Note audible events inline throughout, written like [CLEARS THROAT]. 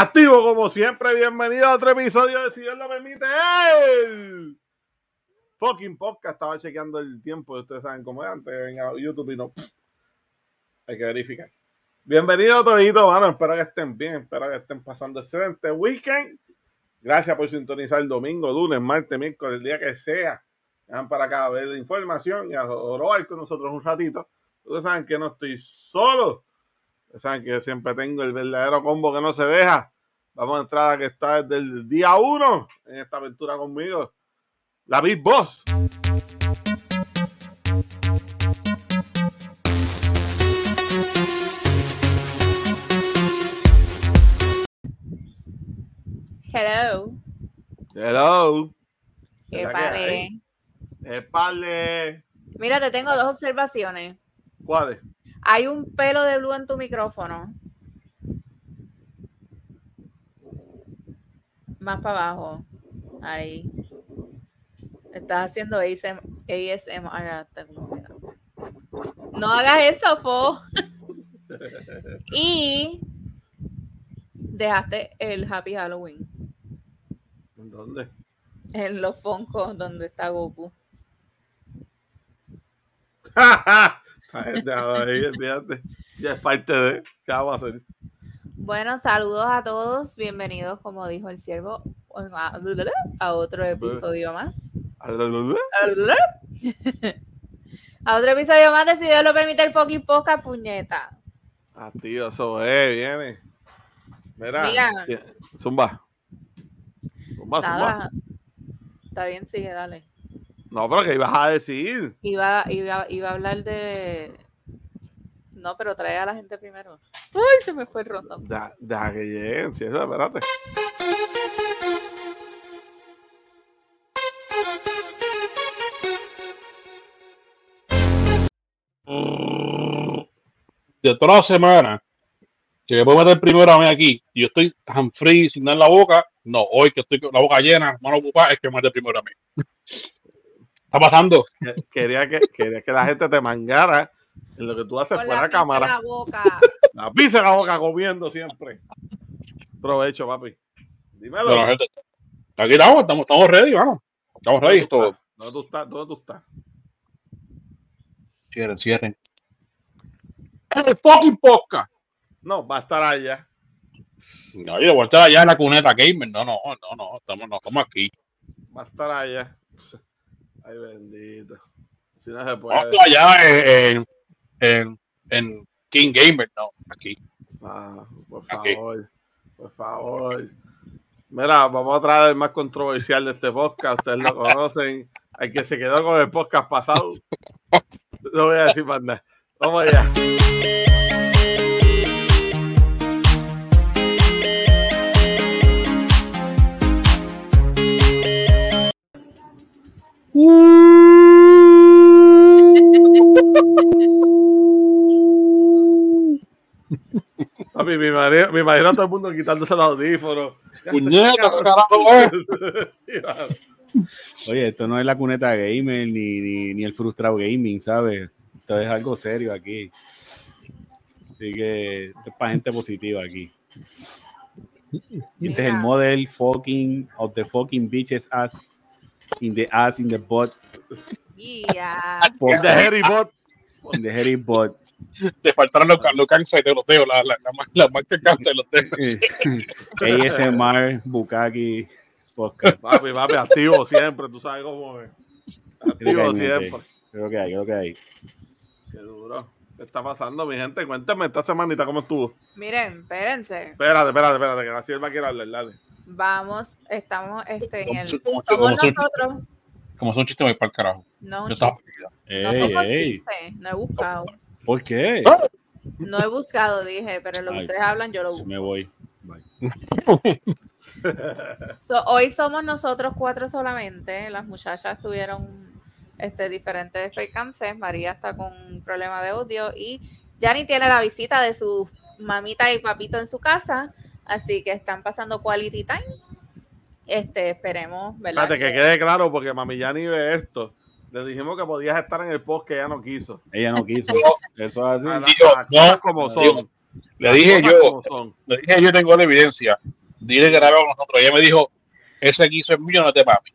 Activo como siempre, bienvenido a otro episodio de Si Dios lo permite. El fucking podcast. Estaba chequeando el tiempo, ustedes saben cómo es antes en YouTube y no. Hay que verificar. Bienvenido a todito, mano. Espero que estén bien, espero que estén pasando excelente weekend. Gracias por sintonizar el domingo, lunes, martes, miércoles, el día que sea. Vean para acá a ver la información y a robar con nosotros un ratito. Ustedes saben que no estoy solo Saben que siempre tengo el verdadero combo que no se deja. Vamos a entrar a que está desde el día uno en esta aventura conmigo. La Big Boss. Hello. Hello. Epale. Epale. Mira, te tengo dos observaciones. ¿Cuáles? Hay un pelo de blue en tu micrófono. Más para abajo. Ahí. Estás haciendo ASMR. No hagas eso, Fo. [LAUGHS] y dejaste el Happy Halloween. ¿En dónde? En los foncos donde está Goku. [LAUGHS] Ya es parte de. ¿Qué vamos a hacer? Bueno, saludos a todos. Bienvenidos, como dijo el siervo, a otro episodio más. a otro episodio más de Si Dios lo permite el fucking podcast, puñeta. Ah, tío, eso es, viene. Mira, zumba. Zumba, zumba. Está bien, sigue, dale. No, pero ¿qué ibas a decir? Iba, iba, iba a hablar de. No, pero trae a la gente primero. Ay, se me fue el rondo. Deja, deja que lleguen, si eso, espérate. De toda la semana que me puedo meter primero a mí aquí y yo estoy tan free sin dar la boca, no, hoy que estoy con la boca llena, mano ocupada, es que me mete primero a mí está pasando? Quería que, quería que la gente te mangara en lo que tú haces fuera de cámara. La boca. La pisa la boca comiendo siempre. Provecho, papi. Dímelo. Gente, aquí estamos, estamos, estamos ready, vamos. Estamos ready. ¿Dónde, ¿Dónde tú estás? ¿Dónde tú estás? Cierren, cierren. El fucking podcast. No, va a estar allá. No, yo voy a estar allá en la cuneta gamer. No, no, no, no, estamos, no, estamos aquí. Va a estar allá. Ay, bendito. Si no se puede. Allá en, en, en, King Gamer, no, aquí. Ah, por favor, por favor. Mira, vamos a traer el más controversial de este podcast. Ustedes lo conocen. Hay que se quedó con el podcast pasado. No voy a decir más nada. Vamos allá. [LAUGHS] Papi, mi marido, mi marido todo el mundo quitándose los audífonos. [LAUGHS] Oye, esto no es la cuneta gamer ni, ni, ni el frustrado gaming, ¿sabes? Esto es algo serio aquí. Así que esto es para gente positiva aquí. Y este es el model fucking of the fucking bitches ass in the ass in the butt. Yeah. [LAUGHS] In the hairy butt. In the hairy butt. Te faltaron los, los cánceres de los dedos, la, la, la, la marca cáncer de los dedos. ASMR, Bukaki, podcast. Papi, papi, activo siempre, tú sabes cómo es. Activo siempre. Creo que hay, creo que hay. Qué duro. ¿Qué está pasando, mi gente? Cuéntame esta semanita cómo estuvo. Miren, espérense. Espérate, espérate, espérate, que la sierva quiere hablar, dale. Vamos, estamos este, en el. Como- Somos como- nosotros. Como son chistes, voy para el carajo. No, Yo no Ey, ey. chiste, no he buscado. ¿Por qué? No he buscado, dije, pero lo que Ay, ustedes hablan yo lo busco. Me voy. Bye. [LAUGHS] [LAUGHS] So, hoy somos nosotros cuatro solamente. Las muchachas tuvieron este, diferentes percances. María está con un problema de audio y Yanni tiene la visita de su mamita y papito en su casa. Así que están pasando quality time. Este, esperemos, ¿verdad? Espérate, que quede claro, porque Mami ya ni ve esto. Le dijimos que podías estar en el post que ella no quiso. Ella no quiso. Eso es A así. la- Digo, no, como digo, son. Le Las dije yo, como son. le dije yo tengo la evidencia. Dile que grabamos nosotros. Ella me dijo, ese guiso es mío, no te papi.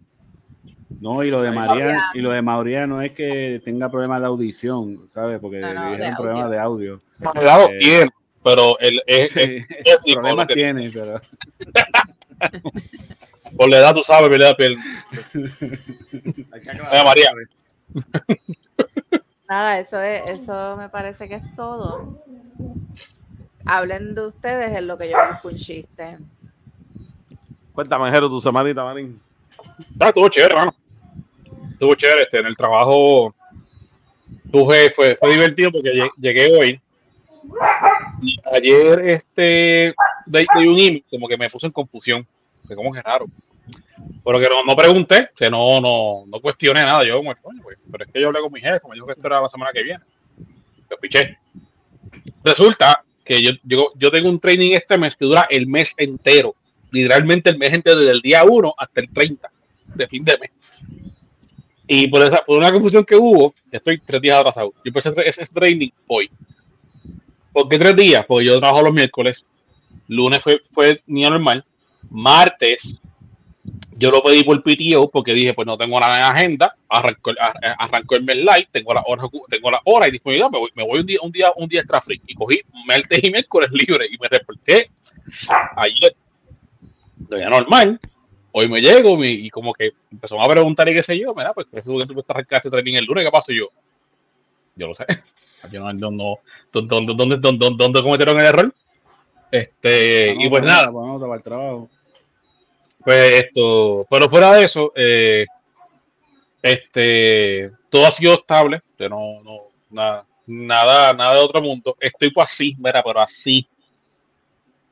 No, y lo de María, y lo de María no es que tenga problemas de audición, ¿sabes? Porque No, no, le de dijeron audio. problemas de audio. Cuidado, Eh, tiene, pero el, es, Sí, es ético, problemas que- tiene, pero [LAUGHS] por la edad tú sabes, ¿verdad? Pero- aclarar. María, Nada, eso es, eso me parece que es todo. Hablen de ustedes en lo que yo busco un chiste. Cuéntame, Jero, tu semanita, manín. Ah, estuvo chévere, hermano. Estuvo chévere. Este, en el trabajo tuve, fue, fue divertido porque lle- llegué hoy. Ayer este, de, de un email, como que me puse en confusión. Que como que raro. Pero que no, no pregunté, sea, no, no, no cuestioné nada. Yo, como, pues, pero es que yo hablé con mi jefe, me dijo que esto era la semana que viene. Yo piché. Resulta que yo, yo, yo tengo un training este mes que dura el mes entero. Literalmente el mes entero, desde el día 1 hasta el 30 de fin de mes. Y por, esa, por una confusión que hubo, estoy tres días atrasado. Yo empecé ese training hoy. ¿Por qué tres días? Porque yo trabajo los miércoles. Lunes fue, fue día normal. Martes, yo lo pedí por PTO porque dije, pues no tengo nada en agenda. Arrancó, arrancó el mes light, tengo la hora, tengo la hora y disponibilidad. Me voy, me voy un día, un día, un día extra free. Y cogí martes y miércoles libre y me reporté ayer. Día normal. Hoy me llego y como que empezó a preguntar y qué sé yo, mira, pues tú que tú este training el lunes, ¿qué pasó yo? Yo lo sé. Yo no, ¿dónde, dónde, dónde, dónde, cometieron el error? Este, y pues nada, para el trabajo. pues esto, pero fuera de eso, eh, este, todo ha sido estable, no, no, nada, nada, nada de otro mundo. Estoy pues así, mira, pero así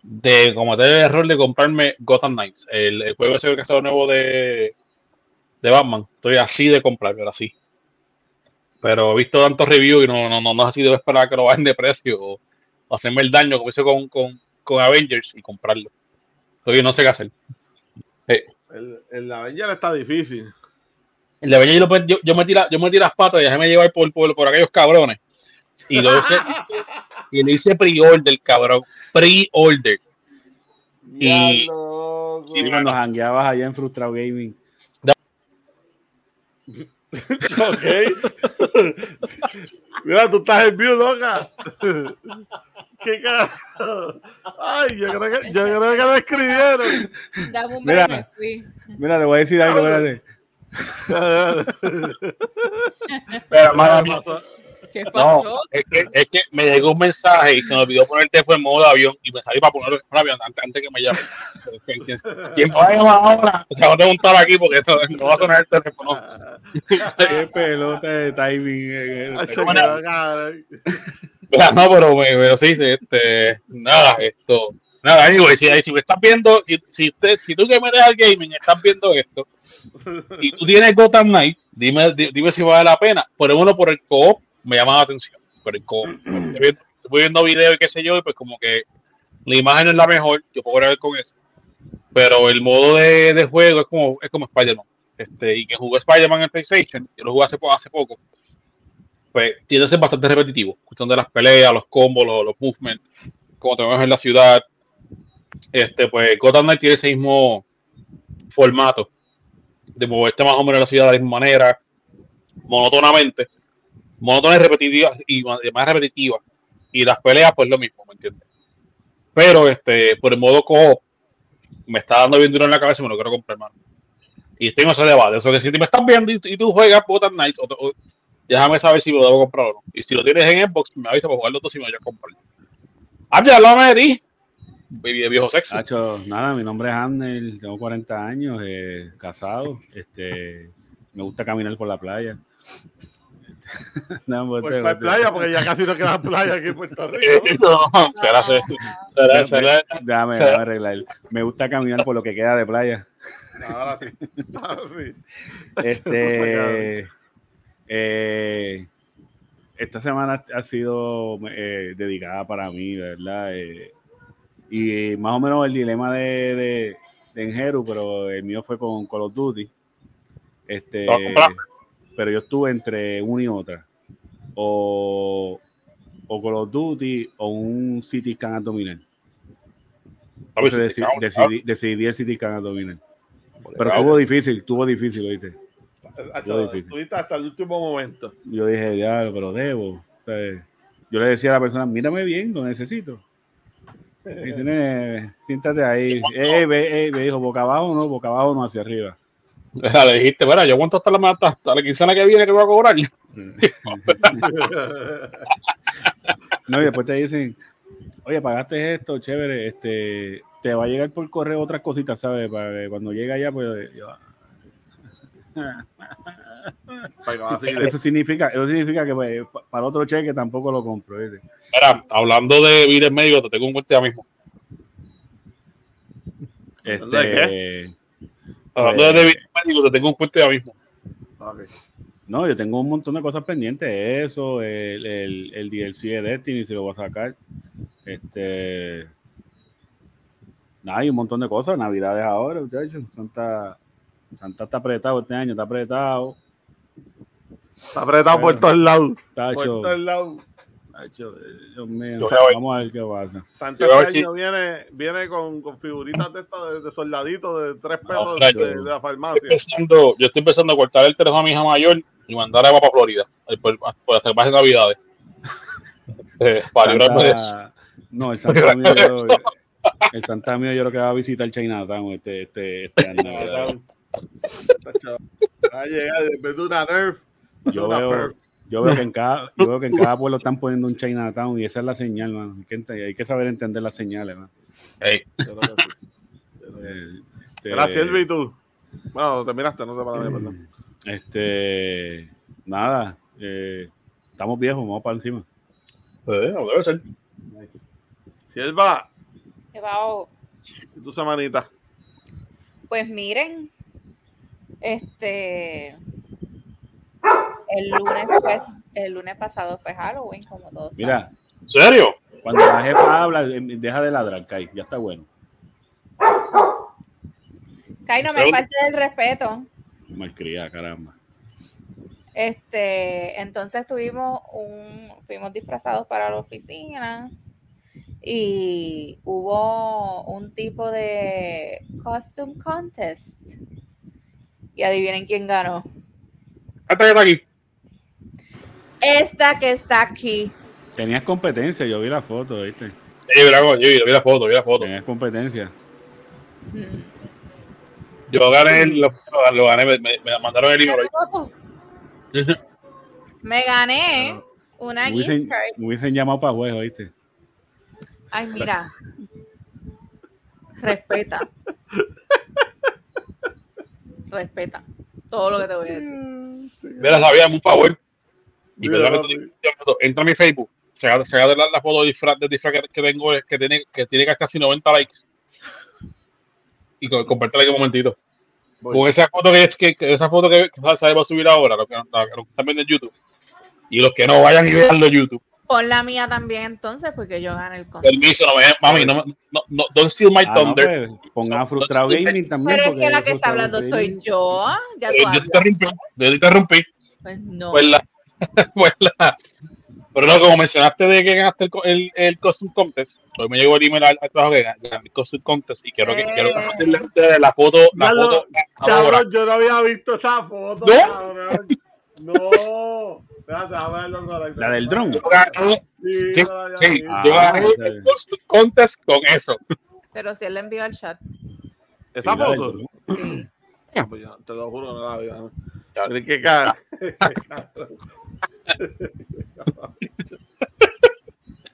de cometer el error de comprarme Gotham Knights, el, el juego ese que nuevo de, de Batman. Estoy así de comprarlo, así. Pero he visto tantos reviews y no, no, no, no así debo esperar que lo bajen de precio o, o hacerme el daño como hice con, con, con Avengers y comprarlo. Todavía no sé qué hacer. El, el Avenger está difícil. El de Avengers yo, yo, yo metí la- yo metí las patas y dejé llevar por, por, por aquellos cabrones. Y lo hice, y le hice pre-order, cabrón. Pre-order. Y- loco. Sí, Y cuando jangueabas allá en Frustrado Gaming. [LAUGHS] Ok. Mira, tú estás en view, loca. ¿Qué carajo? Ay, yo creo que, yo creo que lo escribieron. Dame un Mira. Mira, te voy a decir algo, espérate. [LAUGHS] Pero, mala mía, [LAUGHS] Pasó. ¿Qué no, es que, es que me llegó un mensaje y se me olvidó poner el teléfono en modo de avión y me salí para ponerlo en avión antes, antes que me llame. ¿Quién, va a llamar ahora? O sea, no tengo un tal aquí porque esto no va a sonar el teléfono. [LAUGHS] Qué pelota de timing. eh, Ay, eh. [LAUGHS] no, pero, me- pero sí, este, nada, esto, nada, anyway, si, si me estás viendo, si, si, usted, si tú que me al gaming estás viendo esto y tú tienes Gotham Knights, dime, di- dime si vale la pena. Por uno, por el co-op, me llama la atención. El co-op. [CLEARS THROAT] Estoy viendo, estoy viendo videos y qué sé yo, y pues como que la imagen es la mejor, yo puedo ver con eso. Pero el modo de, de juego es como, es como Spider-Man. Este, y que jugó Spider-Man en PlayStation, yo lo jugué hace, hace poco, pues tiende a ser bastante repetitivo. Cuestión de las peleas, los combos, los, los movements, como te ves en la ciudad. Este, pues Gotham Knight tiene ese mismo formato de moverte más o menos en la ciudad de la misma manera, monótonamente, monótona y repetitiva, y más repetitiva. Y las peleas, pues lo mismo, ¿me entiendes? Pero este, por el modo co me está dando bien duro en la cabeza y me lo quiero comprar, hermano. Y estoy en ese debate. Eso que si me estás viendo y, tú juegas Gotham Knights, déjame saber si lo debo comprar o no. Y si lo tienes en Xbox, me avisa para jugar los dos y me voy a comprar. Ah, ya háblame de ti. Viejo sexy. Hacho, nada, mi nombre es Handel, tengo 40 años, eh, casado, este, me gusta caminar por la playa. [LAUGHS] No, pues, la te- playa, porque ya casi no queda playa aquí en Puerto [LAUGHS] Rico. no, será, será, será, Déjame, déjame arreglar. Me gusta caminar por lo que queda de playa. Ahora sí. [LAUGHS] Ahora sí. Este, eh, esta semana ha sido eh, dedicada para mí, ¿verdad? Eh, y más o menos el dilema de, de, de Enjeru, pero el mío fue con Call of Duty. Este, Pero yo estuve entre una y otra. O, o Call of Duty o un City Scan abdominal. Ver, Entonces deci- decidí, decidí el City Scan abdominal. Pero cago. tuvo difícil, tuvo difícil, difícil. Estuviste hasta el último momento. Yo dije, diablo, pero debo. O sea, yo le decía a la persona, mírame bien, lo necesito. Y dice, "Nene, siéntate ahí. Eh, ve, eh, me dijo, boca abajo no, boca abajo no, hacia arriba. [LAUGHS] Le dijiste, bueno, yo aguanto hasta la, hasta, hasta la quincena que viene que voy a cobrar. [LAUGHS] No, y después te dicen, oye, pagaste esto, chévere, este, te va a llegar por correo otras cositas, ¿sabes? Para que cuando llegue allá, pues yo- [LAUGHS] eso significa, eso significa que pues, pa- para otro cheque tampoco lo compro. ¿viste? Mira, hablando de billetes médicos, te tengo un cuento ya mismo. Este, Hablando Pues- de billetes médicos, te tengo un cuento ya mismo. Ok. no, yo tengo un montón de cosas pendientes, eso, el, el, el DLC de Destiny, si lo voy a sacar. Este, nada, hay un montón de cosas, navidades ahora, muchachos. Santa, Santa está apretado este año, está apretado. Está apretado por todos lados. Por todos lados. Tacho, Dios mío, Yo vamos a ver qué pasa. Santa Yo a ver este si- año viene, viene con, con figuritas de, estas de, de soldaditos de tres pesos No, de, de la farmacia. Empezando- yo estoy empezando a cortar el teléfono a mi hija mayor y mandar a para Florida. eh, Por, por hasta que pasen Navidades. [LAUGHS] Eh, para librarme de eso. Santa- no, el Santa mío, yo, el Santa mío yo creo que va a visitar Chinatown este, este, este año. Va a llegar en vez de una Nerf. Yo veo. Yo veo que en cada, yo veo que en cada [LAUGHS] pueblo están poniendo un Chinatown y esa es la señal, mano. Hay que, ent- hay que saber entender las señales, mano. Ey, Yo creo que sí. Yo creo que sí. Eh, este, Gracias, Elvi, tú. Bueno, terminaste, no sé para mí, perdón. Este, nada, eh, estamos viejos, vamos para encima. eh, no debe ser. Sierva, ¿Qué va? ¿y tu semanita? Pues miren, este, el lunes fue, el lunes pasado fue Halloween, como todos Mira, ¿En serio? cuando la jefa habla, eh, deja de ladrar, Kai, ya está bueno. Kai, no me falte el respeto. Malcriada, caramba. Este, entonces tuvimos un, fuimos disfrazados para la oficina y hubo un tipo de costume contest. Y adivinen quién ganó. Hasta que está aquí. Esta que está aquí. Tenías competencia, yo vi la foto, ¿viste? Vi la, yo vi- vi la foto, vi la foto. Tenías competencia. Yo gané, lo, lo gané, me, me- me mandaron el email hoy. Me gané una Me gift card. me hubiesen llamado para juego, ¿viste? Ay, mira. Respeta. Respeta. Todo lo que te voy a decir. Mira, sabía, un favor. Y que entra a mi Facebook, se haga, se haga de la, la foto de disfraz, de disfraz que, que tengo, que tiene, que tiene casi 90 likes. Y co- compártela aquí un momentito. Voy. Con esa foto que es que, que esa foto que, que se va a subir ahora, lo que, que están viendo en YouTube. Y los que no vayan y veanlo en YouTube. Pon la mía también entonces, porque yo gané el contest. Permiso, no me, mami, no, me- no, no, don't steal my Ah, no, thunder. pues, pongan a So- frustrado gaming también. Pero es que la que está hablando soy yo. Ya Pero tú yo te interrumpí, yo te interrumpí. Pues no. Pues la- [LAUGHS] pero no, como mencionaste de que ganaste el, co- el, el Costume Contest, hoy me llegó el email al, al trabajo que gané el Costume Contest y quiero que quiero Eh. ustedes la foto, la foto ahora. Cabrón, yo no había visto esa foto, ¿No? cabrón. No. La. La del dron. Yo gané, Sí, sí, la había sí. Ah, yo gané el Costume Contest con eso. Pero si él le envió al chat. ¿Esa la foto? Sí. Pues yo te lo juro, no la vi. ¿no? Que cara. [LAUGHS] [LAUGHS]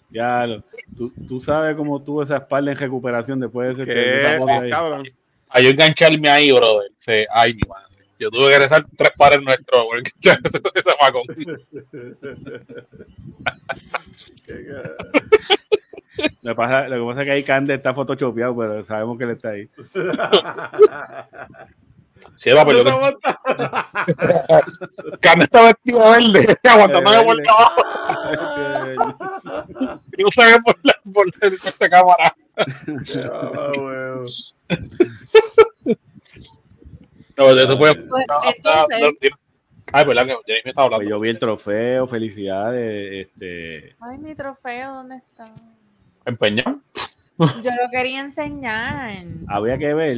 Ya, lo- tú, tú sabes cómo tuvo esa espalda en recuperación después de ese ahí. Cabrón. A yo engancharme ahí, brother. Sí, ay, mi madre. Yo tuve que rezar tres pares nuestros por enganchar ese, ese macón. Lo que, pasa, lo que pasa es que ahí Cande está photoshopeado, pero sabemos que él está ahí. [LAUGHS] Sí, va, pero [LAUGHS] ¿Dónde [LAUGHS] [LAUGHS] yo aguanta? Carne está vestido verde, aguantándome por abajo. Y no se ve por, la, por esta cámara. Ah. No, eso fue. Pues, no, entonces- Ay, verdad que Jenny me estaba Pues hablando. yo vi el trofeo, felicidades. Este, Ay, mi trofeo, ¿dónde está? Empeñado. Yo lo quería enseñar. había que ver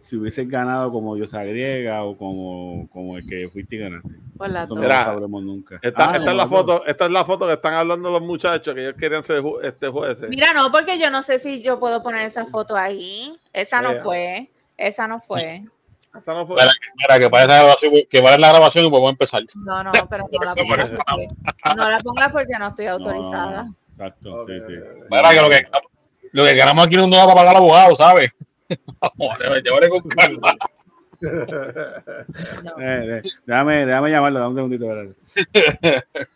si hubieses ganado como diosa griega o como, como el que fuiste y ganaste. Por la Eso no lo sabremos nunca. Esta, Ah, esta es la no, foto, esta es la foto que están hablando los muchachos que ellos querían ser ju- este jueces. Mira, no, porque yo no sé si yo puedo poner esa foto ahí. Esa no fue. Esa no fue. [LAUGHS] Esa no fue. Mira, mira, que para la grabación, que para la grabación y podemos empezar. No, no, [LAUGHS] pero no la pongas porque, no la pongas porque no estoy autorizada. no, Exacto, sí, sí. que lo que, lo que ganamos aquí no nos va para pagar al abogado, ¿sabes? Vamos, llévale con calma. No. Eh, eh, déjame, déjame llamarlo, dame un segundito. espérate. [LAUGHS]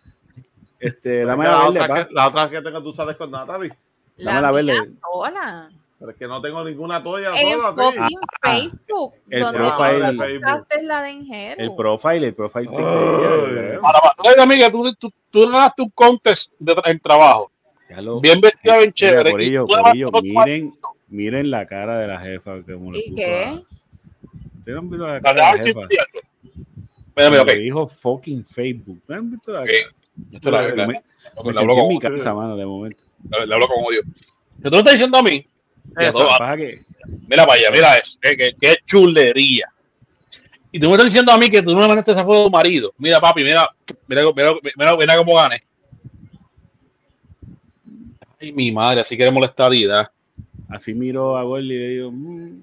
Este, dame la, verde, otra que, la otra que tengo tú sales con Natalie. Dame la verde. sola. Pero es que no tengo ninguna toalla En sola, sí. fucking Ah, Facebook. el donde profile. la de Ingeru. El profile, el profile. Ahora, amiga, tú, tú, tú ganaste un contest de, en trabajo. ya lo- Bien vestida, bien chévere. Tú Corillo, levantas los miren, miren la cara de la jefa. Le ¿Y qué? ¿Ustedes han visto la cara de la jefa? Mira, mira, ok. Le dijo fucking Facebook. ¿Ustedes han visto la Ok. cara? Esto la- Me- la- Me, me hablo con- en mi casa, mano, de momento. le- le hablo con odio. Que tú me estás diciendo a mí, que Esa. todo- Lo que pasa que mira para allá, mira eso, que, que, que chulería. Y tú me estás diciendo a mí que tú no le mandaste esa foto a tu marido. Mira, papi, mira, mira, mira, mira, mira cómo gané. Ay, mi madre, así que de molestaridad. Así miro a Gordy y le digo, "Mm,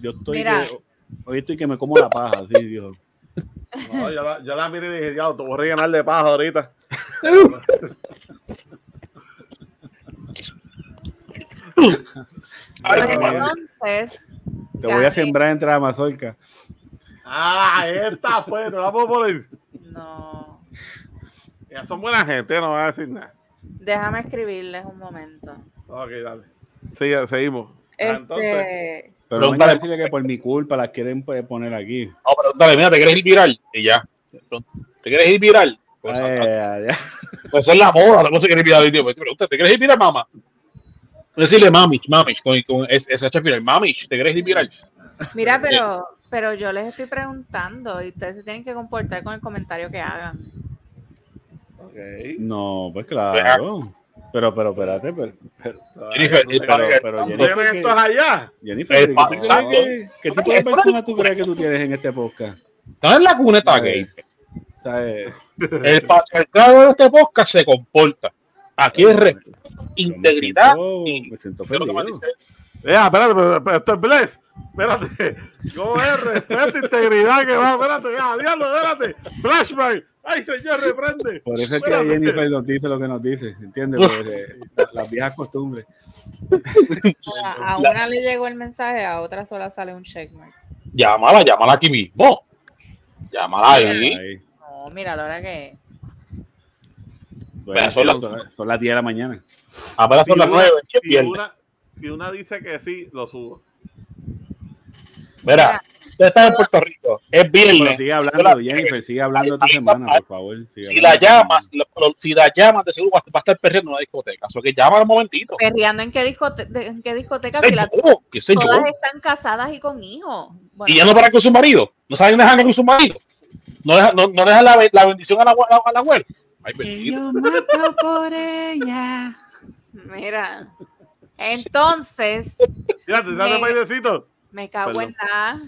yo estoy Mira. que- hoy estoy que me como la paja, así dijo. No, yo, la, yo la miré y dije, ya, te voy a rellenar de paja ahorita. [LAUGHS] Ay, entonces, Te voy a sembrar entre la mazorca. Ah, esta fue, te la puedo poner. No. Ya son buena gente, no van a decir nada. Déjame escribirles un momento. Ok, dale. Sigue, seguimos. Ah, entonces, Este, Pero no Pregúntale. decirle que por mi culpa las quieren pues, poner aquí. No, pero dale, mira, te quieres ir viral y ya. ¿Te quieres ir viral? Pues, Ay, ay, ay. pues es la moda, no se quiere ir viral. Tío. Pues, te pregunta, ¿te quieres ir viral, mamá? Decirle mamish, mamish, con, con ese ese final. Mamish, ¿te quieres ir viral? mira, pero, pero yo les estoy preguntando y ustedes se tienen que comportar con el comentario que hagan. ok. No, pues claro. Pero, pero, espérate, pero, pero, Jennifer, pero, pero ¿Tú Jennifer, que ¿qué, esto es allá? Jennifer, ¿qué, pa- tú crees exacto. que- ¿qué tipo de persona tú crees que tú tienes en este podcast? Estás en la cuneta gay. El patriarcado de este podcast se comporta. Aquí es respeto, Yo me integridad Me siento ¿qué es lo que más ofendido. dice? Ya, espérate, pero, esto es Bless. Espérate. ¿Cómo es? Respeto, [LAUGHS] integridad, que va. Espérate, ya, diablo, espérate. Flashback. Ay, señor, reprende. Por eso es que Espérate. Jennifer nos dice lo que nos dice, ¿entiendes? Eh, [LAUGHS] la- las viejas costumbres. A, a una le llegó el mensaje, a otra sola sale un checkmark. Llámala, llámala aquí mismo. Llámala ahí. Ahí. No, mira, la hora que Bueno, son las- son, son las 10 de la mañana. Son Si las una- nueve. y es si viernes. una, si una dice que sí, lo subo. Mira, usted está en Puerto Rico. Es Pero viernes. sigue son hablando, Jennifer, sigue hablando Ahí, semana, por favor. sigue Si la llamas, lo- si la llamas, de seguro va a estar perdiendo en una discoteca. Así que llámala un momentito. perreando en qué, discote- en qué discoteca ¿Qué si las yo? ¿Qué sé yo? todas están casadas y con hijos. Bueno, Y ya no para con su marido. No saben dejar con su marido. No deja, no, no deja la, be- la bendición a la, a la abuela. Ay, bendito. mato por ella. mira. Entonces, Fíjate, dale Me- bailecito. Me cago en nada.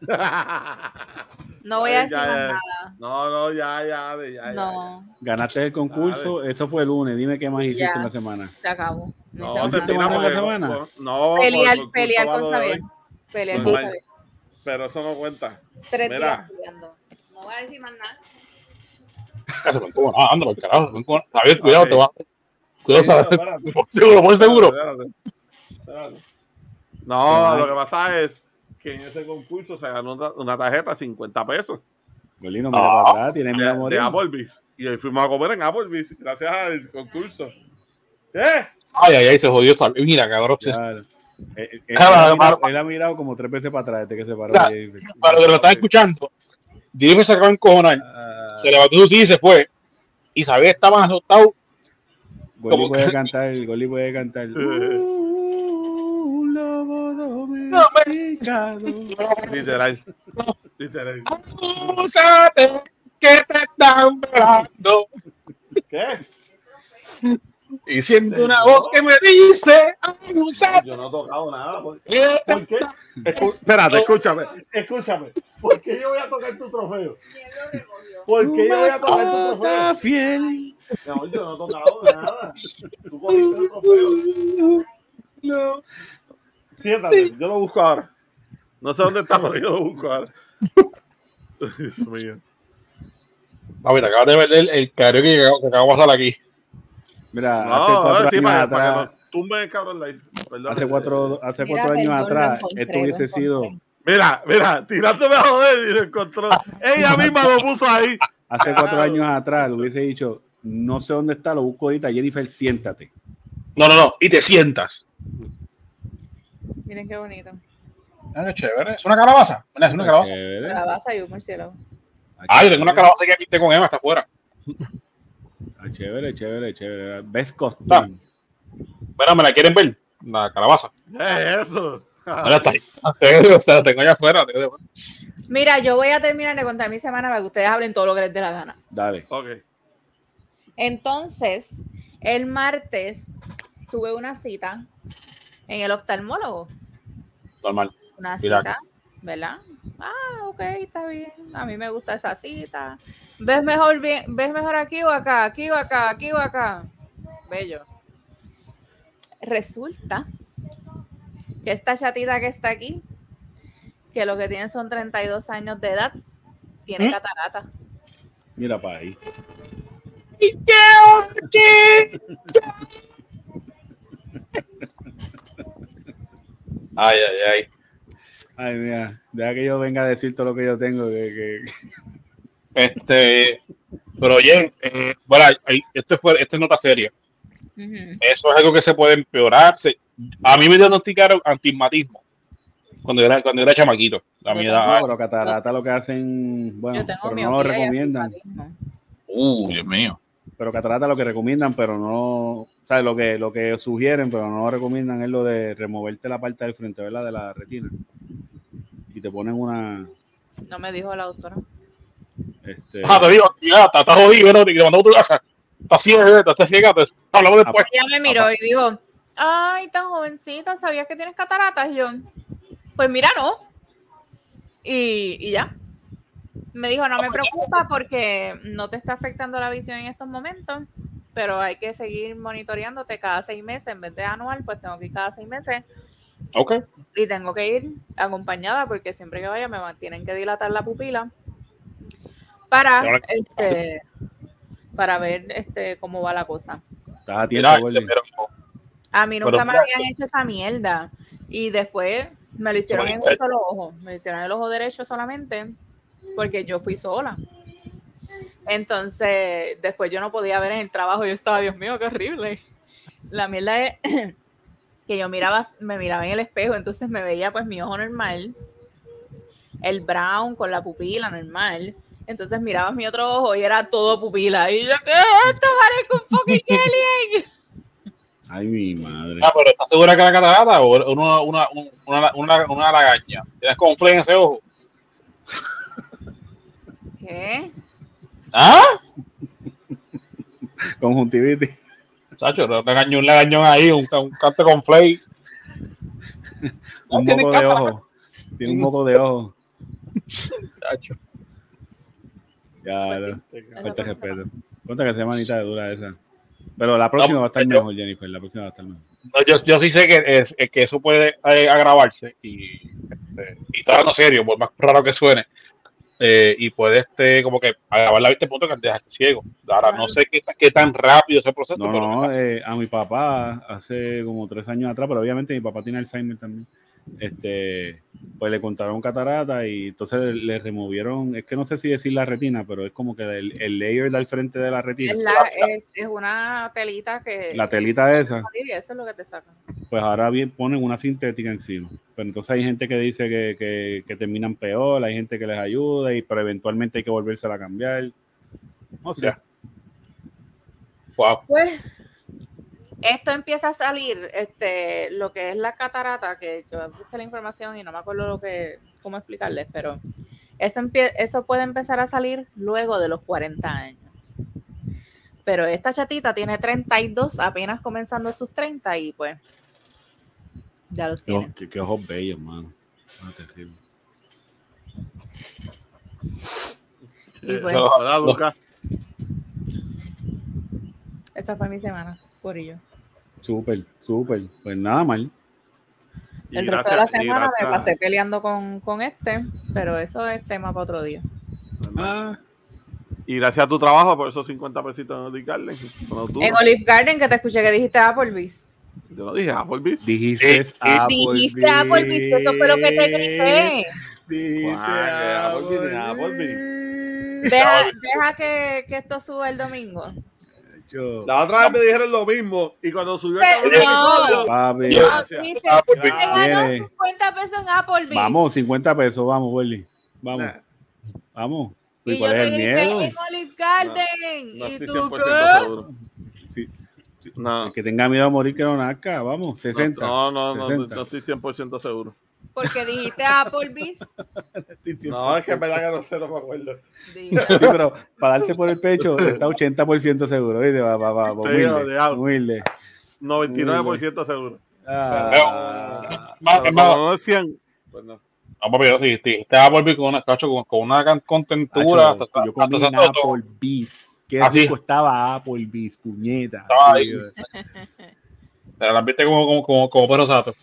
[LAUGHS] No voy a decir ya, más ya. nada. No, no, ya, ya, ya, ya. No, Ganaste el concurso, eso fue el lunes. Dime qué más hiciste Ya. en la semana. se acabó. No, No, te tiramos la semana? por- No, Pelear, por- por pelear con. Xavier. Pelear Pues con. Xavier. Pero eso no cuenta. Tres Mira. días. No voy a decir más nada. Con- ah, anda, por carajo. Javier, cuidado, Ok. te va. Cuidado, espérate. [LAUGHS] Seguro, por seguro. Espérate, espérate. No, lo que pasa es que en ese concurso se ganó una, tarjeta de 50 pesos Golino, mira Ah. para atrás, tienes de, mi de amor. Applebee's. Y hoy fuimos a comer en Applebee's gracias al concurso. ¿Eh? Ay, ay, ay, se jodió. Mira, cabrón. Claro. Eh, eh, Él, ha mirado, él ha mirado como tres veces para atrás desde que se paró. Claro. de. Para los que lo están escuchando, Jimmy se acabó de encojonar. Ah, Se levantó su silla y se fue. Y sabía que estaban asustados. Goli puede que- cantar, Goli puede cantar. Uh, [LAUGHS] Literal. Literal. Que te están velando. ¿Qué? Y siento una voz que me dice. Yo no he tocado nada. ¿Por, por qué? Escu- Espérate, escúchame. Escúchame. ¿Por qué yo voy a tocar tu trofeo? ¿Por qué yo voy a tocar tu trofeo? Fiel. No, yo no he tocado nada. Tú cogiste el trofeo. No. Siéntate, yo lo busco ahora. No sé dónde está, pero yo lo busco ahora. [LAUGHS] Dios mío. Papi, te acabas de ver el, el karaoke que, acabo- que acabo de pasar aquí. Mira, No, hace cuatro sí, años para, para atrás, que no tumben el cabrón. Perdón. hace cuatro, hace Mira, cuatro años atrás, esto hubiese sido, Mira, mira, tirándome a joder y lo encontró. Ella [LAUGHS] misma lo puso ahí. hace cuatro Ah, años atrás, le hubiese dicho, no sé dónde está, lo busco ahorita, Jennifer, siéntate. No, no, no. Y te sientas. Miren qué bonito. Ah, qué chévere. Es una calabaza. Es una calabaza. Chévere. Calabaza y un murciélago. Ah, yo tengo una calabaza que pinté con Emma hasta afuera. Ah, chévere, chévere, chévere. Ah. costume. Mira, ¿me la quieren ver? La calabaza. Eh, eso. Mira, está ahí. En serio, o sea, la tengo allá afuera. la tengo allá afuera. Mira, yo voy a terminar de contar mi semana para que ustedes hablen todo lo que les dé la gana. Dale. Ok. Entonces, el martes tuve una cita en el oftalmólogo. Normal. Una cita, ¿verdad? Ah, ok, está bien. A mí me gusta esa cita. ¿Ves mejor, bien, ¿Ves mejor aquí o acá? Aquí o acá, aquí o acá. Bello. Resulta que esta chatita que está aquí, que lo que tiene son 32 años de edad, tiene ¿Mm? catarata. Mira para ahí. [LAUGHS] Ay, ay, ay. Ay, mira, deja que yo venga a decir todo lo que yo tengo. Que, que- Este, pero oye, eh, bueno, esto fue, esta es nota seria. Eso es algo que se puede empeorar. Se- a mí me diagnosticaron antismatismo cuando era, cuando era chamaquito. A mi Yo edad. No, pero catarata lo que hacen, bueno, Yo tengo pero no lo recomiendan. Uh, Dios mío. Pero catarata lo que recomiendan, pero no, ¿sabes? Lo que, lo que sugieren, pero no lo recomiendan es lo de removerte la parte del frente, ¿verdad? De la retina. Y te ponen una, No me dijo la doctora. este, Ah, te digo, ya, está, está jodido, ¿no? Y te mandó a tu casa. Está ciega, está ciega. te- Hablamos después. Ella me miró y dijo, ay, tan jovencita, ¿sabías que tienes cataratas? Y yo, pues mira, no. Y, y ya. Me dijo, no me preocupa porque no te está afectando la visión en estos momentos, pero hay que seguir monitoreándote cada seis meses. En vez de anual, pues tengo que ir cada seis meses Ok. y tengo que ir acompañada porque siempre que vaya me van- tienen que dilatar la pupila para este para ver este cómo va la cosa. estás a tiempo, este, pero A mí nunca Pero me habían hecho esa mierda. Y después me lo hicieron en un solo ojo. Me lo hicieron en el ojo derecho solamente porque yo fui sola. Entonces, después yo no podía ver en el trabajo. Yo estaba, Dios mío, qué horrible. La mierda es que yo miraba, me miraba en el espejo, entonces me veía pues mi ojo normal, el brown con la pupila normal. Entonces miraba mi otro ojo y era todo pupila. Y yo, ¿qué es esto? Parezco un fucking [LAUGHS] alien. Ay, mi madre. Ah, pero ¿estás segura que era catarata o una, una, una, una, una lagaña? ¿Tienes confle en ese ojo? ¿Qué? ¿Ah? Conjuntivitis. Chacho, un lagañón, un lagañón ahí, un, un cante con flay. Un moco de ojo. Tiene un moco de ojo. Chacho. Ya, no, falta fue respeto. Cuenta que semanita de dura esa. Pero la próxima va a estar yo- mejor, Jennifer. La próxima va a estar mejor. No, yo, yo sí sé que, es, que eso puede eh, agravarse y, este, y está dando serio, por más raro que suene. Eh, y puede este, como que agravar la vista punto que dejarte ciego. Ahora, no sé qué, ta- qué tan rápido es el proceso, No, pero no, eh, a mi papá hace como tres años atrás, pero obviamente mi papá tiene Alzheimer también. Este, pues le contaron catarata y entonces le, le removieron, es que no sé si decir la retina, pero es como que el, el layer del frente de la retina, Es, la- es, es una telita que. la telita esa, eso es lo que te sacan. pues ahora bien ponen una sintética encima. Pero entonces hay gente que dice que, que, que terminan peor, hay gente que les ayuda, y pero eventualmente hay que volvérsela a cambiar. No sé. Ya. wow. Pues esto empieza a salir, este, lo que es la catarata, que yo busqué la información y no me acuerdo lo que, cómo explicarles, pero Eso, empie- eso puede empezar a salir luego de los 40 años. Pero esta chatita tiene 32, apenas comenzando sus 30 y pues ya los tiene. qué- qué ojos bellos, mano. Ah, terrible. Y pues, No. ¿Verdad, Lucas? esa fue mi semana, por ello. Súper, súper. Pues nada mal. Y El resto de la semana me pasé peleando con, con este, pero eso es tema para otro día. Ah, Y gracias a tu trabajo por esos 50 pesitos en Olive Garden. En Olive Garden, que te escuché que dijiste Applebee's. yo no dije Applebee's. dijiste Eh, Applebee's. Dijiste Applebee's, eso fue lo que te grité. Dijiste que Applebee's, Applebee's. Deja, deja que, que esto suba el domingo. Yo- La otra vez me dijeron lo mismo. Y cuando subió el no. episodio, Papi, Yo- Applebee's. te ganó Viene. 50 pesos en Applebee's. Vamos, 50 pesos, vamos, Welly. Vamos, nah, vamos. Y ¿Y yo cuál es te el miedo? en Olive Garden. no y estoy tú, 100% ¿qué? seguro. Sí, No. El que tenga miedo a morir que no nazca, vamos, 60. No, no, no, no, 60. no estoy 100% seguro. Porque dijiste Applebee's. [LAUGHS] No, es que es verdad que no sé, no me acuerdo. Sí, pero para darse por el pecho está 80% seguro, ¿viste? Va, va, va, humilde, humilde. 99% seguro. Ah, Pero no es 100, pues no. No, papi, yo sí, sí, te va a volver con una, cacho, con, con una can- contentura. Hacho, hasta- yo comí hasta- Applebee's. Qué Ah, sí. rico estaba Applebee's, puñeta. Estaba Sí, ahí. Te la viste como, como, como, como perro sato.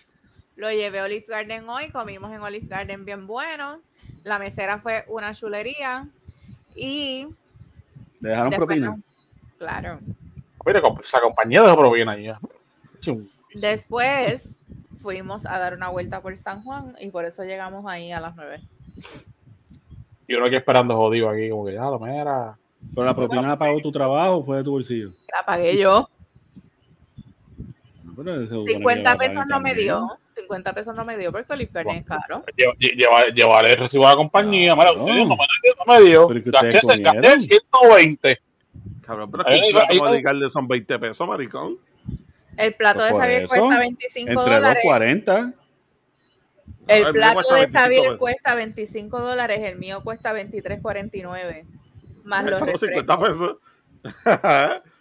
Lo llevé a Olive Garden hoy, comimos en Olive Garden bien bueno. La mesera fue una chulería. Y ¿Le dejaron propina? claro. Mira, esa compañía de proviene ahí. ya. Chum. Después fuimos a dar una vuelta por San Juan y por eso llegamos ahí a las 9. Y uno aquí esperando jodido aquí, como que ya, lo mera. ¿Pero la propina la pagó tu trabajo o fue de tu bolsillo? La pagué yo. No, pero se supone que 50 la pesos no me dio. 50 pesos no me dio porque Olive Garden es caro. Lleva, lleva, llevar el recibo a la compañía. Mira, No. me, no me dio. Pero que ustedes Gasté, comieron. gasté 120. Cabrón, pero Ahí- es que un plato ahí- de Olive Garden son 20 pesos, maricón. El plato Pues de Xavier cuesta 25 Entre dólares. 2.40. El mío plato cuesta de 25 Xavier cuesta 25 dólares, el mío cuesta 23.49. Más los, Estamos refrescos, 50 pesos. [LAUGHS]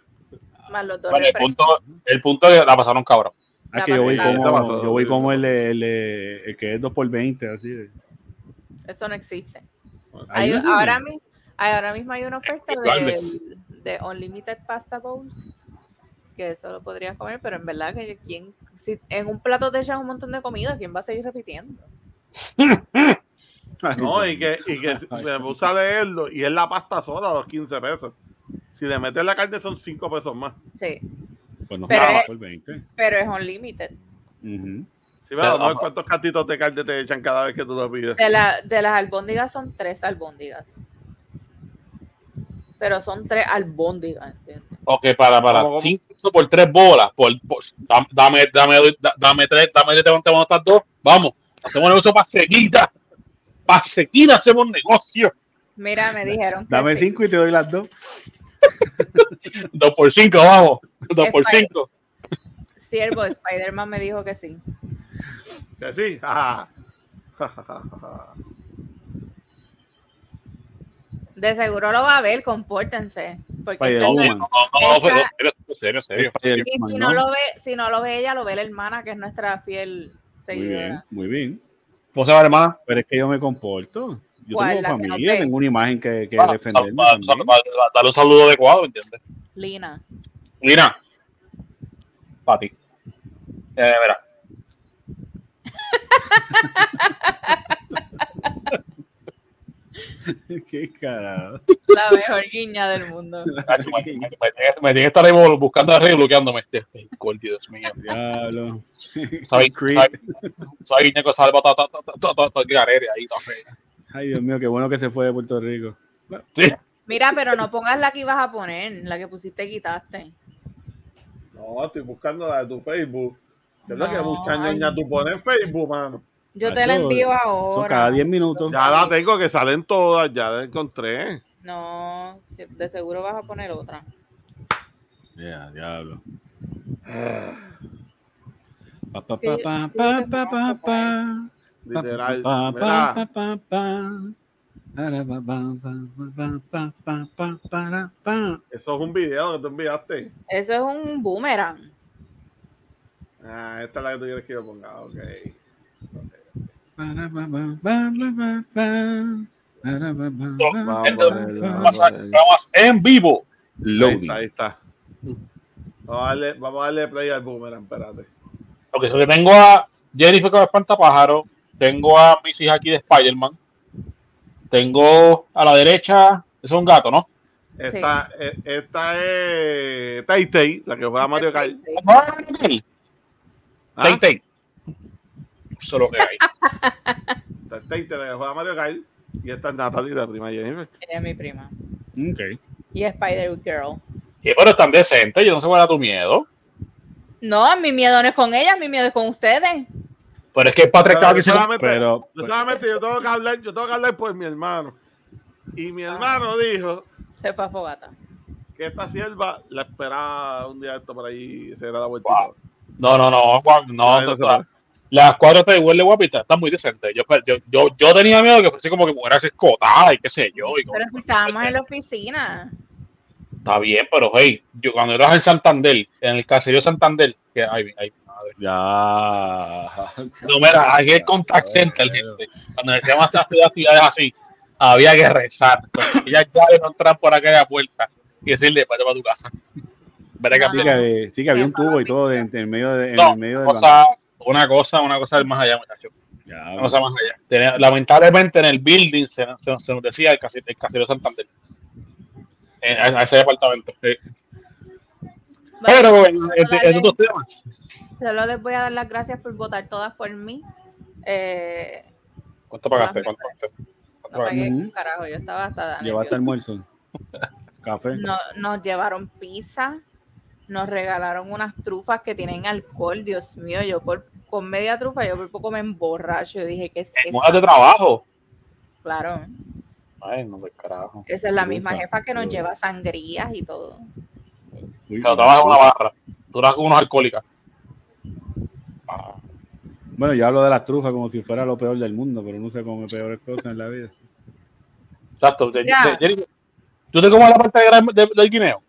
más los dos Vale, el, punto, el punto es que la pasaron cabrón. Ah, que yo voy como, yo voy el, el, el, el que es 2 por 20 así. de- Eso no existe. Hay- ahora, mi- hay- ahora mismo hay una oferta de, de Unlimited Pasta Bowls. Que eso lo podrías comer, pero en verdad que quien, si en un plato te echan un montón de comida, ¿quién va a seguir repitiendo? [LAUGHS] No, y que, y que me puse a leerlo y es la pasta sola, los 15 pesos. Si le metes la carne son 5 pesos más. Sí, Pues no Pero es- por 20. pero es Unlimited. Mejor Pero- cuántos cantitos de carne te echan cada vez que tú lo pides. De, la, de las albóndigas son tres albóndigas. Pero son tres albóndigas, ¿entiendes? Ok, para, para. ¿Cómo, cómo? 5 pesos por 3 bolas. Por, por- dame, dame, dame, da- dame 3, dame 3, te van a estar dos. Vamos, hacemos un negocio para seguida. Para seguir hacemos un negocio. Mira, me dijeron que Dame sí. 5 y te doy las dos. [LAUGHS] 2 por 5, vamos. 2 por 5. Siervo, Spider-Man me dijo que sí. Que sí. [LAUGHS] De seguro lo va a ver, compórtense. Porque No, no, no, serio, serio, si ¿no? lo ve, si no lo ve ella, lo ve la hermana, que es nuestra fiel Muy bien, seguidora. muy bien. ¿Cómo se va, hermana? Pero es que yo me comporto. Yo tengo familia, tengo una imagen que, que Ah, sal- Dale un saludo adecuado, ¿entiendes? Lina. Mira, para ti. Eh, mira, Qué carajo. La mejor guiña del mundo. Me, tiene que estar ahí buscando arriba y bloqueándome este. Cool, Dios mío. Diablo. ¿Sabes? Creep. ¿Sabes? ¿Sabes? que todo, garere ahí, todo feo. Ay, Dios mío, qué bueno que se fue de Puerto Rico. Sí. Mira, pero no pongas la que ibas a poner, la que pusiste quitaste. No, estoy buscando la de tu Facebook. ¿Qué es que No, mucha ay. ñoña tú pones en Facebook, mano? Yo te la envío Son cada ahora. 10 minutos. Ya la tengo, que salen todas, ya la encontré. No, de seguro vas a poner otra. Ya, diablo. Pa, pa, Que- pa, pa, que pa, pa, que pa. Pa, Literal. Eso es un video que tú enviaste. Eso es un boomerang. Ah, esta es la que tú quieres que yo ponga. Ok. okay. Vamos en vivo. Loading. Ahí está. Ahí está. Vamos, a darle, vamos a darle play al boomerang, espérate. Ok, so que tengo a Jennifer con espanta pájaro, tengo a mis hijas aquí de Spider-Man, tengo a la derecha, eso es un gato, ¿no? Esta, eh, esta es Tay Tay, la que juega Mario Kart. Ah. Tay Tay. Eso es lo que hay. [LAUGHS] Esta es Tay Tay, la que juega Mario Kart. Y esta es Natalie, la prima de Jennifer. Ella es mi prima. Ok. Y Spider Girl. Y pero están decentes, yo no sé cuál era tu miedo. No, mi miedo no es con ella, mi miedo es con ustedes. Pero es que aquí se solamente, Pero, yo solamente yo tengo que hablar, yo tengo que hablar por mi hermano. Y mi hermano dijo Se fue a fogata. que esta sierva la esperaba un día esto por ahí y se era la vuelta. Wow. No, no, no, Juan, no, no. Las cuatro te huele guapita, están muy decentes. Yo, yo, yo, yo tenía miedo que fuese como que fuera escotada y qué sé yo. y como- Pero si estábamos en la oficina. Está bien, pero hey, yo cuando eras en Santander, en el caserío Santander, que ay, ay, madre. Ya. [LAUGHS] No, mira, hay que contact center, gente. Cuando decíamos estas actividades así, había que rezar. Ellas ya no entran por aquella puerta y decirle, vete para tu casa. Veré que Ah. Sí que, había- sí que había un tubo y todo en el medio, de, en el No, medio del cosa, una cosa, una cosa del más allá, muchachos. Una cosa más allá. Tenía- lamentablemente en el building se, se- se nos decía el, case- el Santander. Eh, a, a ese departamento. sí. Pero en, en- en otros temas. Solo les voy a dar las gracias por votar todas por mí. Eh, ¿Cuánto pagaste? ¿Cuánto pagaste? ¿Cuánto no pagué carajo, yo estaba hasta Llevaste almuerzo. [LAUGHS] Café. No, nos llevaron pizza, nos regalaron unas trufas que tienen alcohol, Dios mío, yo por con media trufa yo por poco me emborracho, yo dije que es horas de trabajo. claro, Ay, no me carajo. esa es la misma Trufa, jefa que nos lleva sangrías y todo. Pero trabajas en una barra. Tú trabajas con unos alcohólicas. Bueno, yo hablo de las trufas como si fuera lo peor del mundo, pero no sé cómo peores cosas en la vida. Exacto. ¿Tú te comes la parte de del guineo?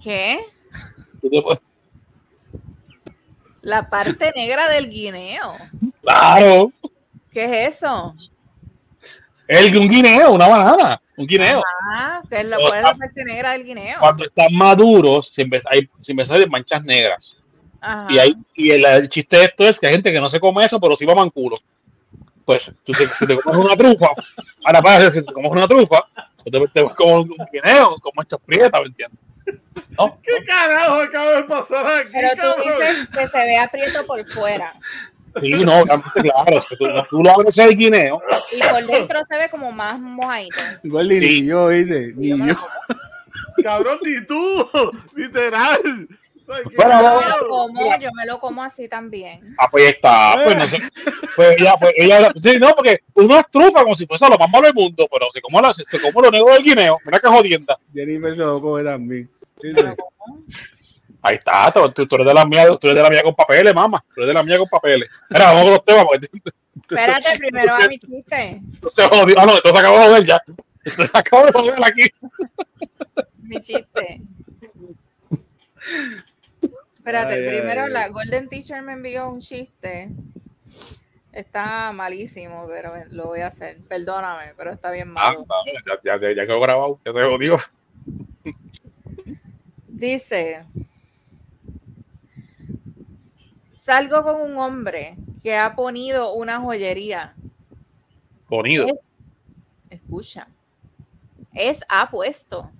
¿Qué? ¿Tú te- La parte negra del guineo. Claro. ¿Qué es eso? El, un guineo, una banana. Un guineo. Ah, ¿qué es la, ¿cuál es la parte negra del guineo? Cuando están maduros, siempre hay, siempre salen manchas negras. Ajá. Y, hay, y el, el chiste de esto es que hay gente que no se come eso, pero sí va manculo. Pues, tú si te comes una trufa, [LAUGHS] ahora para si te comes una trufa, tú te, te como un guineo, como estas prietas, ¿me entiendes? ¿No? [LAUGHS] ¿Qué carajo acaba de pasar aquí? Pero tú cabrón? dices que se ve aprieto por fuera Sí, no, claro. es que tú, tú lo abres el guineo, y por dentro se ve como más mojadito. Igual ni Sí. ni yo, ¿viste? Ni Yo. Cabrón, ni tú. Literal. ¿Sabes qué Bueno, Yo me lo como, yo me lo como así también. ah, pues está, pues no sé. Pues ella, pues ella, sí, no, porque uno es trufa como si fuese lo más malo del mundo, pero se come, la, se, se come lo negro del guineo, mira qué jodienda. Jennifer se lo come también. Como. Ahí está, tú, tú- eres de la mía, tú eres de la mía con papeles, mamá. Tú eres de la mía con papeles. Mira, vamos con los temas, porque [LAUGHS] Espérate, [LAUGHS] primero a mi chiste. se jodió. Ah, no, esto se acabó de joder ya. Esto se acabó de joder aquí. Mi chiste. Espérate, Ay, primero ay. la Golden Teacher me envió un chiste. Está malísimo, pero lo voy a hacer. Perdóname, pero está bien Ah, malo. ya, ya, ya, ya quedó grabado, ya se jodió. Dice, salgo con un hombre que ha ponido una joyería. Ponido. Es- escucha, es apuesto.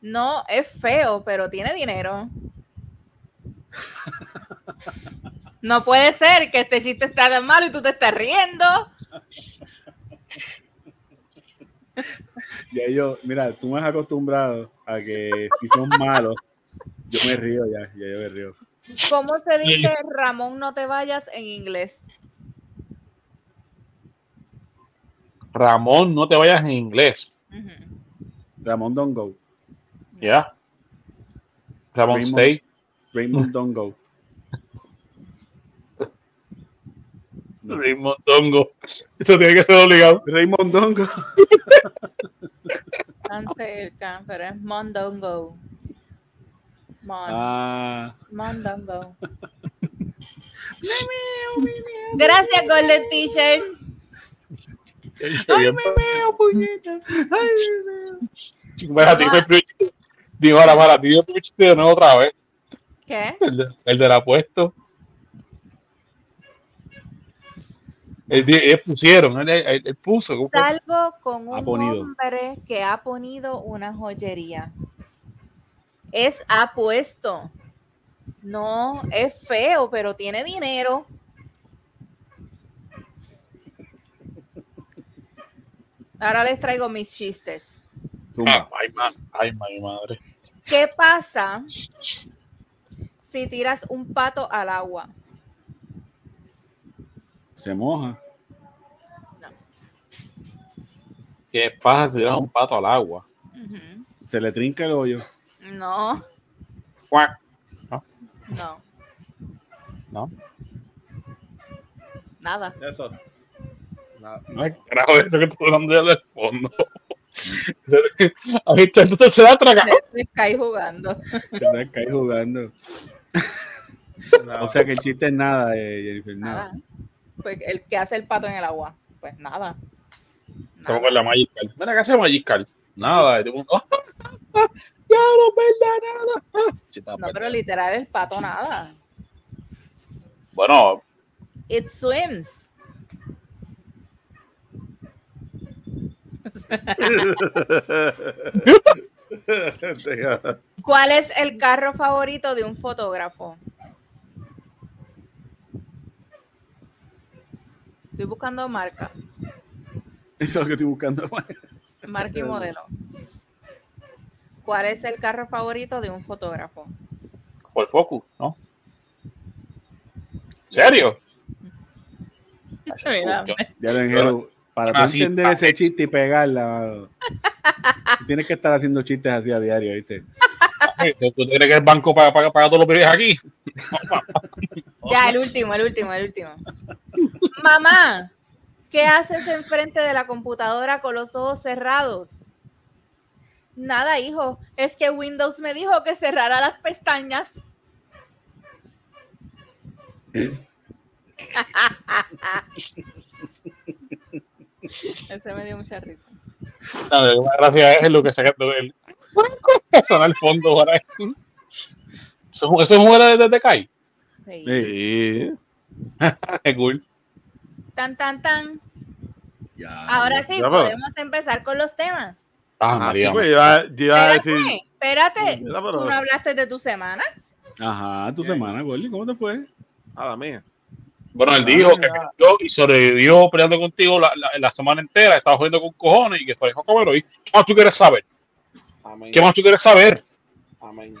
No es feo, pero tiene dinero. No puede ser que este chiste está tan malo y tú te estás riendo. Ya yo, mira, tú me has acostumbrado a que si son malos, yo me río ya, ya yo me río. ¿Cómo se dice Ramón no te vayas en inglés? Ramón, no te vayas en inglés. Ramón Don't Go. ¿Ya? Ramón, Raymond. stay. Raymond Don't Go. [LAUGHS] Raymond Dongo. Eso tiene que ser obligado. Raymond Dongo. [LAUGHS] Cerca, pero es Mondongo. Mon, Ah, Mondongo. [LAUGHS] Gracias, Golden T-shirt. Ay, me veo, puñeta. Ay, me veo. Para ti, chiste. Digo, ahora para ti, chiste de nuevo otra vez. ¿Qué? El, de, el del apuesto. Él, pusieron, él, él- él puso. Salgo con un hombre que ha ponido una joyería. Es apuesto. No, es feo, pero tiene dinero. Ahora les traigo mis chistes. Ah, ay, madre. ¿Qué pasa si tiras un pato al agua? Se moja. ¿Qué pasa si tiras un pato al agua? Se le trinca el hoyo. No, Cuac. no, No, nada. Eso. Nada. no es carajo eso que estoy hablando del fondo. [LAUGHS] A mí, entonces se da traga. Me caí jugando. Ahí jugando. nada. O sea que el chiste es nada, eh, Jennifer. Nada. Nada. Pues el que hace el pato en el agua. Pues nada. Como con la Magical. Mira, ¿qué hace Magical? Nada. y todo el mundo, "Ah, [LAUGHS] Ya no verdad nada. No, pues. pero literal el pato nada. Bueno, It swims. ¿Cuál es el carro favorito de un fotógrafo? Estoy buscando marca, Eso es lo que estoy buscando. [LAUGHS] marca y modelo. ¿Cuál es el carro favorito de un fotógrafo? por Focus, ¿no? ¿En serio? [LAUGHS] Mira, Ya lo Angelo, para tú Así, entender ese chiste y pegarla, tienes que estar haciendo chistes así a diario, ¿viste? ¿Tú crees que el banco paga, paga, paga todos los billetes aquí? [LAUGHS] Ya, el último, el último, el último. Mamá, ¿qué haces enfrente de la computadora con los ojos cerrados? Nada, hijo. Es que Windows me dijo que cerrara las pestañas. [LAUGHS] Ese me dio mucha risa. No, más gracia es lo que saca el. Suena al fondo para eso. Eso eso es un juego de, de Kai. Sí. Sí. [LAUGHS] Qué cool. Tan, tan, tan. Ya, Ahora sí, Ya, pero- podemos empezar con los temas. Ah, Ah, sí, pues, yo iba, yo iba a decir. Espérate, ¿Tú no hablaste de tu semana? Ajá, tu semana, Gordy, ¿cómo te fue? A la mía. Bueno, él Ah, dijo que yo y sobrevivió peleando contigo la, la, la semana entera, estaba jodiendo con cojones y que fue y ¿Qué más tú quieres saber? Amén. ¿Qué más tú quieres saber? Amén.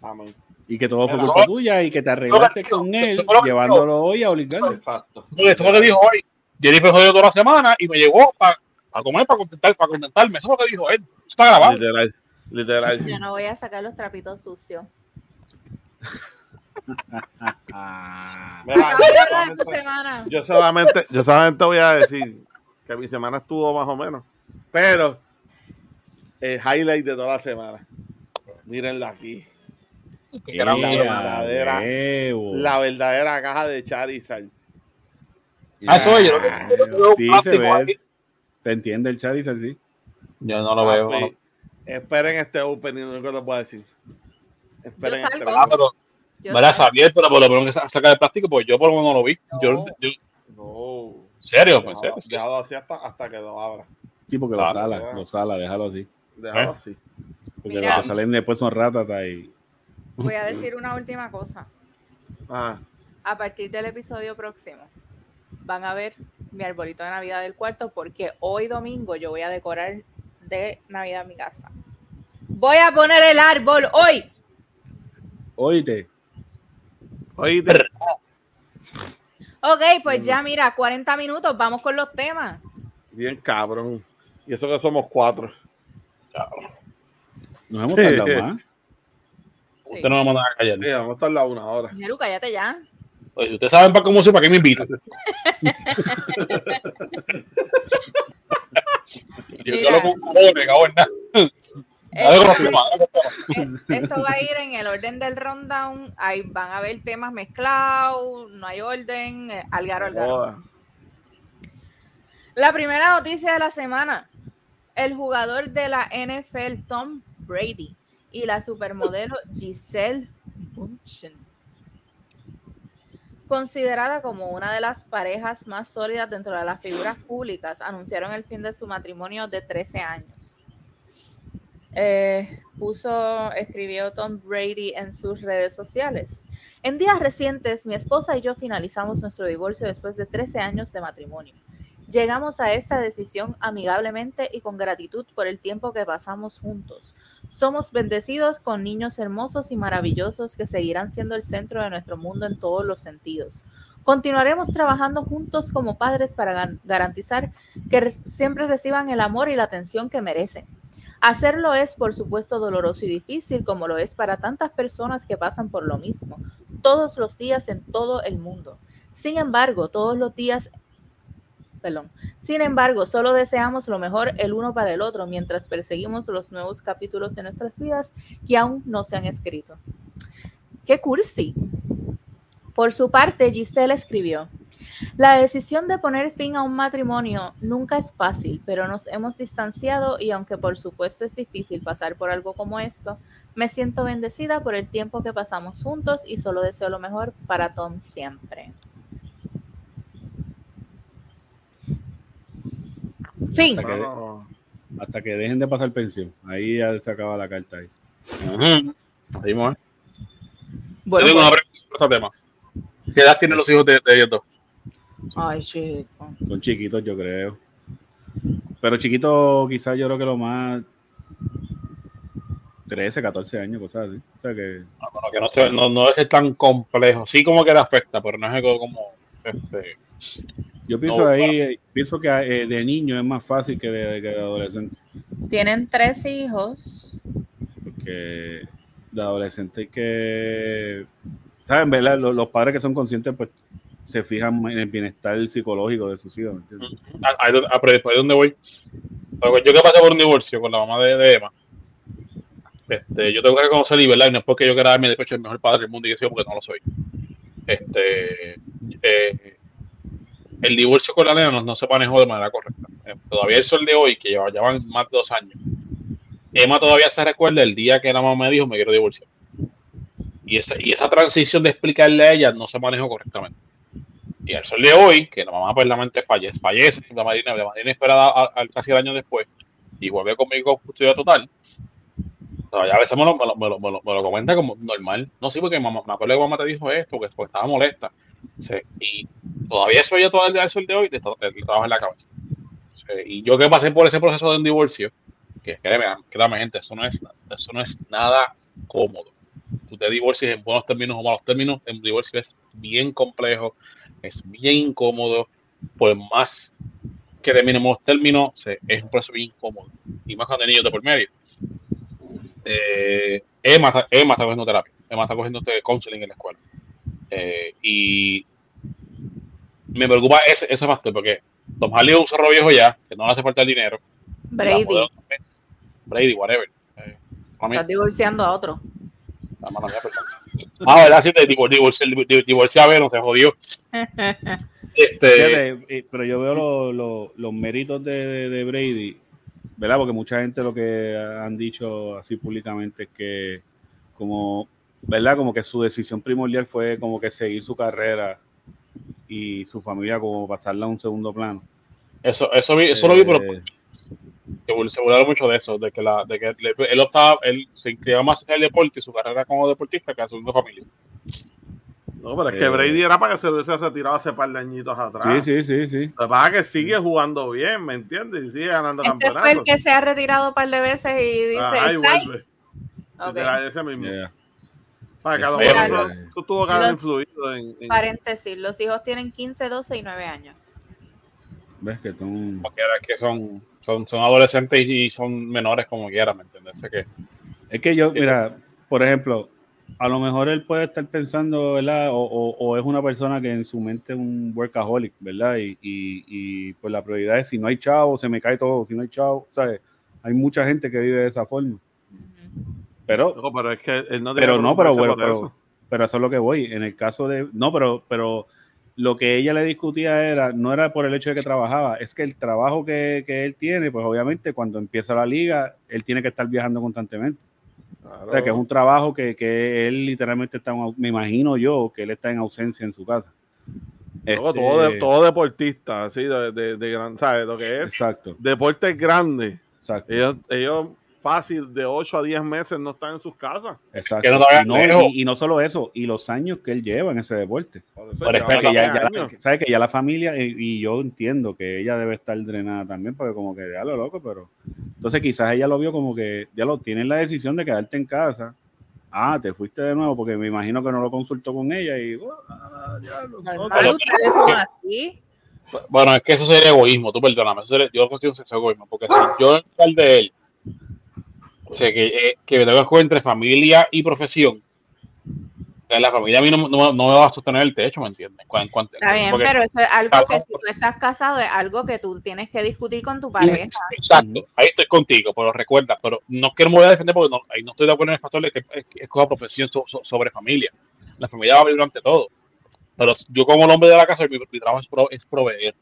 Amén. Y que todo fue Pero- culpa tuya y que te arreglaste con él, llevándolo hoy a obligarlo. Exacto. Eso fue lo que dijo hoy. Jennifer jodió toda la semana y me llegó para comer, para contentar, para contentarme. Eso es lo que dijo él. Está grabado. Literal. Literal. Yo no voy a sacar los trapitos sucios. [LAUGHS] Mira, solamente- yo solamente, yo solamente voy a decir que mi semana estuvo más o menos. Pero el highlight de toda la semana. Mírenla aquí. La verdadera-. La verdadera caja de Charizard. Ah, eso es, yo no- no Sí, se ve. Se entiende el Charizard, sí. Yo no lo veo. Papi, no. Esperen este opening, lo que les puedo decir. Esperen Yo este. Yo sé. Sabía, pero por lo menos que sa- sacar el plástico, pues yo por lo menos no lo vi. Yo, No. yo- No. ¿En serio? Pues, ¿en Dejado, serio? dejado así hasta, hasta que lo abra. Sí, porque Claro, lo sala, lo sala, déjalo así. Déjalo ¿Eh? así. Porque Mira. lo que salen después son ratatas y Voy a decir una última cosa. Ah, A partir del episodio próximo van a ver mi arbolito de Navidad del cuarto porque hoy domingo yo voy a decorar de Navidad mi casa. Voy a poner el árbol hoy. Oíste, oíste. Ok, pues ya mira, 40 minutos, vamos con los temas. Bien cabrón. Y eso que somos cuatro. nos hemos Sí. tardado más. Sí. Usted no me manda a callar. Sí, vamos a estar la una hora. Neru, cállate ya. Pues, si ustedes saben para cómo soy, ¿para qué me invitan? [LAUGHS] [LAUGHS] Yo Mira. lo con me cago en nada. Esto va a ir en el orden del rundown. Ahí van a haber temas mezclados, no hay orden, eh, algaro, algaro. Joda. La primera noticia de la semana. El jugador de la NFL Tom Brady y la supermodelo Giselle Bundchen. Considerada como una de las parejas más sólidas dentro de las figuras públicas, anunciaron el fin de su matrimonio de 13 años. Eh, puso, escribió Tom Brady en sus redes sociales. En días recientes, mi esposa y yo finalizamos nuestro divorcio después de 13 años de matrimonio. Llegamos a esta decisión amigablemente y con gratitud por el tiempo que pasamos juntos. Somos bendecidos con niños hermosos y maravillosos que seguirán siendo el centro de nuestro mundo en todos los sentidos. Continuaremos trabajando juntos como padres para garantizar que re- siempre reciban el amor y la atención que merecen. Hacerlo es, por supuesto, doloroso y difícil, como lo es para tantas personas que pasan por lo mismo, todos los días en todo el mundo. Sin embargo, todos los días Perdón. Sin embargo, solo deseamos lo mejor el uno para el otro mientras perseguimos los nuevos capítulos de nuestras vidas que aún no se han escrito. ¡Qué cursi! Por su parte, Giselle escribió, la decisión de poner fin a un matrimonio nunca es fácil, pero nos hemos distanciado y aunque por supuesto es difícil pasar por algo como esto, me siento bendecida por el tiempo que pasamos juntos y solo deseo lo mejor para Tom siempre. Fin. Hasta que, No, hasta que dejen de pasar pensión. Ahí ya se acaba la carta ahí. Seguimos. Bueno, Yo tengo una pregunta sobre este tema. ¿Qué edad tienen los hijos de, de ellos dos? Ay, chico. Son chiquitos, yo creo. Pero chiquitos, quizás yo creo que lo más 13, 14 años, cosas así. O sea que No, no, que no, se- no, ser tan complejo. Sí, como que le afecta, pero no es algo como. Este, yo pienso No, ahí, pienso que eh, de niño es más fácil que de, que de adolescente. Tienen tres hijos. Porque de adolescente hay que. ¿Saben? ¿verdad? Los, los padres que son conscientes, pues se fijan en el bienestar psicológico de sus hijos. ¿me entiendes? a, a, a- pero después de dónde voy. Yo que pasé por un divorcio con la mamá de, Emma. Este, yo tengo que reconocer y verdad, y no es porque yo quiera darme de pecho el mejor padre del mundo y que porque no lo soy. Este, eh, el divorcio con la nena no, se manejó de manera correcta. Eh, todavía el sol de hoy, que lleva, más de dos años, Emma todavía se recuerda el día que la mamá me dijo me quiero divorciar. Y esa, y esa transición de explicarle a ella no se manejó correctamente. Y al sol de hoy, que la mamá pues la mente fallece, fallece, la Marina, la Marina esperada a- a- casi el año después, y vuelve conmigo con custodia total. Todavía a veces me lo, me, lo, me, lo, me lo- me lo comenta como normal. No, sí, porque mamá, me acuerdo que mamá te dijo esto, porque, porque estaba molesta. Sí, y todavía eso ella todavía al sol de hoy le, tra- le trabaja en la cabeza. Sí, y yo que pasé por ese proceso de un divorcio, que créeme, créame gente, eso no es, eso no es nada cómodo. Tú te divorcies en buenos términos o malos términos, el divorcio es bien complejo, es bien incómodo, por más que terminemos términos, se- es un proceso bien incómodo. Y más cuando hay niños de por medio. Eh, Emma, está- Emma está cogiendo terapia, Emma está cogiendo este counseling en la escuela. Eh, y me preocupa ese, ese factor, porque Tom Harley es un cerro viejo ya, que no le hace falta el dinero. Brady. Brady, whatever. Eh, Estás divorciando a otro. La mano mía. Ah, ¿verdad? Sí, te divor- divorcié, div- divorcié a ver, no se jodió. [LAUGHS] Este, pero yo veo lo- lo- los méritos de, de- de Brady, ¿verdad? Porque mucha gente lo que han dicho así públicamente es que como, ¿verdad? Como que su decisión primordial fue como que seguir su carrera y su familia como pasarla a un segundo plano. eso, eso, vi- eso lo vi, pero Eh, se burlaron mucho de eso, de que, la, de que le- él optaba, él se inclinaba más hacia el deporte y su carrera como deportista que a su segunda familia. no, pero es que Eh. Brady era para que se hubiese retirado hace par de añitos atrás. sí, sí, sí, sí. Lo que pasa es que sigue jugando bien, ¿me entiendes? Y sigue ganando Este fue el campeonatos. que se ha retirado un par de veces y dice, vuelve. Ok. Literal, ese mismo. Yeah. O sea, que a lo Mira, mejor mira. eso, eso tuvo que haber influido en, en- Paréntesis, los hijos tienen 15, 12 y 9 años. ¿Ves que son... Porque que son, son, son adolescentes y son menores como quieran, ¿me entiendes? Que Es que yo, mira, por ejemplo, a lo mejor él puede estar pensando, ¿verdad? O, o- o es una persona que en su mente es un workaholic, ¿verdad? Y, y, y, pues la prioridad es si no hay chavo, se me cae todo, si no hay chavo, ¿sabes? Hay mucha gente que vive de esa forma. Pero, Loco, pero es que él no pero no, pero bueno, pero, eso. pero eso es lo que voy. En el caso de, no, pero, pero lo que ella le discutía era, no era por el hecho de que trabajaba, es que el trabajo que, que él tiene, pues obviamente cuando empieza la liga, él tiene que estar viajando constantemente. O sea, que es un trabajo que, que él literalmente está, en me imagino yo, que él está en ausencia en su casa. Este, todo deportista, así, de, de, de gran, ¿sabes? Lo que es Exacto, deportes grandes. exacto, Ellos, ellos fácil de 8 a 10 meses no están en sus casas. exacto. no y, no, y- y no solo eso, y los años que él lleva en ese deporte. Por eso que ya, ya la, sabe que ya la familia, y, y yo entiendo que ella debe estar drenada también, porque como que ya lo loco, pero entonces quizás ella lo vio como que ya lo tienes la decisión de quedarte en casa. Ah, te fuiste de nuevo, porque me imagino que no lo consultó con ella y oh, ya lo- Pero- así. Bueno, es que eso sería egoísmo, tú perdóname. Eso sería, yo considero que eso es egoísmo, porque si yo en lugar de él, sé que, eh, que me tengo que escoger entre familia y profesión, la familia a mí no, no- no me va a sostener el techo, ¿me entiendes? Está bien, porque- pero eso es algo Claro. que si tú estás casado es algo que tú tienes que discutir con tu pareja. Exacto, ahí estoy contigo, pero recuerda, pero no quiero me voy a defender porque no, ahí no estoy de acuerdo en el factor de que es- que escoja profesión so- so- sobre familia. La familia va a venir ante todo. Pero yo como el hombre de la casa, mi, mi trabajo es, pro- es proveer.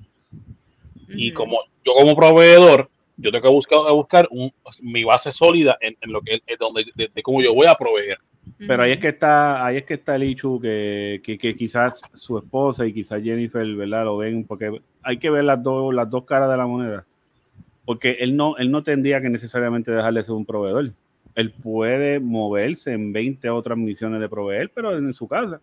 Y Ujú. como yo como proveedor, yo tengo que buscar, buscar un- mi base sólida en, en lo que es donde de, de cómo yo voy a proveer. Pero ahí es que está, ahí es que está el hecho que, que, que quizás su esposa y quizás Jennifer, ¿verdad? Lo ven, porque hay que ver las dos, las dos caras de la moneda. Porque él no, él no tendría que necesariamente dejarle ser un proveedor. Él puede moverse en 20 otras misiones de proveer, pero en su casa.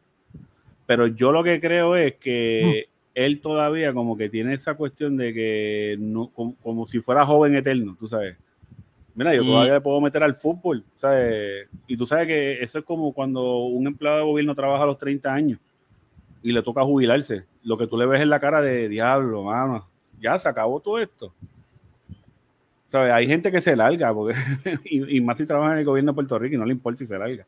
Pero yo lo que creo es que él todavía como que tiene esa cuestión de que no, como, como si fuera joven eterno, tú sabes. Mira, yo Mm. todavía le puedo meter al fútbol, ¿sabes? Y tú sabes que eso es como cuando un empleado de gobierno trabaja a los 30 años y le toca jubilarse. Lo que tú le ves en la cara de diablo, mano, ya se acabó todo esto. ¿Sabes? Hay gente que se larga, porque, [LAUGHS] y, y más si trabaja en el gobierno de Puerto Rico y no le importa si se larga.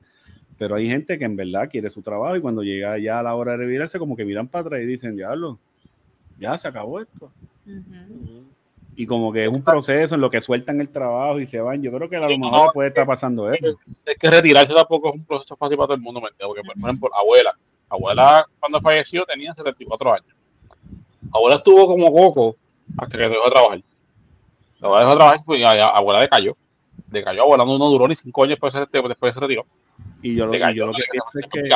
Pero hay gente que en verdad quiere su trabajo y cuando llega ya a la hora de revirarse, como que miran para atrás y dicen, diablo, ya se acabó esto. Y como que es un proceso en lo que sueltan el trabajo y se van. Yo creo que a lo Sí, mejor no, puede estar pasando eso. Es que retirarse tampoco es un proceso fácil para todo el mundo, ¿me entiendes? Porque, por ejemplo, abuela, abuela cuando falleció tenía 74 años. Abuela estuvo como coco hasta que dejó de trabajar. La abuela dejó de trabajar, pues abuela decayó. Decayó, abuela no, no duró ni 5 años después, de- después se retiró. Y yo, lo, y Decayó, yo lo que pienso es que,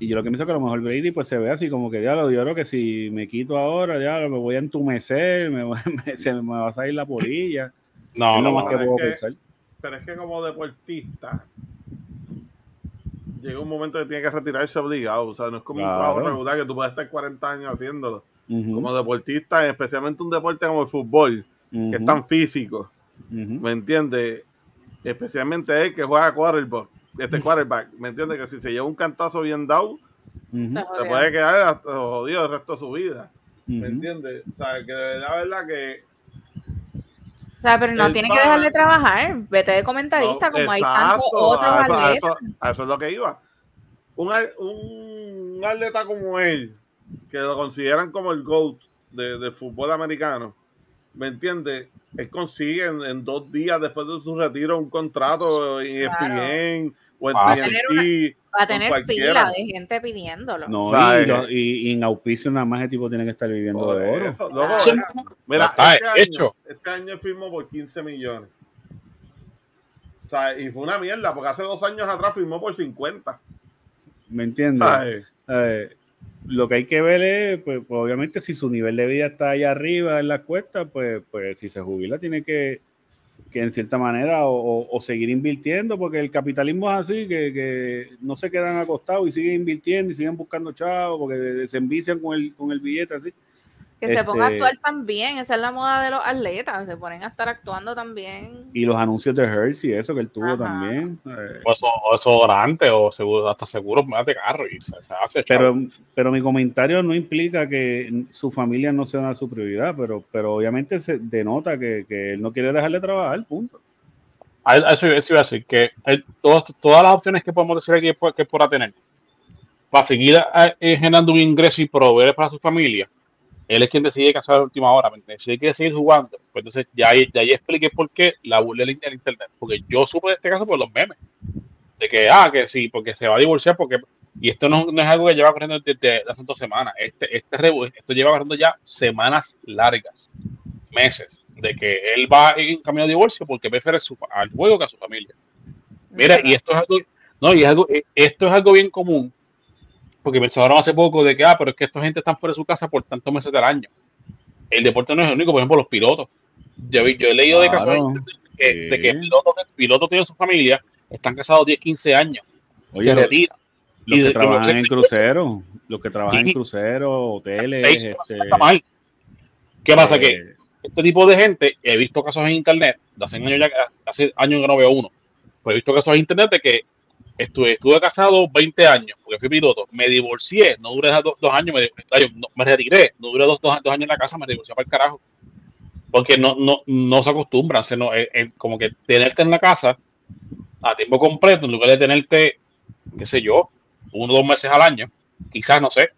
y yo lo que pienso es que a lo mejor Brady pues se ve así como que diablo, yo creo que si me quito ahora, ya me voy a entumecer, me, voy- [LAUGHS] me- se me va a salir la polilla. [LAUGHS] No, lo no, más que es puedo que- pensar. Pero es que como deportista llega un momento que tiene que retirarse obligado. O sea, no es como un trabajo regular que tú puedes estar 40 años haciéndolo. Como deportista, especialmente un deporte como el fútbol, que es tan físico. ¿Me entiendes? Especialmente él que juega quarterback. Este quarterback, ¿me entiendes? Que si se lleva un cantazo bien dado, Ujú, Se se puede quedar hasta jodido el resto de su vida. ¿Me entiendes? O sea, que de verdad, verdad que. O sea, pero no El tienes que dejar de trabajar. Vete de comentarista, No, como hay tantos otros a eso, a atletas. eso- a eso es lo que iba. Un, un atleta como él, que lo consideran como el GOAT de, de fútbol americano, ¿me entiendes? Él consigue en, en dos días después de su retiro un contrato en E ESPN o en Va a tener Va a tener fila de gente pidiéndolo. No, y, eh, lo- y- y en auspicio nada más ese tipo tiene que estar viviendo Por de oro. eso, loco, Sí, Mira, está este, hecho. Año, este año firmó por 15 millones. O sea, y fue una mierda, porque hace dos años atrás firmó por 50. ¿Me entiendes? Eh, lo que hay que ver es, pues, pues, obviamente, si su nivel de vida está allá arriba en la cuesta, pues, pues si se jubila, tiene que, que en cierta manera, o, seguir invirtiendo, porque el capitalismo es así, que, que no se quedan acostados y siguen invirtiendo y siguen buscando chavos, porque se envician con el, con el billete así. Que se ponga a Este- actuar también. Esa es la moda de los atletas. Se ponen a estar actuando también. Y los anuncios de Hertz y eso que él tuvo Ajá. también. eh, O eso, o eso durante, o seguro, hasta seguro de carro y se, se hace. Pero, pero mi comentario no implica que su familia no sea su prioridad, pero, pero obviamente se denota que, que él no quiere dejar de trabajar, punto. A eso, eso iba a decir, que todas, todas las opciones que podemos decir aquí que, que podrá tener para seguir eh, generando un ingreso y proveer para su familia, él es quien decide casar a la última hora. Si él quiere seguir jugando, pues entonces ya ahí, ya ahí expliqué por qué la burla del internet, porque yo supe de este caso por los memes, de que, ah, que sí, porque se va a divorciar, porque, y esto no, no es algo que lleva corriendo desde hace dos semanas, este, este rebu- esto lleva corriendo ya semanas largas, meses, de que él va en camino de divorcio porque prefiere su, al juego que a su familia. Mira, y esto es algo, no, y es algo, eh, esto es algo bien común, porque pensaron hace poco de que, ah, pero es que esta gente está fuera de su casa por tantos meses del año. El deporte no es el único, por ejemplo, los pilotos. Yo, he- yo he leído de casos de de que pilotos, pilotos tienen su familia, están casados 10, 15 años, Oye, se retiran. Los que trabajan en crucero, los que trabajan Sí. en crucero, hoteles, Seis este, está mal. ¿Qué pasa? Que eh, este tipo de gente, he visto casos en internet, de hace años ya, hace años que no veo uno, pero he visto casos en internet de que estuve, estuve casado 20 años, porque fui piloto, me divorcié, no duré dos, dos años, me, ay, no, me retiré, no duré dos, dos, dos años en la casa, me divorcié para el carajo. Porque no, no, no se acostumbran, como que tenerte en la casa a tiempo completo, en lugar de tenerte, qué sé yo, uno o dos meses al año, quizás, no sé,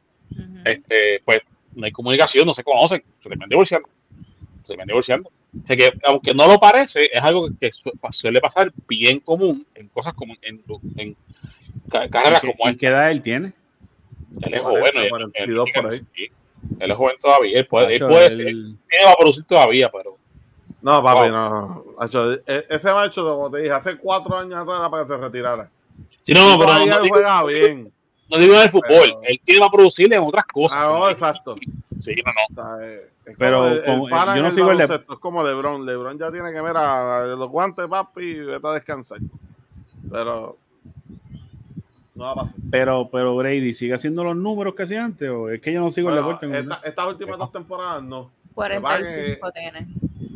este, pues no hay comunicación, no se conocen, se terminan divorciando. Se terminan divorciando. O sea que, aunque no lo parece, es algo que su- suele pasar bien común en cosas como en, en ca- carreras ¿y qué- como ¿Y esta. qué edad él tiene? Él es 40, joven, él- 42 por ahí. sí, él es joven todavía, él puede, él puede él- ser, tiene va a producir todavía, pero No, papi, Wow. no. Hacho, e- ese macho, como te dije, hace cuatro años atrás era para que se retirara. sí, no, no, pero no, no él digo, juega bien. no digo en el fútbol, Pero- él tiene va a producir en otras cosas. Ah, no, exacto. Sí, no, no. O sea, eh, es Pero como el- como- pana yo no sigo el de- Es como LeBron. LeBron ya tiene que ver a, los guantes, papi, y vete a descansar. Pero no va a pasar. Pero, pero Brady, ¿sigue haciendo los números que hacía antes? ¿O es que yo no sigo el deporte? en esta- estas últimas dos temporadas no. 45 tiene.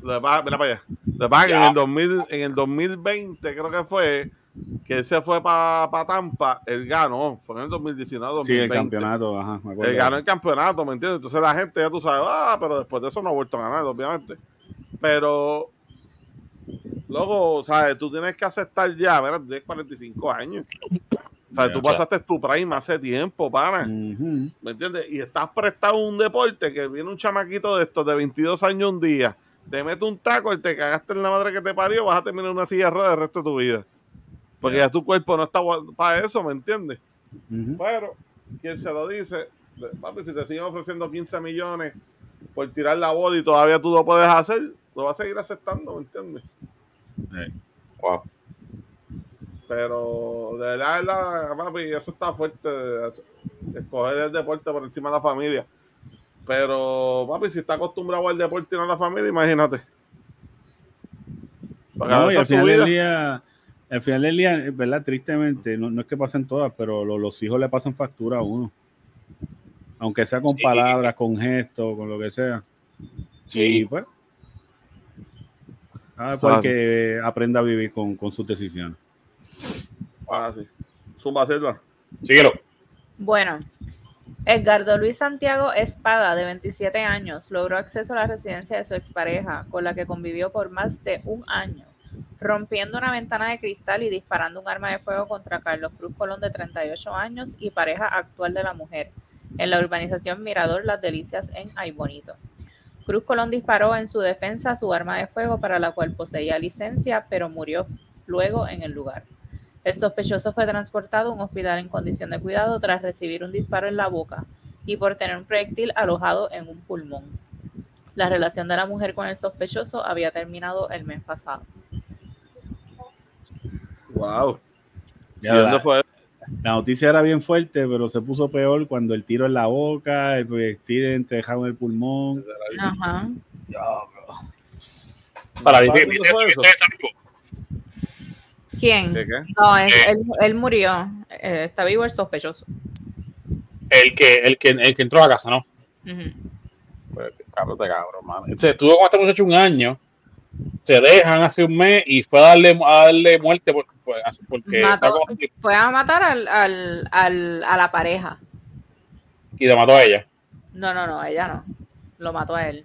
Mira para allá. Lo que pasa es que en el, 2000, en el 2020, creo que fue, que él se fue para Tampa, él ganó. Fue en el 2019, Sí, 2020. el campeonato, ajá, me acuerdo. Él ganó el campeonato, ¿me entiendes? Entonces la gente, ya tú sabes, ah, pero después de eso no ha vuelto a ganar, obviamente. Pero, luego, ¿sabes? Tú tienes que aceptar ya, ¿verdad? Tienes 45 años. O sea, tú pasaste tu prime hace tiempo, pana. ¿Me entiendes? Y estás prestado a un deporte que viene un chamaquito de estos de 22 años un día, te mete un taco y te cagaste en la madre que te parió, vas a terminar en una silla de ruedas el resto de tu vida. Porque Ya. tu cuerpo no está para eso, ¿me entiendes? Pero, quien se lo dice, papi, si te siguen ofreciendo 15 millones por tirar la boda y todavía tú lo puedes hacer, lo vas a seguir aceptando, ¿me entiendes? Eh, Wow. Pero de verdad, verdad, papi, eso está fuerte. Escoger el deporte por encima de la familia. Pero, papi, si está acostumbrado al deporte y no a la familia, imagínate. No, y al final del vida. día, al final del día, verdad, tristemente, no, no es que pasen todas, pero lo- los hijos le pasan factura a uno. Aunque sea con Sí. palabras, con gestos, con lo que sea. Y Sí, pues, cada cual que aprenda a vivir con, con sus decisiones. Ah, sí. Zumba Silva. síguelo. Bueno, Edgardo Luis Santiago Espada, de 27 años, logró acceso a la residencia de su expareja, con la que convivió por más de un año, rompiendo una ventana de cristal y disparando un arma de fuego contra Carlos Cruz Colón, de 38 años y pareja actual de la mujer, en la urbanización Mirador Las Delicias en Aybonito. Cruz Colón disparó en su defensa su arma de fuego para la cual poseía licencia, pero murió luego en el lugar. El sospechoso fue transportado a un hospital en condición de cuidado tras recibir un disparo en la boca y por tener un proyectil alojado en un pulmón. La relación de la mujer con el sospechoso había terminado el mes pasado. Wow. Ya, ¿Y dónde la, fue? la noticia era bien fuerte, pero se puso peor cuando el tiro en la boca, el proyectil te dejaba en el pulmón. Ajá. Para ¿Sabes vivir, dónde fue eso? ¿Quién? No, es- Eh. él, él murió. Eh, está vivo el sospechoso. El que, el que, el que entró a casa, ¿no? Pues, cabrón de cabrón, mano. Entonces, estuvo con este muchacho un año, se dejan hace un mes y fue a darle, a darle muerte por- por- porque Mató. con- Fue a matar al, al, al- a la pareja. y le mató a ella. No, no, no, ella no. Lo mató a él.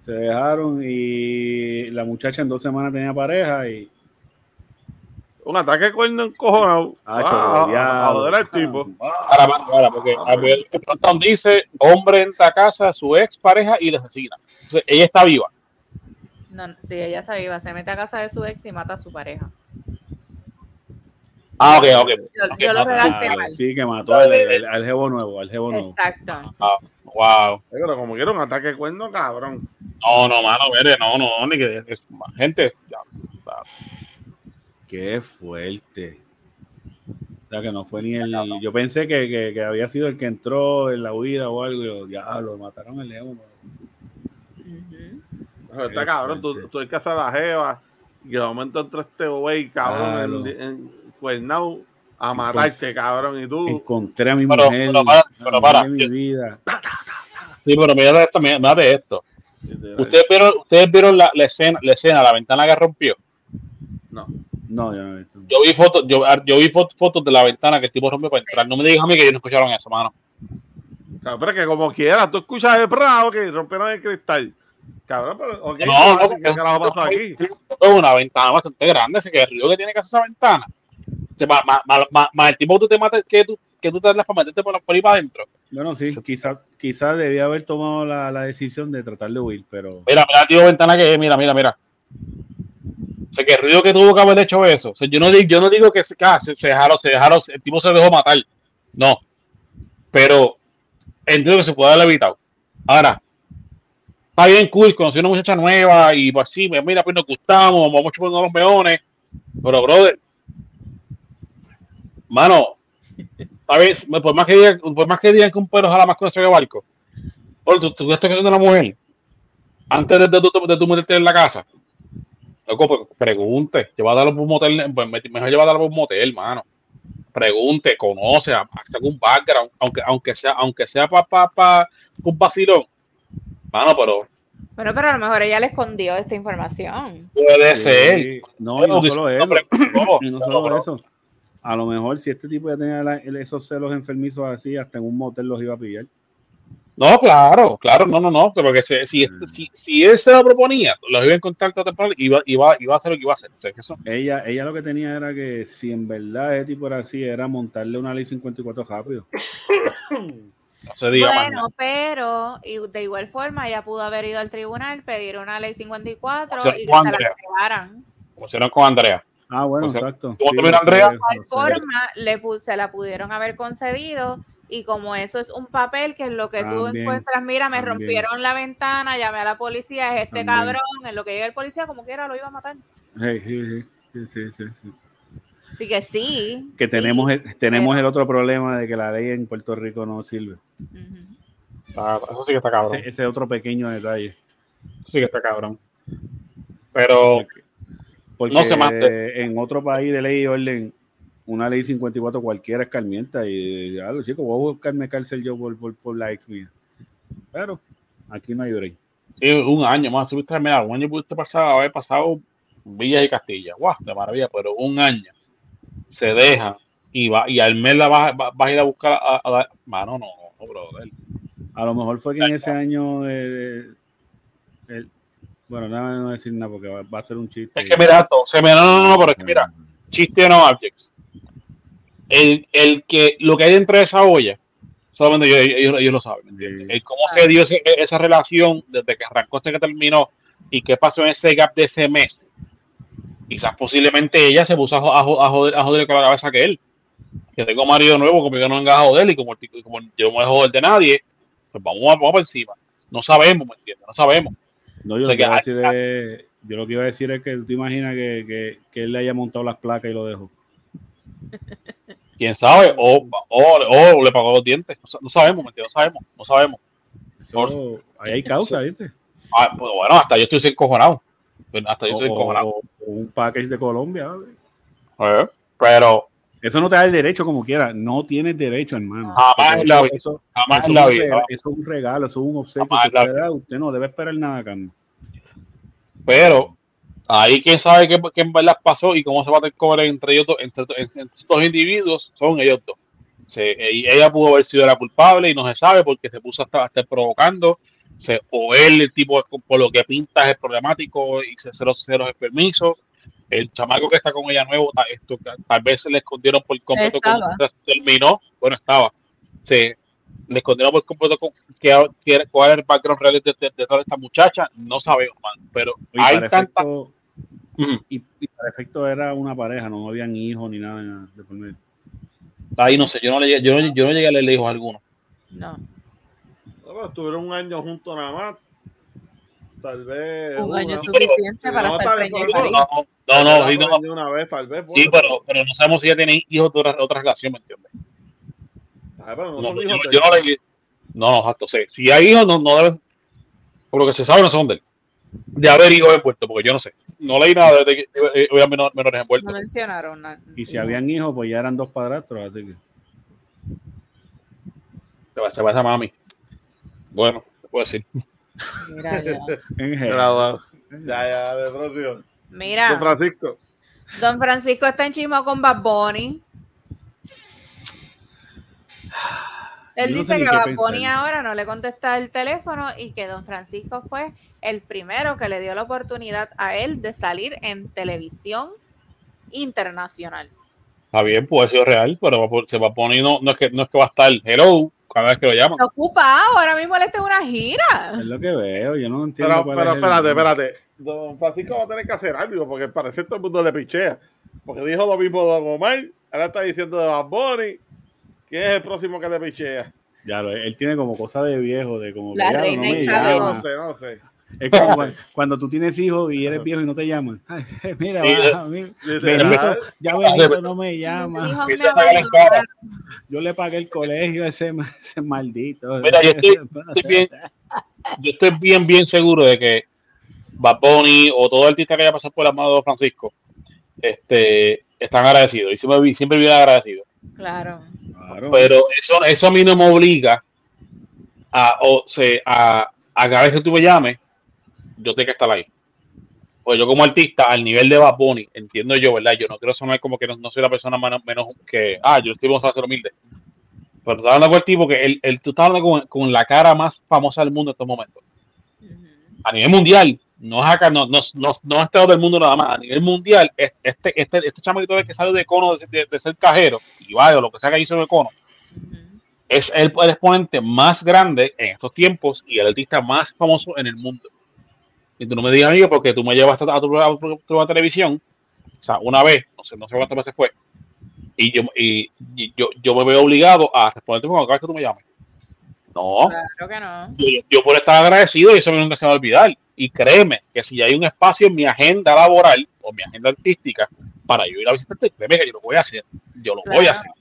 Se dejaron y la muchacha en dos semanas tenía pareja y Un ataque cuerno encojonado. Ah, Ah, a joder al tipo. Ahora, ahora, porque a ver, el Proton dice, hombre entra a casa su ex pareja y le asesina. Entonces, ella está viva. No, no, sí, ella está viva. Se mete a casa de su ex y mata a su pareja. Ah, ok, ok. Yo, Ok, yo lo ah, redacté Ah, mal. sí, que mató al, al, al jevo nuevo, al jevo nuevo. Exacto. Ah, wow. Eh, Pero como quiera un ataque de cuerno, cabrón. No, no, mano, mire, no, no, ni que es- gente, ya, Qué fuerte. O sea, que no fue ni el. Yo pensé que, que, que había sido el que entró en la huida o algo. Y yo, diablo, mataron al jevo nuevo. Pero Está cabrón, tú, tú en casa de la jeva y de momento entra este güey, cabrón, Claro. en, en Cuernao a matarte, cabrón, y tú. Encontré a mi Pero- mujer. pero para, pero mi vida. Sí, pero mira esto, mira, esto. Ustedes vieron, ustedes vieron la, la escena, la escena, la ventana que rompió. No. No, yo no he visto. Yo vi fotos, yo, yo vi fotos, fotos de la ventana que el tipo rompió para entrar. No me digas a mí que ellos no escucharon eso, mano. Cabrón, pero es que como quiera, tú escuchas el prado que rompieron el cristal. Cabrón, pero, ok, No, no, ¿qué carajo pasó aquí? Es una ventana bastante grande, así que el río que tiene que hacer esa ventana. O sea, más, más, más, más- más el tipo que tú te matas que tú, que tú te das para meterte por, por ahí para adentro. Bueno, sí, quizás quizá debía haber tomado la, la decisión de tratar de huir, pero. Mira, mira de ventana que es, mira, mira, mira. O sea, que el ruido que tuvo que haber hecho eso. O sea, yo no digo, yo no digo que se, ah, se, se dejaron, se dejaron, el tipo se dejó matar. No. Pero entiendo que se puede haber evitado. Ahora, está bien cool, conocí a una muchacha nueva y pues sí, mira, pues nos gustamos, vamos a chupar unos meones. Pero, brother, mano, ¿sabes? Por más que digan, por más que, digan que un perro jala más con ese barco, Oye, tú, tú estás casando a una mujer antes de, de, de tú meterte en la casa. Loco, pues, pregunte, llévatalo por un motel, pues, mejor llévatalo por un motel, mano. Pregunte, conoce, saca un background, aunque, aunque sea, aunque sea para pa, pa, un vacilón. Mano, pero Bueno, pero a lo mejor ella le escondió esta información. puede Sí, ser. No, y no solo eso. [CLEARS THROAT] Y no solo. A lo mejor si este tipo ya tenía la- esos celos enfermizos así, hasta en un motel los iba a pillar. No, claro, claro, no, no, no, porque si, si, Mm. si, si él se lo proponía, los iba a encontrar temprano, iba, iba, iba a hacer lo que iba a hacer. O sea, que eso, Ella, ella lo que tenía era que si en verdad ese tipo era así, era montarle una ley 54 rápido. [COUGHS] no se diga más nada. Bueno, pero y de igual forma ella pudo haber ido al tribunal, pedir una ley 54 O sea, y que se la entregaran. Como hicieron con Andrea. Ah, bueno, O sea, exacto. ¿cómo Sí, Andrea? De igual forma le se la pudieron haber concedido y como eso es un papel que es lo que tú También, encuentras, mira, me también. rompieron la ventana, llamé a la policía, es este También. cabrón, en lo que llega el policía como quiera lo iba a matar. Sí, sí, sí, sí, sí, sí, sí. Que sí. Que sí. tenemos, el, tenemos pero- el otro problema de que la ley en Puerto Rico no sirve. Ujú. Está- eso sí que está cabrón. Ese, ese otro pequeño detalle. Eso sí que está cabrón. Pero Porque No se mate. en otro país de ley y orden, una ley 54 cualquiera escarmienta y ya los chicos, voy a buscarme cárcel yo por, por, por la ex mía. Pero aquí no hay break. sí, un año más, subiste, mira, un año pudiste pasar, haber pasado Villas y Castilla. Guau, de maravilla, pero un año se deja y va y al mes la vas, vas- vas a ir a buscar a, a dar- Mano, no, no, brother. A lo mejor fue que en ese año, eh, el- bueno, nada no decir nada porque va, va a ser un chiste. Es que mira, esto, se me, no, no, no, pero es que mira, chiste no objects. El, el que lo que hay dentro de esa olla, solamente ellos, ellos- ellos lo saben, ¿me entiendes? Sí. El cómo se dio ese- esa relación desde que arrancó hasta que terminó y qué pasó en ese gap de ese mes. Quizás posiblemente ella se puso a, jo- a jo- a joder, a joder con la cabeza que él. Que tengo marido nuevo, como yo no venga a joder y como, el como yo no me joder de nadie, pues vamos, a- vamos por encima. No sabemos, ¿me entiendes? No sabemos. No, yo, O sea lo que iba a decir es, yo lo que iba a decir es que tú te imaginas que, que, que él le haya montado las placas y lo dejó. [LAUGHS] ¿Quién sabe? O, o, o le pagó los dientes. No, sa- no sabemos, ¿me entiendes? No sabemos, no sabemos. Eso, ahí hay causa, ¿viste? Ah, pues bueno, hasta yo estoy encojonado. Pues Hasta yo O, estoy encojonado. o- o un package de Colombia. Eh, Pero Eso no te da el derecho como quiera. No tienes derecho, hermano. Jamás en la vida. eso, jamás eso la vida. regalo, eso es un regalo, eso es un obsequio que la usted da. Usted no debe esperar nada a cambio. Pero ahí quién sabe qué, qué en verdad pasó y cómo se va a cobre entre ellos dos, entre, entre estos individuos, son ellos dos. Se- y ella pudo haber sido la culpable y no se sabe porque se puso hasta, estar provocando. O él, el tipo por lo que pinta es problemático y se cero ceros es permiso. el chamaco que está con ella nuevo, ta- esto, que tal vez se le escondieron por completo cuando terminó, bueno, estaba, se le escondieron por completo con, que, que- cuál era el background real de, de- de toda esta muchacha, no sabemos, man, pero Y hay para, tanta... efecto, y, y para efecto era una pareja, no habían hijos ni nada, de por medio. Ahí no sé, yo no, le, yo, no, yo no llegué a leerle hijos a alguno. No. No, pero estuvieron un año juntos nada más. Tal vez. Un año es suficiente para no, estar parir. No, no, no, sí, no, una vez, tal vez. sí, pero, pero no sabemos si ella tiene hijos de otra, otra relación, ¿me entiendes? Ah, pero no No, son yo, hijos yo de no. No, no, exacto. sí. Si hay hijos, no, no deben. Por lo que se sabe, no son de él. De haber hijos envueltos, porque yo no sé. No leí nada de que eh, había menor- menores No envueltos. mencionaron nada. Y si habían hijos, pues ya eran dos padrastros, así que. Se va, se va esa mami. Bueno, puedo decir. Mira, ya. Ya, ya, de próximo. Mira, Don Francisco. Don Francisco está en chismo con Bad Bunny. Él Yo no dice sé que Bad. Bunny ahora no le contesta el teléfono y que Don Francisco fue el primero que le dio la oportunidad a él de salir en televisión internacional. Está bien, puede ser real, pero se va a poner, no, no, es que, no es que va a estar hello cada vez que lo llaman. Está ocupado, ahora mismo él está en una gira. Es lo que veo, yo no entiendo. Pero, cuál pero es el- espérate, espérate. Don Francisco va a tener que hacer algo porque al parecer todo el mundo le pichea. Porque dijo lo mismo Don Omar. Ahora está diciendo de Bad Bunny. ¿Quién es el próximo que le pichea? Ya, lo- él tiene como cosa de viejo, de como. que La no reina. No llama. sé, no sé. Es como cuando, cuando tú tienes hijos y eres viejo y no te llaman. Ay, [LAUGHS] mira, Sí, va, a mí-. Benito, ya Benito no me llama. La. Yo le pagué el colegio a ese, ese maldito. Mira, yo estoy- estoy [LAUGHS] bien. Yo estoy bien, bien seguro de que Bad Bunny o todo artista que haya pasado por las manos de Francisco este, están agradecidos y siempre, siempre bien agradecidos. Claro. Claro. Pero eso, eso a mí no me obliga a, o sea, a, a cada vez que tú me llames, yo tengo que estar ahí. Pues yo como artista, al nivel de Bad Bunny, entiendo yo, ¿verdad? Yo no quiero sonar como que no, no soy la persona menos, menos que, ah, yo estoy vamos a ser humilde. Pero tú estás hablando con el tipo que el, el- tú estás hablando con, con la cara más famosa del mundo en estos momentos. A nivel mundial, no es acá, no, no, no, no es este del mundo nada más. A nivel mundial, es- este, este, este chamaquito que sale de cono de, de- de ser cajero y vaya, lo que sea que hizo de cono, es el, el exponente más grande en estos tiempos y el artista más famoso en el mundo. Y tú no me digas, amigo, porque tú me llevaste a tu a tu programa de televisión, o sea, una vez, no sé, no sé cuántas veces fue, y yo, y, y yo, yo me veo obligado a responderte cuando cada vez que tú me llames. No, Claro que no. yo, yo por estar agradecido y eso nunca se me va a olvidar. Y créeme que si hay un espacio en mi agenda laboral o mi agenda artística para yo ir a visitarte, créeme que yo lo voy a hacer. Yo lo voy a hacer.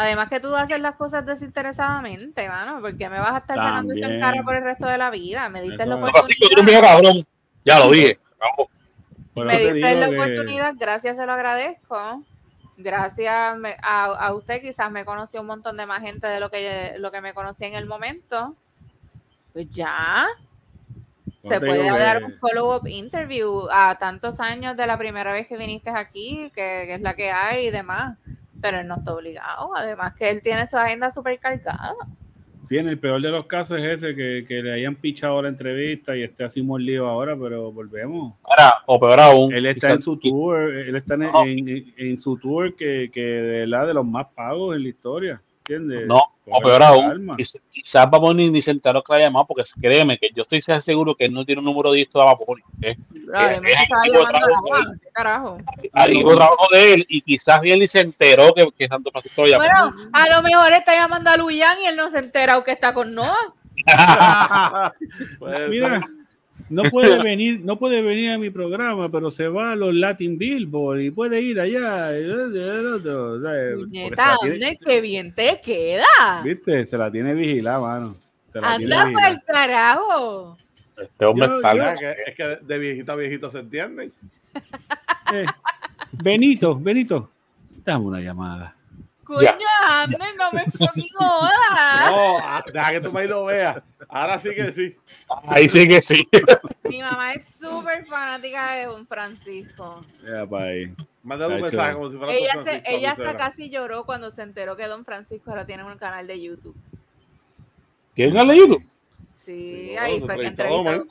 Además que tú haces las cosas desinteresadamente, mano, porque me vas a estar sacando esto en cara por el resto de la vida. Me diste Eso la. No, cabrón. Ya lo dije. Me diste la que- oportunidad, gracias, se lo agradezco. Gracias a, a usted, quizás me conoció un montón de más gente de lo que, lo que me conocía en el momento. Pues ya, se puede dar un follow-up interview a tantos años de la primera vez que viniste aquí, que, que es la que hay y demás. Pero él no está obligado. Además que él tiene su agenda súper cargada. Sí, en el peor de los casos es ese, que, que le hayan pichado la entrevista y esté así mordido ahora, pero volvemos. Ahora, o peor aún. Él está quizás- en su tour, él está en, No. en- en su tour que, que de la de los más pagos en la historia, ¿entiendes? No, o peor aún. Quizás Bad Bunny ni se enteró que la llamado, porque créeme que yo estoy seguro que él no tiene un número de esto de Bad Bunny. ¿eh? A trabajo Juan, ¿qué carajo? Al equipo de trabajo de él, y quizás bien ni se enteró que, que Santo Francisco lo llamó. Bueno, a lo mejor está llamando a Luyan y él no se entera aunque está con Noah. [LAUGHS] [LAUGHS] Puede Mira. No puede venir, no puede venir a mi programa, pero se va a los Latin Billboard y puede ir allá. tiene- ¿dónde que bien te queda? ¿Viste? Se la tiene vigilada, mano. Se la tiene Anda vigilada. por carajo. Este hombre Yo- está yo- que- es que de viejito a viejito se entienden. [LAUGHS] Eh, Benito, Benito, dame una llamada. Coño, Ya. Amner, no me fucking jodas. No, ah, deja que tu marido vea. Ahora sí que sí. Ahí sí que sí. Mi mamá es súper fanática de Don Francisco. Ya, pa' ahí. Mándale un mensaje como si fuera Ella, Don se, Francisco, ella hasta casi lloró cuando se enteró que Don Francisco ahora tiene un canal de YouTube. ¿Quieren darle YouTube? Sí, Sí, ahí fue que entrevistó a Omar.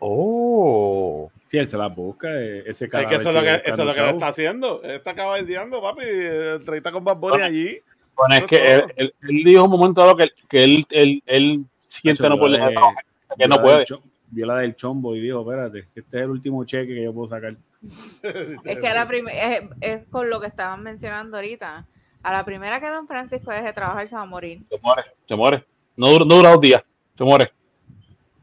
Oh. Sí, él se la busca. eh, Ese Es que eso es lo cadáver que, eso es lo que le luchado. está haciendo. Él está cabaldeando, papi. Entrevista con Bad Bunny Bueno, allí. Bueno, es que él, él- él dijo un momento dado que, que él, él, él siente no puede vio la dejar de- que no puede. Vio la del chombo y dijo, espérate, este es el último cheque que yo puedo sacar. [LAUGHS] Es que a la es, es con lo que estaban mencionando ahorita. A la primera que Don Francisco deje de trabajar se va a morir. Se muere, se muere. No, dura- no dura dos días, se muere.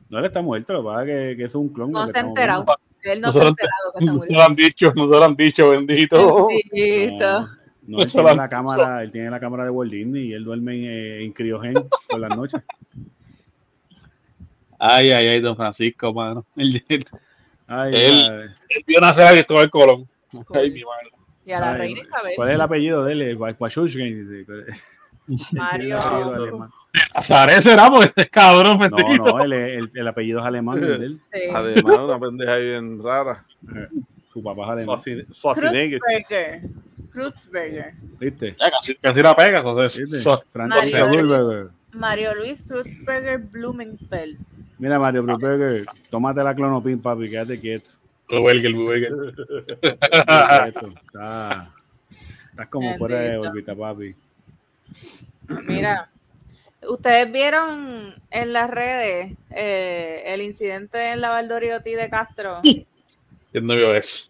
No, él está muerto, lo que pasa es que, que eso es un clon. No se ha estamos enterado. viendo. Él no No se ha que [LAUGHS] se murió. lo han dicho, no se lo han dicho, bendito. Bendito. No, no, él tiene la cámara, él tiene la cámara de Walt Disney y él duerme en, eh, en criogen por las noches. Ay, ay, ay, don Francisco, mano. Él, [LAUGHS] él, Ay, Él- vio nacer a Cristóbal Colón. Ay, mi madre. Y a la ay, reina Isabel. ¿Cuál es el apellido de él? Mario. [LAUGHS] alemán. Azaré será porque este cabrón No, bendito. no, el, el- el apellido es alemán él. Sí. Además, una [LAUGHS] pendeja ahí bien rara. Su papá es alemán. Schwarzenegger. Kreutzberger. Kreutzberger. ¿Viste? Ya, casi, casi la pega. Entonces, Mario. Bulberger. Mario Luis Kreutzberger Blumenfeld. Mira, Mario Bulberger, tómate la clonopin, papi, quédate quieto. Quieto. Está- Estás como fuera de órbita, papi. Mira, ustedes vieron en las redes eh, el incidente en la Valdoriotti de Castro. ¿Quién no vio eso?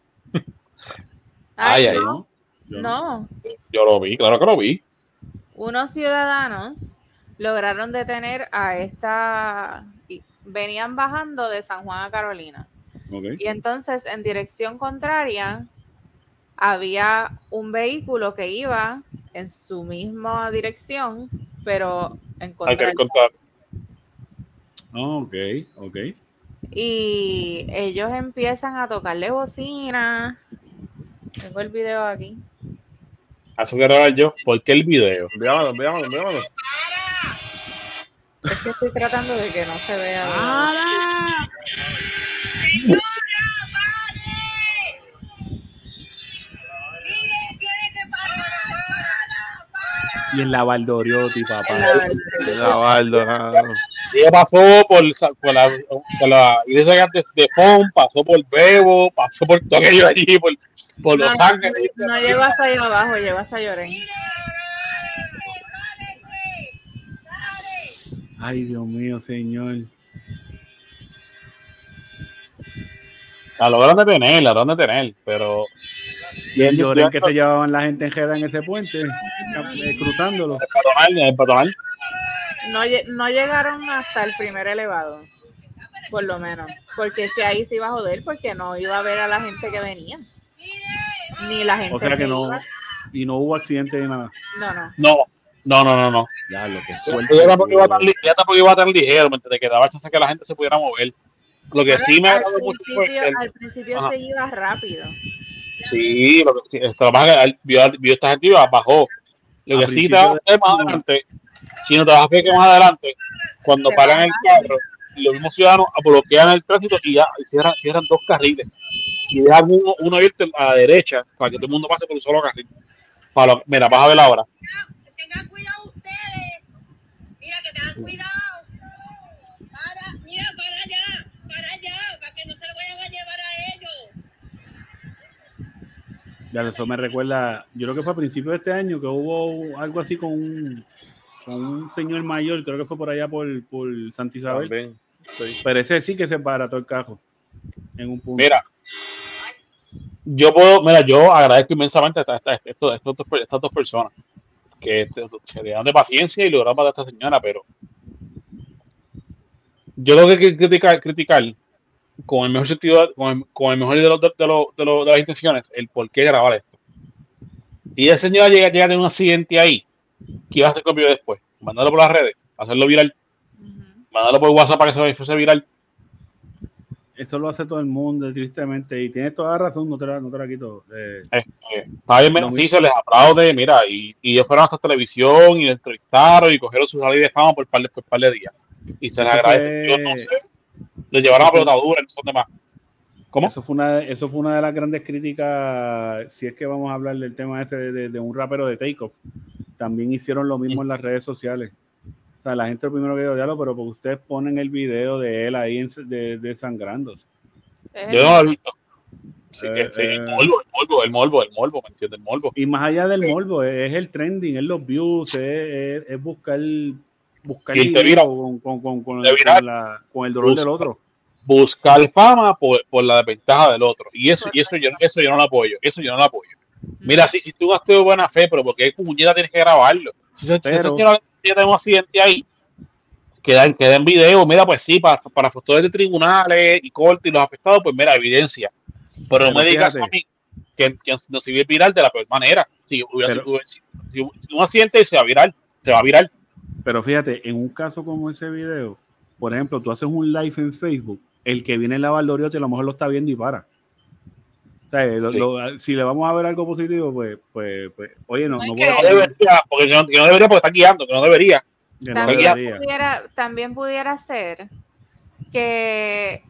Ay, ay. no, ¿No? Yo no. Yo lo vi, claro que lo vi. Unos ciudadanos lograron detener a esta. y Venían bajando de San Juan a Carolina. Y entonces, en dirección contraria, había un vehículo que iba en su misma dirección, pero en Hay contra que del contar. Oh, ok, ok. y ellos empiezan a tocarle bocina. Tengo el video aquí. A eso quiero hablar yo. ¿Por qué el video? Enviámoslo, enviámoslo, enviámoslo. Es que estoy tratando de que no se vea. Ah. Y en la Valdoriotti, En papá. la- La baldo, cabrón. Ella pasó por, por, la, por la iglesia de, de Fon, pasó por Bebo, pasó por todo aquello allí, por, por No, Los no, Ángeles. No llegó hasta allá abajo, llegó hasta Llorén. Ay, Dios mío, señor. La lograron detener, la lograron detener, pero. Y el llorén que se llevaban la gente en Jeda en ese puente, eh, cruzándolo. El el. No, no llegaron hasta el primer elevado, por lo menos. Porque es que ahí se iba a joder, porque no iba a ver a la gente que venía. Ni la gente O sea que no. iba. Y no hubo accidente ni nada. No, no. No, no, no, no. no. Ya, lo que suelto. Ella tampoco, iba tan, li- ella tampoco iba tan ligero, ¿me entiendes? Que daba chance que la gente se pudiera mover. Lo que sí me ha al dado mucho fue el- al principio Ajá. se iba rápido. Sí, lo que esto, lo más que él vio, vio esta gente iba, bajó. Lo que sí te a más adelante, si no te vas a más adelante, cuando paran el carro, los mismos ciudadanos bloquean el tránsito y ya y cierran, cierran dos carriles. Y dejan uno, uno abierto a la derecha para que todo el mundo pase por un solo carril. Para lo- mira, vas a ver ahora. tengan cuidado ustedes. Mira que tengan cuidado. Para, mira, para allá, para allá, para que no se lo vayan a llevar a ellos. Ya, eso me recuerda. Yo creo que fue a principios de este año que hubo algo así con un, con un señor mayor, creo que fue por allá por, por Santa Isabel. También. Sí. Pero ese sí que se barató el cajo. En un punto. Mira, yo puedo, mira, yo agradezco inmensamente a, estas dos personas que este, se dieron de paciencia y lograron matar a esta señora, pero yo lo que criticar, criticar con el mejor sentido, con el, con el mejor de, los, de, los- de los- de las intenciones, el por qué grabar esto. Si esa señora llega, llega a tener un accidente ahí, ¿qué iba a hacer con el video después? Mandarlo por las redes, hacerlo viral, Ujú. mandarlo por WhatsApp para que se fuese viral. Eso lo hace todo el mundo, tristemente. Y tienes toda la razón, no te la, no te la quito. Eh, Eh, está bien, sí, se les aplaude, mira, y, y ellos fueron hasta televisión y entrevistaron y cogieron su salida de fama por par de, por par de días. Y se les agradece. Yo no sé, le llevaron a eso fue- pelotadura, no son demás. ¿Cómo? Eso fue, una, eso fue una de las grandes críticas, si es que vamos a hablar del tema ese de, de- de un rapero de Takeoff. También hicieron lo mismo en las redes sociales. O sea, la gente lo primero que dijo, diablo, pero porque ustedes ponen el video de él ahí en- de, desangrándose. Es Yo no lo he visto. Sí, Eh, sí, el eh. morbo, el morbo, el morbo, el morbo, ¿me entiendes? El morbo. Y más allá del morbo, es, es el trending, es los views, es, es- es buscar, buscar Y el te dinero vira. con, con, con, con Te el, vira. con la- con el dolor Busca. del otro. Buscar fama por, por la desventaja del otro. Y eso, y eso yo, eso yo no lo apoyo. Eso yo no lo apoyo. Mira, si, si tú has de buena fe, pero porque puñeta tienes que grabarlo. Si se, si tiene un accidente ahí, queda, queda en video, mira, pues sí, para, para fotos de tribunales y corte y los afectados, pues mira, evidencia. Pero no me digas fíjate. a mí que, que no se vive viral de la peor manera. Si, hubiera Pero- sido- si- si un accidente se va a viral, se va a viral. Pero fíjate, en un caso como ese video, por ejemplo, tú haces un live en Facebook, el que viene en la Valdoriote a lo mejor lo está viendo y para. O sea, lo- Sí. lo- si le vamos a ver algo positivo, pues, pues, pues oye, no, No, a- No debería, porque que no, que no debería porque está guiando, que no debería. que no También debería. pudiera, también pudiera ser que,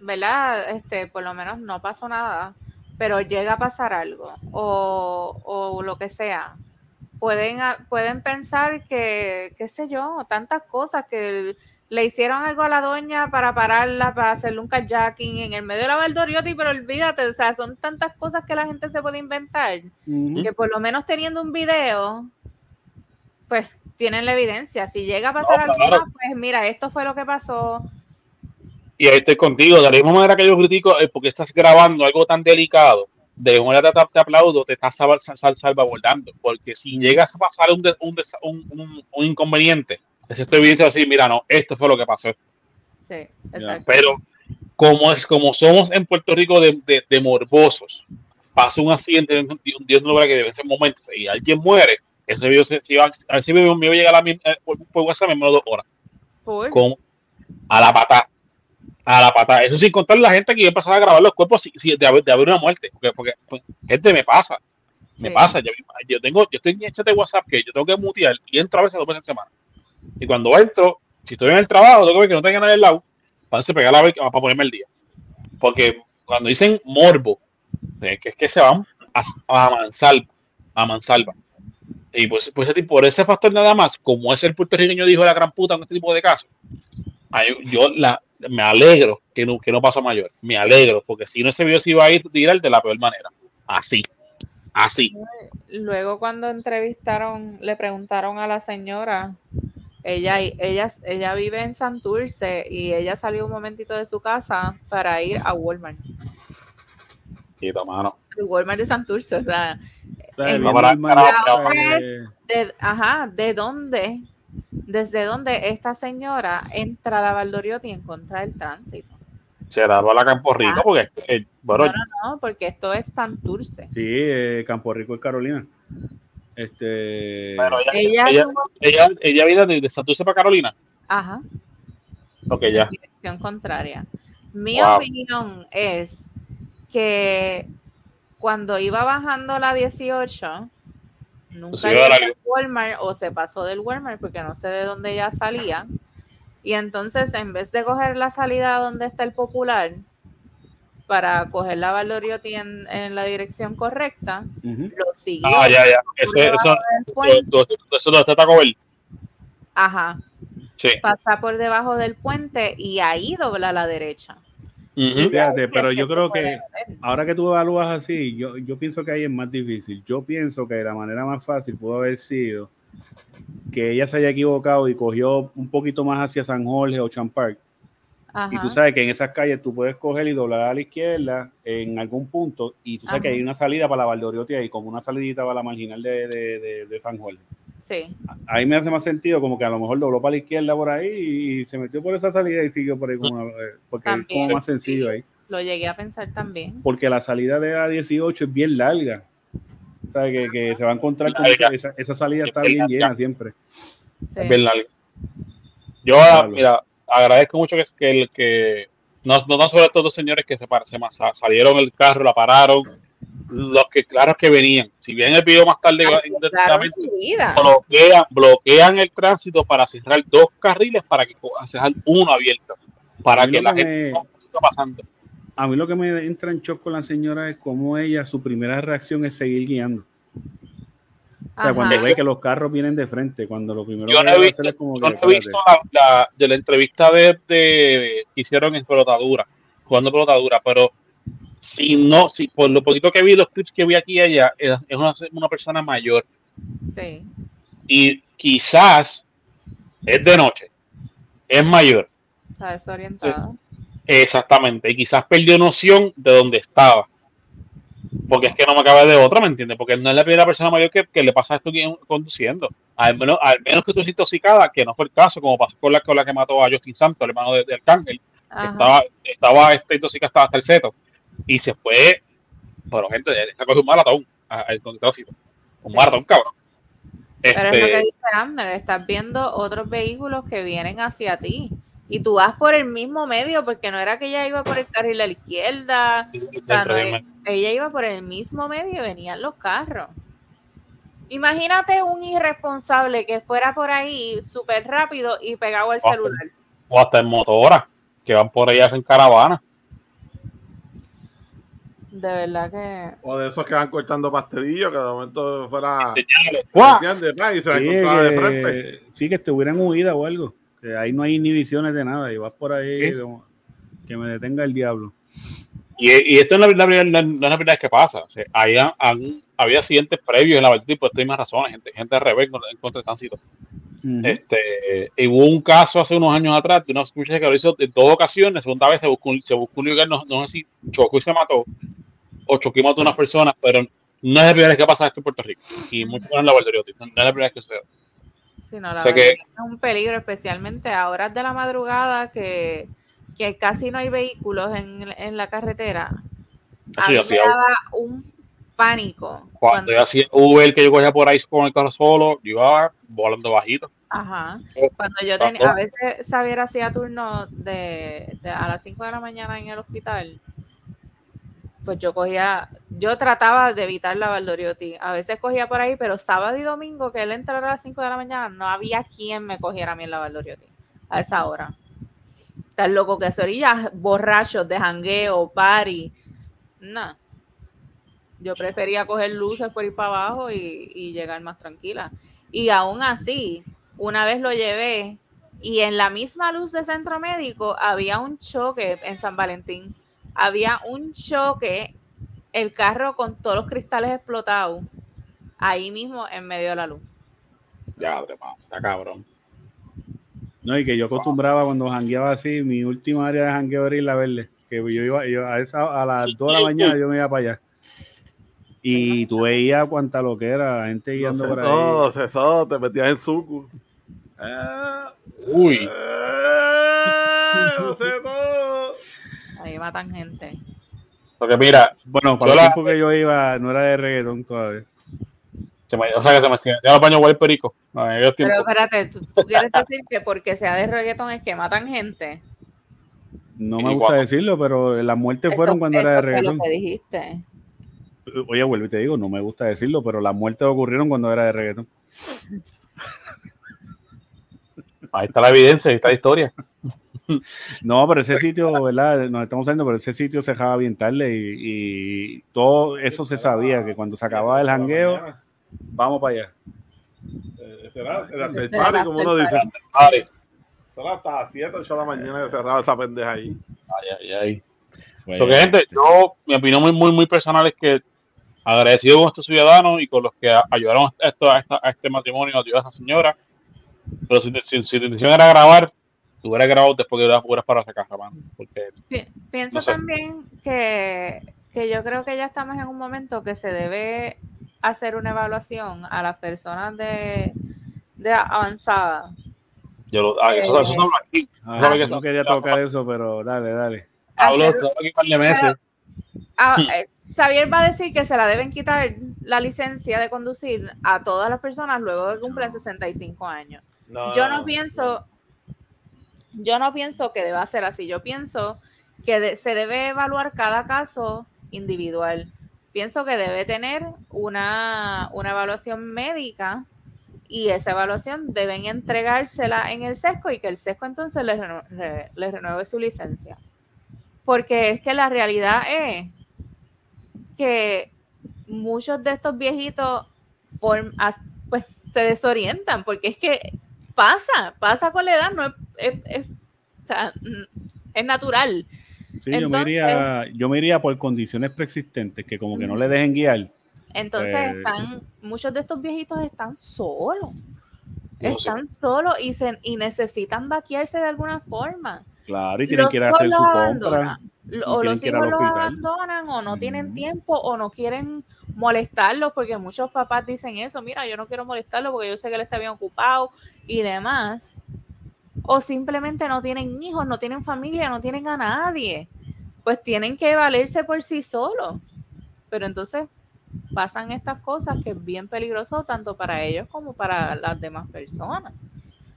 ¿verdad? Este, por lo menos no pasó nada, pero llega a pasar algo o, o lo que sea. Pueden, pueden pensar que, qué sé yo, tantas cosas que le hicieron algo a la doña para pararla, para hacerle un kayaking en el medio de la Valdoriotti, pero olvídate, o sea, son tantas cosas que la gente se puede inventar que por lo menos teniendo un video, pues tienen la evidencia. Si llega a pasar No, algo claro. pues mira, esto fue lo que pasó. Y ahí estoy contigo. De la misma manera que yo critico, es porque estás grabando algo tan delicado, de manera te, te aplaudo, te estás sal- sal- sal- salvaguardando. Porque si llegas a pasar un, un, un, un- inconveniente, es esta evidencia de decir, mira, no, esto fue lo que pasó. Sí, exacto. Pero como es como somos en Puerto Rico de, de- de morbosos, pasa un accidente, un- Dios no logra que de ese momento y alguien muere, ese video se, se iba, a ese video me iba a llegar a mí eh, por, por WhatsApp en menos de dos horas. Con, a la pata. A la pata. Eso sin contar la gente que iba a empezar a grabar los cuerpos si- si- de, haber, de haber una muerte. Porque, porque pues, gente me pasa. Me Sí. pasa. Yo, yo tengo, yo estoy en el chat de WhatsApp que yo tengo que mutear y entro a veces dos veces en semana. Y cuando entro, si estoy en el trabajo, tengo que ver que no tenga nadie al lado para entonces pegar la vez para ponerme el día. Porque cuando dicen morbo, eh, que es que se van a, a mansalva, a mansalva. Y pues, pues por ese factor nada más, como es el puertorriqueño dijo la gran puta en este tipo de casos, yo la, me alegro que no, que no pasó mayor. Me alegro, porque si no ese video se iba a ir viral de la peor manera. Así. Así. Luego cuando entrevistaron, le preguntaron a la señora, ella, ella, ella vive en Santurce y ella salió un momentito de su casa para ir a Walmart. Y mano. El Walmart de Santurce, o sea, O en- eh, de, ajá, ¿de dónde? ¿Desde dónde esta señora entra a la Valdoriotti en contra del tránsito? Se la a la Campo Rico, Ah. porque eh, bueno, No, no, no, porque esto es Santurce. Sí, eh, Campo Rico y Carolina. Este. bueno, ella, Ella, ella, tuvo, ella, ella viene de, de Santurce para Carolina. ajá, Ok, ya. en dirección contraria. Mi Wow. opinión es que cuando iba bajando la 18, nunca llegó al Walmart o se pasó del Walmart porque no sé de dónde ella salía. Y entonces, en vez de coger la salida donde está el popular para coger la Valdoriotti en, en la dirección correcta, lo siguió Ah, ya, ya. Ese, eso, del puente. eso, eso, eso lo está Taco Bell. Ajá, Sí. pasa por debajo del puente y ahí dobla a la derecha. Y Fíjate, es pero yo creo que ahora que tú evalúas así, yo, yo pienso que ahí es más difícil. Yo pienso que la manera más fácil pudo haber sido que ella se haya equivocado y cogió un poquito más hacia San Jorge o Champark. Y tú Ajá. sabes que en esas calles tú puedes coger y doblar a la izquierda en algún punto y tú sabes que Ajá. hay una salida para la Valdoriotti ahí, como una salidita para la marginal de, de, de, de San Jorge. Sí, Ahí me hace más sentido como que a lo mejor dobló para la izquierda por ahí y se metió por esa salida y siguió por ahí como, eh, porque es como más sencillo sí. ahí. lo llegué a pensar también. porque la salida de A18 es bien larga. O sea, que, que se va a encontrar con Larga. esa, esa salida está Es bien larga. llena siempre. Sí. Es bien largo. Yo, Claro. mira, agradezco mucho que, que, el, que no, no tan solo estos dos señores que se, se salieron el carro, la pararon, los que claros que venían. Si bien el video más tarde Claro, bloquean, bloquean el tránsito para cerrar dos carriles para que cerrar uno abierto. Para que la que gente me- no está pasando. A mí lo que me entra en shock con la señora es cómo ella, su primera reacción es seguir guiando. O sea, Ajá. cuando ve que los carros vienen de frente, cuando lo primero Yo que no he visto, hacer es como yo que, no he visto espérate. la, la- de la entrevista de, de- que hicieron en Pelotadura jugando pelota dura, pero si no, si por lo poquito que vi, los clips que vi aquí ella, es, es una, una persona mayor Sí. y quizás es de noche, es mayor, Está desorientada. Sí, exactamente, y quizás perdió noción de dónde estaba. Porque es que no me acaba de otra, ¿me entiendes? Porque no es la primera persona mayor que, que le pasa esto conduciendo. Al menos, al menos que tú intoxicada, que no fue el caso, como pasó con la, con la que mató a Justin Santos, el hermano de, de Arcángel, estaba, estaba este, intoxicada hasta, hasta el seto. Y se fue, pero gente, está con un maratón, a- al con tránsito. Un Sí. maratón, cabrón. Pero es lo que Este, dice Amner, estás viendo otros vehículos que vienen hacia ti. Y tú vas por el mismo medio, porque no era que ella iba por el carril a la izquierda. O sea, no, ella iba por el mismo medio y venían los carros. Imagínate un irresponsable que fuera por ahí súper rápido y pegado al celular. o hasta en motora, que van por ahí hacen caravana. De verdad que. O de esos que van cortando pastelillos, que de momento fuera. ¿Entiendes? Pa, Y se la Sí, encontraba de frente. que, sí, que estuvieran huida o algo. Que ahí no hay inhibiciones de nada. Y vas por ahí Sí. como, que me detenga el diablo. Y, y esto no es la, primera- no es la primera vez que pasa. O sea, había, han- había accidentes previos en la verdad, por estas mismas razones, gente, gente al revés en contra de tránsito. Ujú. Este, y hubo un caso hace unos años atrás de una muchacha que lo hizo en dos ocasiones. Segunda vez se buscó, un- se buscó un lugar, no, no sé si chocó y se mató, o chocó y mató a unas personas, pero no es la primera vez que pasa esto en Puerto Rico. Y mucho menos en la Valderiotti. No es la primera vez que sucede. Sí, no, la O sea que es un peligro, especialmente a horas de la madrugada que, que casi no hay vehículos en, en la carretera. A Así, mí me daba un pánico. Cuando yo hacía Uber, que yo cogía por ahí con el carro solo, yo iba volando bajito. Ajá. Oh, Cuando yo tenía, a veces Xavier hacía turno de, de a las 5 de la mañana en el hospital, pues yo cogía, yo trataba de evitar la Valdoriotti. A veces cogía por ahí, pero sábado y domingo que él entrara a las 5 de la mañana, no había quien me cogiera a mí en la Valdoriotti a esa hora. Tan loco que se orilla borrachos de jangueo, party. No. Yo prefería coger luces por ir para abajo y, llegar más tranquila. Y aún así, una vez lo llevé y en la misma luz de centro médico había un choque en San Valentín. Había un choque, el carro con todos los cristales explotados, ahí mismo en medio de la luz. Ya, está cabrón. No, y que yo acostumbraba cuando jangueaba así, mi última área de jangueo era Isla Verde. Que yo iba yo a, esa, a las 2 de la mañana yo me iba para allá. Y tú veías cuánta lo que era, gente No guiando sé por ahí. todo, sé todo, te metías en suku. Ah, Uy, Eh, No sé todo. Ahí matan gente. porque mira, bueno, para el la- tiempo que yo iba, no era de reggaetón todavía. Se me, o sea que se me baños el perico. No, en aquellos Pero espérate, ¿tú, tú quieres decir que porque sea de reggaetón es que matan gente? No me gusta decirlo, pero las muertes fueron cuando era de reggaetón. lo que dijiste. Oye, vuelvo y te digo, no me gusta decirlo, pero las muertes ocurrieron cuando era de reggaetón. Ahí está la evidencia, ahí está la historia. No, pero ese sitio, ¿verdad? Nos estamos saliendo, pero ese sitio se dejaba bien tarde y, y todo eso se sabía, que cuando se acababa el jangueo, vamos para allá. Eh, Será el after Ese era party, el como uno dice. Será hasta las 7, 8 de la mañana que cerraba esa pendeja ahí. Ay, ay, ay. So que, gente, yo, mi opinión muy, muy, muy personal es que agradecido con estos ciudadanos y con los que ayudaron a, esto, a, esta- a este matrimonio, a ayudar a esa señora. Pero si, si, si tu intención era grabar, tú hubieras grabado después que hubieras, hubieras parado esa casa, mano. Porque Pi- Pienso No sé. también que, que yo creo que ya estamos en un momento que se debe hacer una evaluación a las personas de, de avanzada. yo lo, ah, eso, eso se habla aquí. Ah, ¿Sabe que no eso- quería tocar eso, pero dale, dale. Hablo aquí un par de meses. Ah, Hmm. eh, Xavier va a decir que se la deben quitar la licencia de conducir a todas las personas luego de que cumplen 65 años. Yo no pienso, yo no pienso que deba ser así. Yo pienso que de- se debe evaluar cada caso individual. Pienso que debe tener una, una evaluación médica y esa evaluación deben entregársela en el sesco y que el sesco entonces le, reno- re- le renueve su licencia. Porque es que la realidad es que muchos de estos viejitos pues, se desorientan, porque es que pasa, pasa con la edad, no es, es- es natural. Sí, yo, me iría, yo me iría por condiciones preexistentes, que como que no le dejen guiar. Entonces Pues- están, muchos de estos viejitos están solos. No sé. Están solos y, se, y necesitan vaquearse de alguna forma. Claro, y tienen Los que ir a hijos hacer su compra. O los hijos los abandonan o no tienen tiempo o no quieren molestarlos porque muchos papás dicen eso, mira, yo no quiero molestarlo porque yo sé que él está bien ocupado y demás. O simplemente no tienen hijos, no tienen familia, no tienen a nadie. Pues tienen que valerse por sí solos. Pero entonces pasan estas cosas que es bien peligroso tanto para ellos como para las demás personas.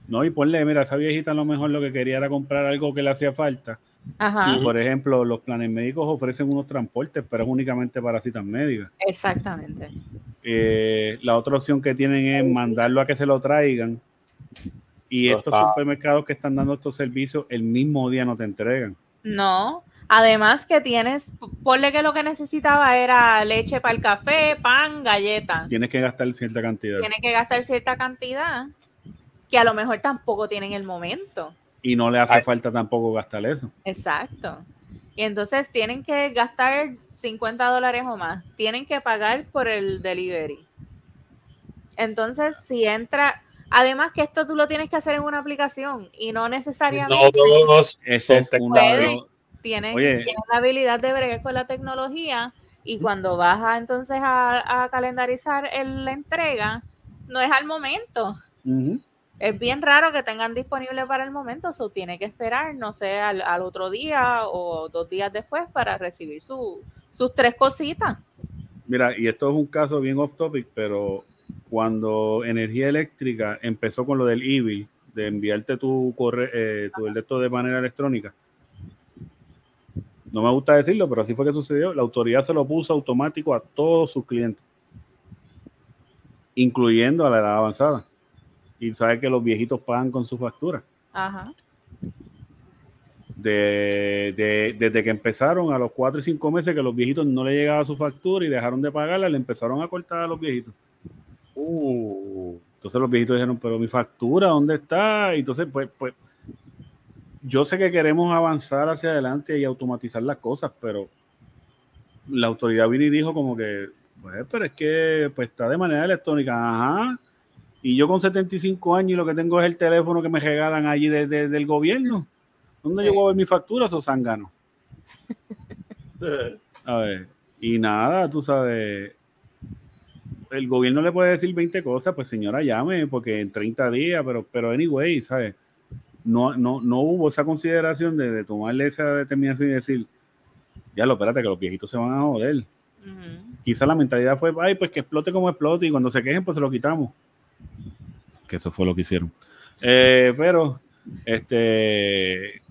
No, y ponle, mira, esa viejita a lo mejor lo que quería era comprar algo que le hacía falta. Ajá, Ujú. Por ejemplo, los planes médicos ofrecen unos transportes, pero es únicamente para citas médicas. exactamente. Eh, la otra opción que tienen es mandarlo a que se lo traigan. Y Pero estos está- supermercados que están dando estos servicios el mismo día no te entregan. No, además que tienes, ponle que lo que necesitaba era leche para el café, pan, galleta. Tienes que gastar cierta cantidad. Tiene que gastar cierta cantidad que a lo mejor tampoco tiene en el momento. Y no le hace Ay. falta tampoco gastar eso. Exacto. Y entonces tienen que gastar 50 dólares o más. Tienen que pagar por el delivery. Entonces, si entra, además que esto tú lo tienes que hacer en una aplicación y no necesariamente No todos Ese es los- tienen, Oye. tienen la habilidad de bregar con la tecnología y cuando vas a, entonces a, a calendarizar el- la entrega, no es al momento. Es bien raro que tengan disponible para el momento, eso tiene que esperar, no sé, al, al otro día o dos días después para recibir su, sus tres cositas. Mira, y esto es un caso bien off topic, pero cuando Energía Eléctrica empezó con lo del e de enviarte tu correo, eh, tu de manera electrónica, no me gusta decirlo, pero así fue que sucedió. La autoridad se lo puso automático a todos sus clientes, incluyendo a la edad avanzada. Y sabe que los viejitos pagan con su factura. Ajá. de, de- desde que empezaron a los cuatro y cinco meses que los viejitos no le llegaba su factura y dejaron de pagarla, le empezaron a cortar a los viejitos. Uh, Entonces los viejitos dijeron, pero mi factura, ¿dónde está? Y entonces, pues, pues, yo sé que queremos avanzar hacia adelante y automatizar las cosas, pero la autoridad vino y dijo como que, pues, pero es que pues, está de manera electrónica, ajá. Y yo con 75 años y lo que tengo es el teléfono que me regalan allí de- de- del gobierno. ¿Dónde Sí. yo voy a ver mi factura, esos zánganos? [LAUGHS] A ver, y nada, tú sabes, el gobierno le puede decir 20 cosas, pues señora, llame, porque en 30 días, pero, pero anyway, ¿sabes? No, no, no hubo esa consideración de, de tomarle esa determinación y decir, ya lo, espérate, que los viejitos se van a joder. Quizá la mentalidad fue, ay, pues que explote como explote y cuando se quejen, pues se lo quitamos. Que eso fue lo que hicieron. Eh, pero, este,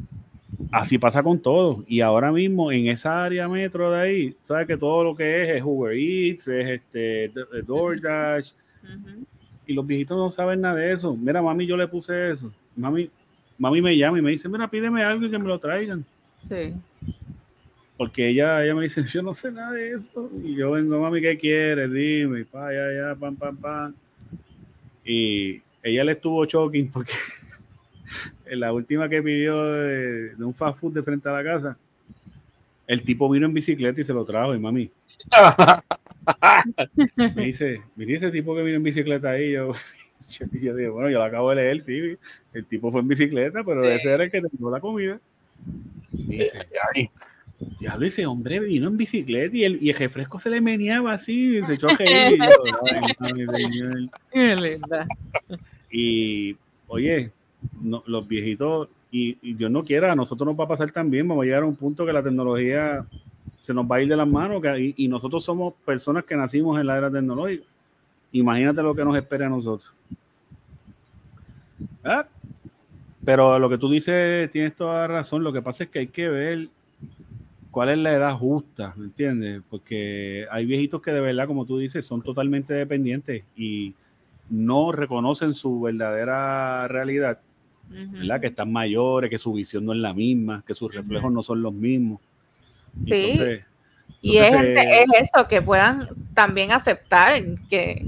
así pasa con todo. Y ahora mismo en esa área metro de ahí, sabes que todo lo que es es Uber Eats, es este DoorDash, y los viejitos no saben nada de eso. Mira, mami, yo le puse eso. Mami, mami me llama y me dice, mira, pídeme algo y que me lo traigan. Sí. Porque ella, ella me dice, [LAUGHS] yo no sé nada de eso. Y yo vengo, mami, ¿qué quieres? Dime, y pa, ya, ya, pam, pam, pam. Y ella le estuvo shocking porque la última que pidió de, de un fast food de frente a la casa, el tipo vino en bicicleta y se lo trajo. Y mami, [LAUGHS] me dice, mire ese tipo que vino en bicicleta ahí. Yo, [LAUGHS] yo, yo digo, bueno, yo lo acabo de leer, sí. El tipo fue en bicicleta, pero ese era el que tenía la comida. Me dice, Diablo, ese hombre vino en bicicleta y el, y el refresco se le meneaba así, y se echó a [LAUGHS] reír. Y, yo, "Ay, mi señor". Qué linda. Y, oye, no- los viejitos, y, Dios no quiera, a nosotros nos va a pasar también, vamos a llegar a un punto que la tecnología se nos va a ir de las manos, y, nosotros somos personas que nacimos en la era tecnológica. Imagínate lo que nos espera a nosotros. Ah, Pero lo que tú dices, tienes toda razón. Lo que pasa es que hay que ver cuál es la edad justa, ¿me entiendes? Porque hay viejitos que de verdad, como tú dices, son totalmente dependientes y no reconocen su verdadera realidad, Que están mayores, que su visión no es la misma, que sus reflejos no son los mismos. Sí. Entonces, Y es, eso, que puedan también aceptar que,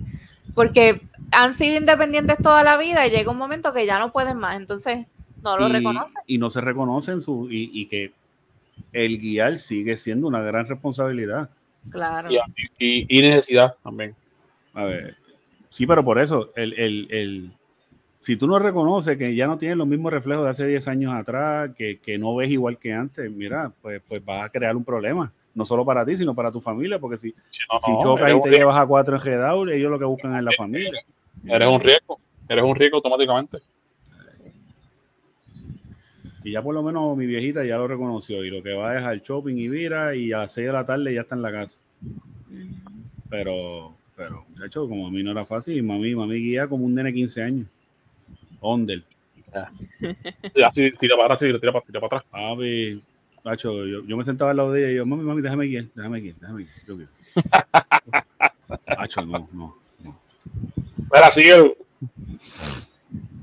porque han sido independientes toda la vida y llega un momento que ya no pueden más, entonces no lo y, reconocen. y no se reconocen su y, y que el guiar sigue siendo una gran responsabilidad. Claro. Y, y- y necesidad también. A ver, sí, pero por eso, el, el- el- si tú no reconoces que ya no tienes los mismos reflejos de hace 10 años atrás, que, que no ves igual que antes, mira, pues, pues vas a crear un problema. No solo para ti, sino para tu familia, porque si, Si no, si no, chocas y te riesgo, llevas a cuatro enredados, ellos lo que buscan es la familia. eres un riesgo. Eres un riesgo automáticamente. Y ya por lo menos mi viejita ya lo reconoció. Y lo que va es al shopping y vira y a las 6 de la tarde ya está en la casa. Pero, pero, muchacho, como a mí no era fácil, mami, mami guía como un nene de 15 años. Ondel. Sí, Así tira para atrás, tira, tira para, tira para atrás. Papi, macho, yo, yo me sentaba al lado de ella y yo, mami, mami, déjame guiar, déjame guiar, déjame guiar. Yo quiero. [LAUGHS] Macho, no, no. Pero así el,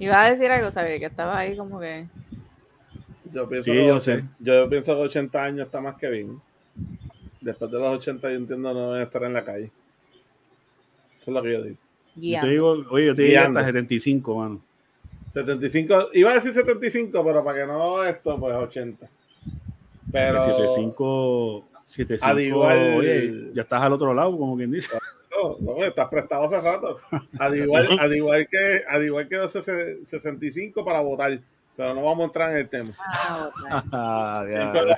Iba a decir algo, sabía que estaba ahí como que. Yo pienso, Sí, que yo sé. yo pienso que 80 años está más que bien. Después de los 80 yo entiendo no deben estar en la calle. Eso es lo que yo digo. Yo guiando. te digo, oye, yo te digo Guiando. hasta 75, mano. 75, iba a decir 75, pero para que no esto, pues 80. Pero 75, 75, Al igual- oye, ya estás al otro lado, como quien dice. no, no, estás prestado hace rato. Al igual, [LAUGHS] al igual que, al igual que los 65 para votar. Pero no vamos a entrar en el tema. Ah. Ah, [LAUGHS] pero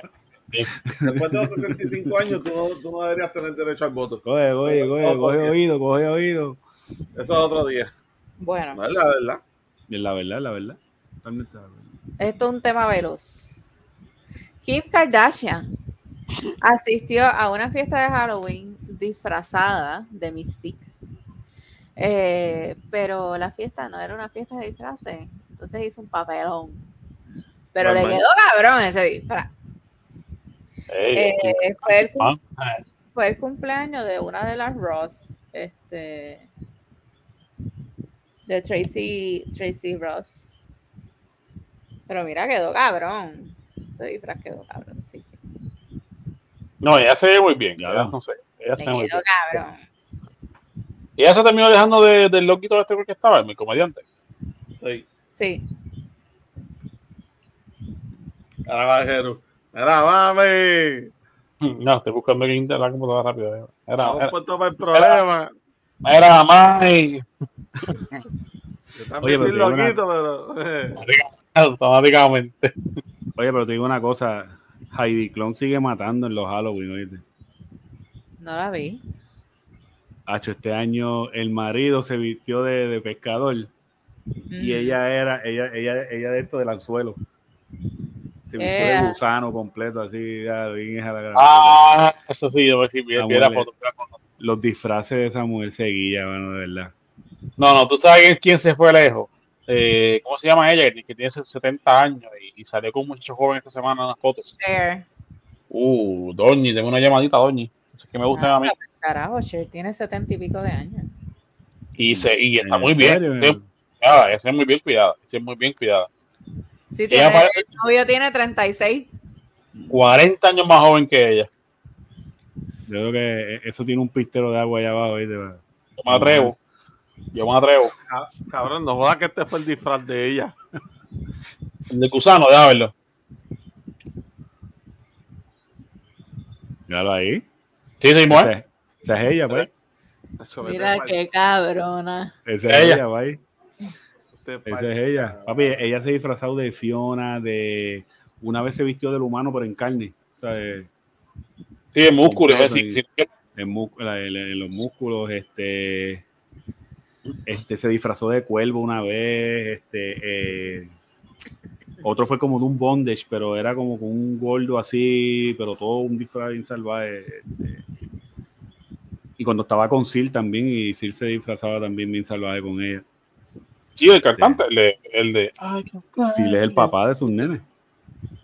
Después de los 65 años, tú no, tú no deberías tener derecho al voto. Coge, coge, coge, coge oído, coge oído. Eso es otro día. Bueno, No es la verdad. La verdad, la verdad. Totalmente la verdad. esto es un tema veloz. Kim Kardashian asistió a una fiesta de Halloween disfrazada de Mystique. Eh, pero la fiesta no era una fiesta de disfraces. Entonces hizo un papelón. Pero le quedó cabrón ese disfraz. Eh, fue, el cum- fue el cumpleaños de una de las Ross, este, de Tracy, Tracy Ross. Pero mira, quedó cabrón. Ese disfraz quedó cabrón, sí, sí. No, ella se ve muy bien. Ya. No sé, ella se ve muy quedó bien. cabrón. Y ella se terminó dejando de- del loquito este que estaba, el comediante. Sí. Sí. Ahora va Jeru. Mira, mami. [LAUGHS] No, estoy buscando en internet la computadora rápido. Era, Estamos era, puestos para el problema. era mamá y Está Oye, bien pero eh, automáticamente. Oye, pero te digo una cosa. Heidi Klum sigue matando en los Halloween, oíste. No la vi. Hacho, este año el marido se vistió de, de pescador y Mm. ella era, ella, ella, ella de esto del anzuelo. Se vistió Ea. de gusano completo, así, ya, bien la gran- Ah, eso sí, yo vi, Ah, vi la foto, la foto. Los disfraces de esa mujer seguía, bueno, de verdad. No, no, tú sabes quién se fue lejos. Eh, ¿Cómo se llama ella? Que tiene 70 años y, y salió con un muchacho joven esta semana en las fotos. Cher. Uh, Doñi, tengo una llamadita, Doñi. Es que me gusta Ah, a mí. Carajo, Cher tiene setenta y pico de años. Y, se, y está ¿En muy serio? bien. Esa es muy bien cuidada. esa es muy bien cuidada. Sí, Ella tiene, parece- el novio tiene 36. 40 años más joven que ella. Yo creo que eso tiene un pistero de agua allá abajo, ¿oíste? Yo me atrevo. Yo me atrevo. ca- Cabrón, no jodas que este fue el disfraz de ella. El de Cusano, déjame verlo. Míralo ahí. Sí, sí, Esa, mujer. es- esa es ella, pues. Mira qué cabrona. Esa es Ella. ella, Esa es ella. Papi, ella se ha disfrazado de Fiona, de... Una vez se vistió del humano, pero en carne. O sea, de- Sí, el músculo. Completo, sí, sí. sí. en, en- en los músculos, este... Este se disfrazó de cuervo una vez, este... eh, otro fue como de un bondage, pero era como con un gordo así, pero todo un disfraz bien salvaje. este. Y cuando estaba con Sil también, y Sil se disfrazaba también bien salvaje con ella. Sí, el cantante, el de. El de Sil es el papá de sus nenes.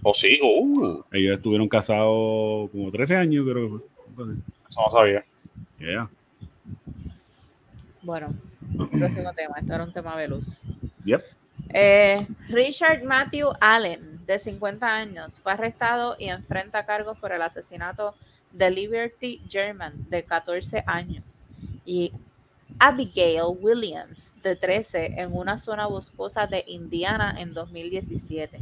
Oh, sí, uh, Ellos estuvieron casados como 13 años, creo. que fue. eso no sabía. Yeah. Bueno, próximo tema. Esto era un tema veloz. Yep. Eh, Richard Matthew Allen, de 50 años, fue arrestado y enfrenta cargos por el asesinato de Liberty German, de 14 años, y Abigail Williams, de 13, en una zona boscosa de Indiana en 2017.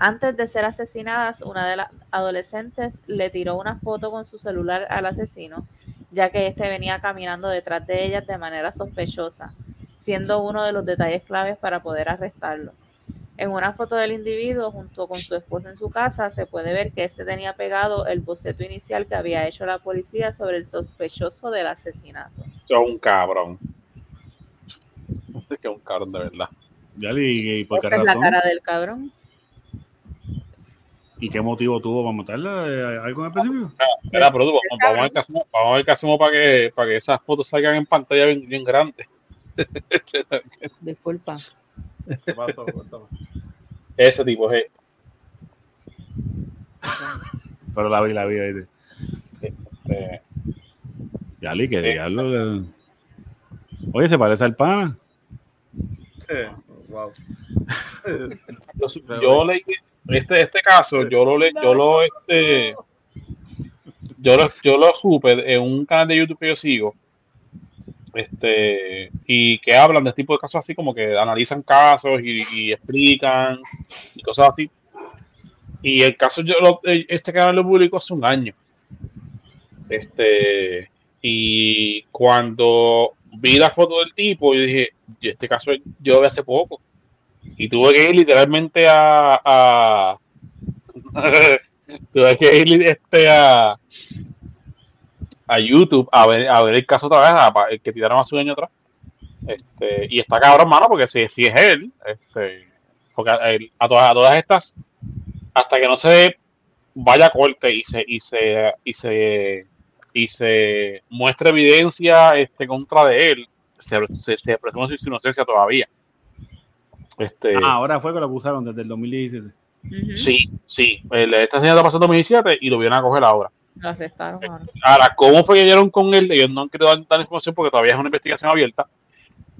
Antes de ser asesinadas, una de las adolescentes le tiró una foto con su celular al asesino, ya que éste venía caminando detrás de ellas de manera sospechosa, siendo uno de los detalles claves para poder arrestarlo. En una foto del individuo junto con su esposa en su casa se puede ver que este tenía pegado el boceto inicial que había hecho la policía sobre el sospechoso del asesinato. Es un cabrón. [LAUGHS] No sé que es un cabrón de verdad. Ya, ¿y, y por qué Esta es la razón? cara del cabrón. ¿Y qué motivo tuvo para matarla? Eh, ¿Algo en específico? Mira, pero tú, vamos, vamos a ver qué hacemos, vamos a ver qué hacemos para que, para que esas fotos salgan en pantalla bien, bien grandes. [LAUGHS] Disculpa. ¿Qué pasó? Ese tipo es Pero la vi, la vi. ¿viste? eh, Ya, li, que diablo. eh. Oye, se parece al pana. Sí, wow. Yo, yo [LAUGHS] leí este, este caso, yo lo le, yo lo este yo lo, yo lo supe en un canal de YouTube que yo sigo. Este, y que hablan de este tipo de casos así, como que analizan casos y, y explican y cosas así. Y el caso, yo lo- este canal lo publicó hace un año. Este, y cuando vi la foto del tipo, yo dije, "Y este caso yo lo vi hace poco y tuve que ir literalmente a, a [LAUGHS] tuve que ir este a a YouTube a ver, a ver el caso otra vez a- el que tiraron hace un año atrás. Este, y está cabrón mano porque si, si es él este porque a, a todas a todas estas hasta que no se vaya a corte y se y se y se y se muestre evidencia este contra de él se, se presume su inocencia todavía este Ah, ahora fue que lo acusaron desde el 2017. Ujú. Sí, sí. El, esta señora está pasando 2017 y lo vienen a coger ahora. Lo arrestaron ahora. Ahora, ¿cómo fue que dieron con él? Ellos no han querido dar, dar información porque todavía es una investigación abierta.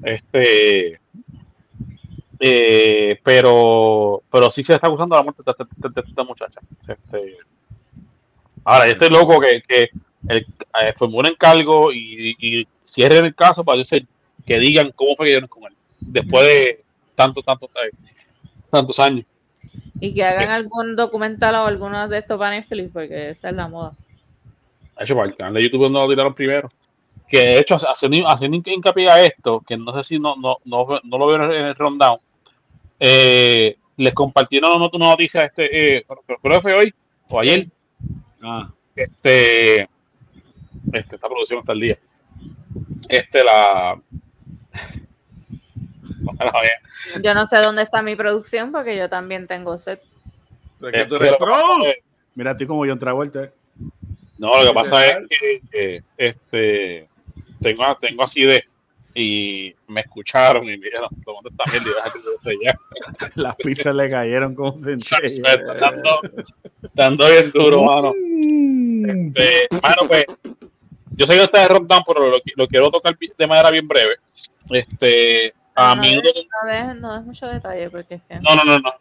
Este. eh, pero, pero sí se está acusando la muerte de, esta- de- de esta muchacha. Este, ahora, yo estoy loco que, que el, eh, formó un encargo y, y cierren el caso para decir, que digan cómo fue que dieron con él. Después de tantos, tantos, eh, tantos años. Y que hagan algún documental o alguno de estos para Netflix, porque esa es la moda. De hecho, para el canal de YouTube no lo tiraron primero. Que de hecho, haciendo, haciendo hincapié a esto, que no sé si no, no, no, no lo vieron en el rundown, eh, les compartieron una, una noticia este, eh, creo creo que fue hoy o ayer, Ah, este, este, esta producción está al día. Este, la. Yo no sé dónde está mi producción porque yo también tengo set. ¿De que tú Este, eres pro? mira, estoy como John Travolta. eh. No, lo que pasa es que, este tengo, tengo así de y me escucharon y me dijeron, tomando esta mierda y déjate de eso ya. [LAUGHS] Las pizzas le cayeron como Está centellas. dando, dando bien duro, mano. Este, mano, pues, yo sé que está de rundown, pero lo, lo quiero tocar de manera bien breve. Este, a no, mí des, no, des, no des mucho detalle porque es que. no, no, no, no.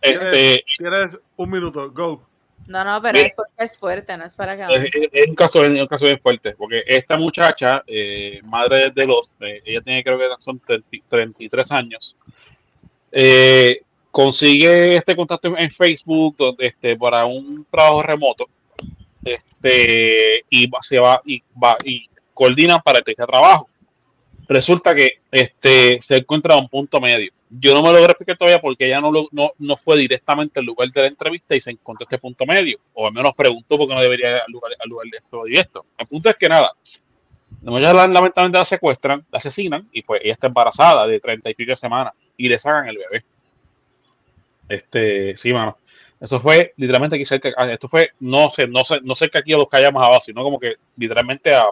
Este, Tienes un minuto, go. No, no, pero es porque es fuerte, no es para que es, es- es un caso, es un caso bien fuerte, porque esta muchacha, eh, madre de los, eh, ella tiene creo que son 30 33 años, eh, consigue este contacto en Facebook donde, este, para un trabajo remoto, este, y va- se va y va y coordinan para este trabajo. Resulta que este se encuentra a un punto medio. Yo no me logré explicar todavía porque ella no, lo- no, no fue directamente al lugar de la entrevista y se encontró este punto medio. O al menos preguntó por qué no debería ir al lugar, al lugar de esto esto. El punto es que nada. Muchacha la- lamentablemente la secuestran, la asesinan y pues ella está embarazada de treinta y pico de semanas y le sacan el bebé. Este, sí, mano. Eso fue literalmente aquí cerca. ah, Esto fue, no sé, no sé, no cerca aquí a los calles más abajo, sino como que literalmente a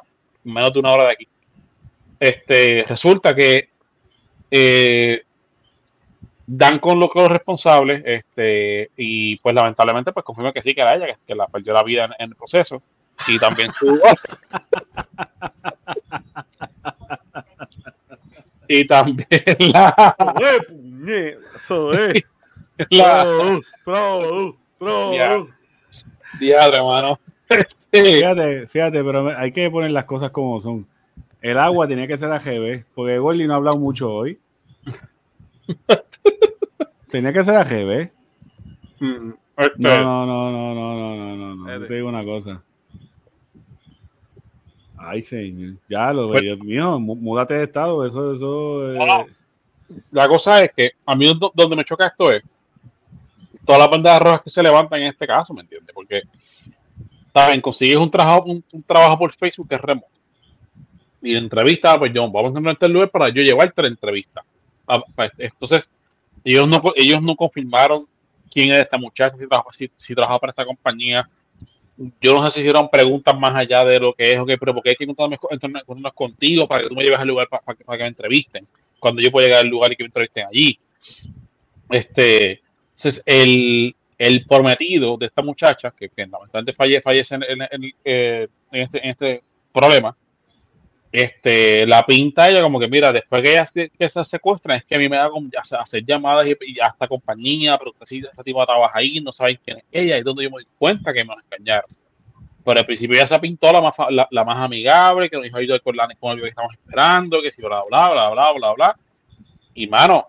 menos de una hora de aquí. Este, resulta que eh, dan con los, con los responsables, este, y pues lamentablemente pues confirma que sí, que era ella, que, que la perdió la vida en, en el proceso. Y también su y también [LAUGHS] la, la Pro, diadre, hermano. Sí. [LAUGHS] Fíjate, fíjate, pero hay que poner las cosas como son. El agua tenía que ser AGB, porque Gordy no ha hablado mucho hoy. tenía que ser AGB. Mm, No, no, no, no, no, no, no, no. Yo te digo una cosa. Ay, señor. Ya lo Pues- Dios mío, mú- múdate de estado, eso, eso. eh. La cosa es que a mí do- donde me choca esto es todas las bandas rojas que se levantan en este caso, ¿me entiendes? Porque saben, consigues un trabajo, un, un trabajo por Facebook que es remoto. Y entrevista, pues yo, vamos a encontrar este lugar para yo llevarte la entrevista. Ah, pues, Entonces, ellos no, ellos no confirmaron quién es esta muchacha, si trabaja, si, trabaja para esta compañía. Yo no sé si hicieron preguntas más allá de lo que es, ok, pero porque hay que encontrarme, encontrarnos contigo para que tú me lleves al lugar para, que- me entrevisten cuando yo pueda llegar al lugar y que me entrevisten allí. Este, entonces, el, el prometido de esta muchacha, que, que fallece en, en- en- eh, en este, en este problema, este, la pinta ella como que, mira, después que ella se, que se secuestran, es que a mí me da como ya hacer llamadas y, y hasta compañía, pero que si esta tipo trabaja ahí, no saben quién es ella, y es donde yo me doy cuenta que me engañaron. Pero al principio ella se pintó la más, la, la más amigable, que nos a ayudar con, la, con lo que estamos esperando, que si bla, bla, bla, bla, bla, bla. Y mano,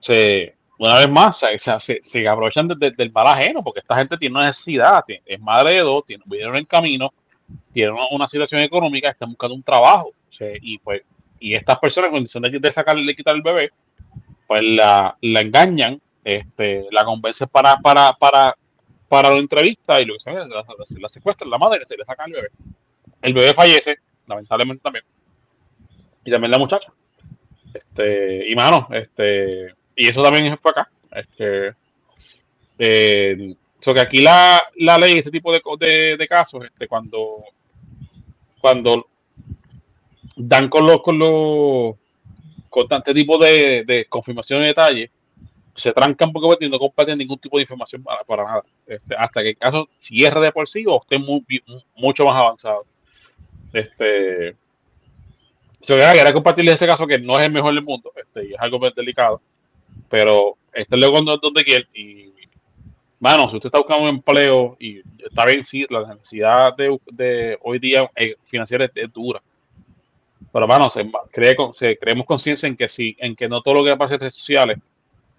se, una vez más, se, se, se- aprovechan de- de- del mal ajeno, porque esta gente tiene una necesidad, tiene- es madre de dos, tiene dinero en el camino, tiene una, una situación económica, están buscando un trabajo. y pues, y estas personas, en condición de, de sacarle, quitar el bebé, pues la, la engañan, este, la convencen para, para, para, para la entrevista y lo que sea, la, la, la secuestran, la madre se le saca el bebé. El bebé fallece, lamentablemente también. Y también la muchacha. Este, y mano, este, y eso también fue acá. Este, eh, so que aquí la, la ley, este tipo de, de, de casos, este, cuando, cuando dan con los, con los, con este tipo de, de confirmación y detalle, se trancan porque pues, no comparten ningún tipo de información para, para nada. Este, hasta que el caso cierre de por sí o esté muy, mucho más avanzado. Este, se so, quería compartirles ese caso que no es el mejor del mundo, este, y es algo muy delicado, pero este es donde, donde quiere. Y, mano, si usted está buscando un empleo y está bien, sí, la necesidad de, hoy día eh, financiera es, dura. Pero, mano, se, cree, se, creemos conciencia en que sí, en que no todo lo que aparece en redes sociales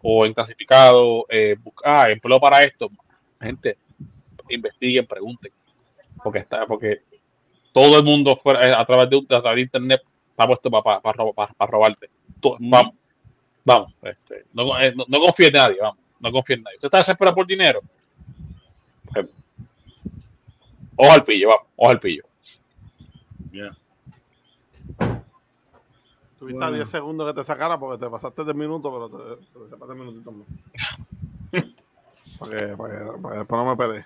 o en clasificado, eh, ah, empleo para esto, gente, investiguen, pregunten, porque está, porque todo el mundo fuera, a través de, a través de internet está puesto para, para, para, para robarte. Vamos, vamos, este, no, no, no confíe en nadie, vamos, no confíe en nadie. Usted está desesperado por dinero. Ojo al pillo, vamos, ojo al pillo. Yeah. Tuviste bueno. 10 segundos que te sacara porque te pasaste de minuto, pero te, te, te pasaste minutitos más. [LAUGHS] para, que, para, que, para que después no me pede.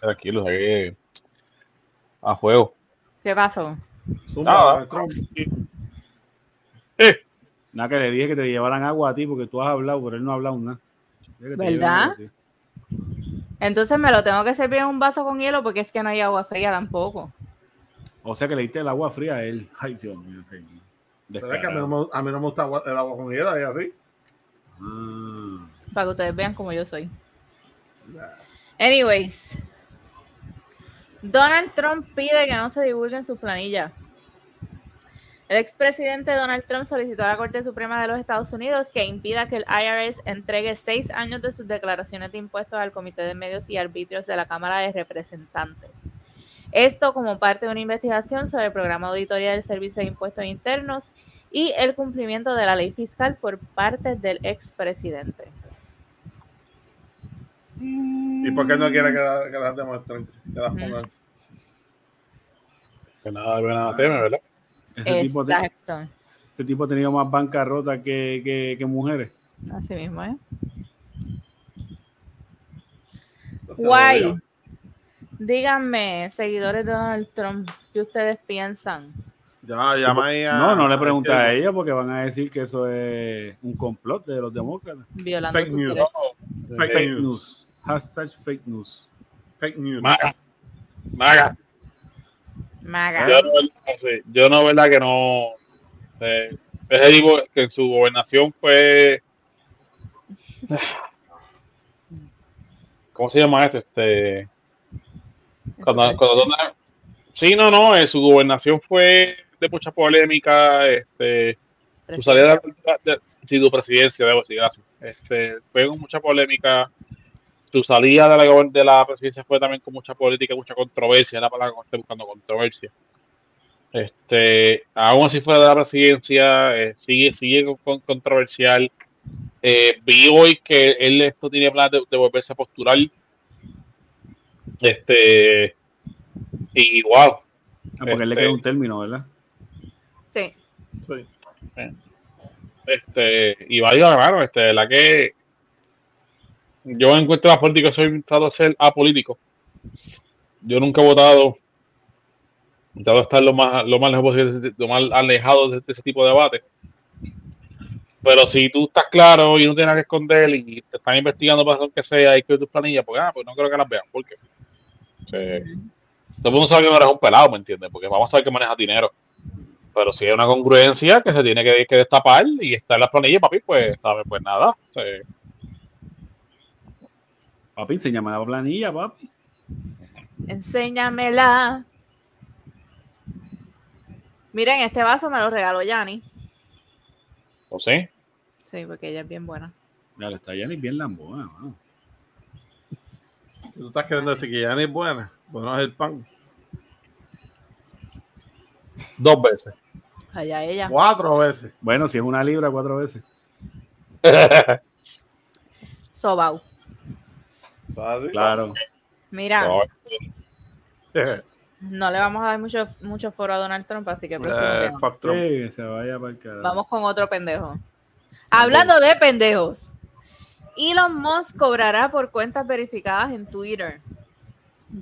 Tranquilo, que a juego. ¿Qué pasó? Nada. Eh. Nada, que le dije que te llevaran agua a ti porque tú has hablado, pero él no ha hablado nada. ¿Verdad? Entonces me lo tengo que servir en un vaso con hielo porque es que no hay agua fría tampoco. O sea que le diste el agua fría a él. Ay, Dios mío. Que a, mí no me, a mí no me gusta el agua con hielo, es así. Ah. Para que ustedes vean cómo yo soy. Anyways. Donald Trump pide que no se divulguen sus planillas. El expresidente Donald Trump solicitó a la Corte Suprema de los Estados Unidos que impida que el IRS entregue seis años de sus declaraciones de impuestos al Comité de Medios y Arbitrios de la Cámara de Representantes. Esto como parte de una investigación sobre el programa de auditoría del Servicio de Impuestos Internos y el cumplimiento de la ley fiscal por parte del expresidente. ¿Y por qué no quiere que, la, que las demuestren? Que las pongan. Que nada, nada teme, ¿verdad? Ese tipo, Exacto. ese tipo ha tenido más bancarrota que, que, que mujeres. Así mismo, ¿eh? Guay. Díganme, seguidores de Donald Trump, ¿qué ustedes piensan? Ya, llama ahí a, No, no le pregunté a ella porque van a decir que eso es un complot de los demócratas. Violando Fake news. Fake, Fake news. news. Hashtag fake news. Fake news. Maga. Maga. Maga. Yo no, sí, yo no, verdad que no. Eh, ese tipo que en su gobernación fue. [SIGHS] ¿Cómo se llama esto? Este. Cuando, cuando, sí, no, no, en su gobernación fue de mucha polémica, este, tu salida de, de- sí, tu presidencia, debo decir, gracias. Este, fue con mucha polémica. Tu salida de la, de la presidencia fue también con mucha política, mucha controversia, es la palabra que estoy buscando, controversia. Este, aún así fuera de la presidencia, eh, sigue, sigue con, con- controversial. Eh, vi hoy que él esto tiene planes de, de volverse a postular. Este, y wow, Ah, porque él le Este- queda un término, ¿verdad? Sí. Sí. Este, y vaya, claro, este, la que yo encuentro la política, soy trato de ser apolítico. Yo nunca he votado, trato de estar lo más, lo más lejos posible, lo más alejado de, ese tipo de debate. Pero si tú estás claro y no tienes que esconder y te están investigando para lo que sea y que tus planillas, pues, ah, pues no creo que las vean. ¿Por qué? Sí. Todo el mundo sabe que no eres un pelado, ¿me entiendes? Porque vamos a saber que maneja dinero. Pero si hay una congruencia que se tiene que, destapar y está en las planillas, papi, pues, ¿sabes? Pues nada. sí. Papi, enséñame la planilla, papi. Enséñamela. Miren, este vaso me lo regaló Yanni. ¿O sí? Sí, porque ella es bien buena. Ya le está Yanis bien lambona, mano. Tú estás queriendo decir que ya ni es buena. Bueno, es el pan. Dos veces. Allá ella. Cuatro veces. Bueno, si es una libra, cuatro veces. Sobau. Claro. Mira, Eh, [LAUGHS] no le vamos a dar mucho, mucho foro a Donald Trump, así que. Sí, se vaya para carajo. Vamos con otro pendejo. Hablando de pendejos. Elon Musk cobrará por cuentas verificadas en Twitter.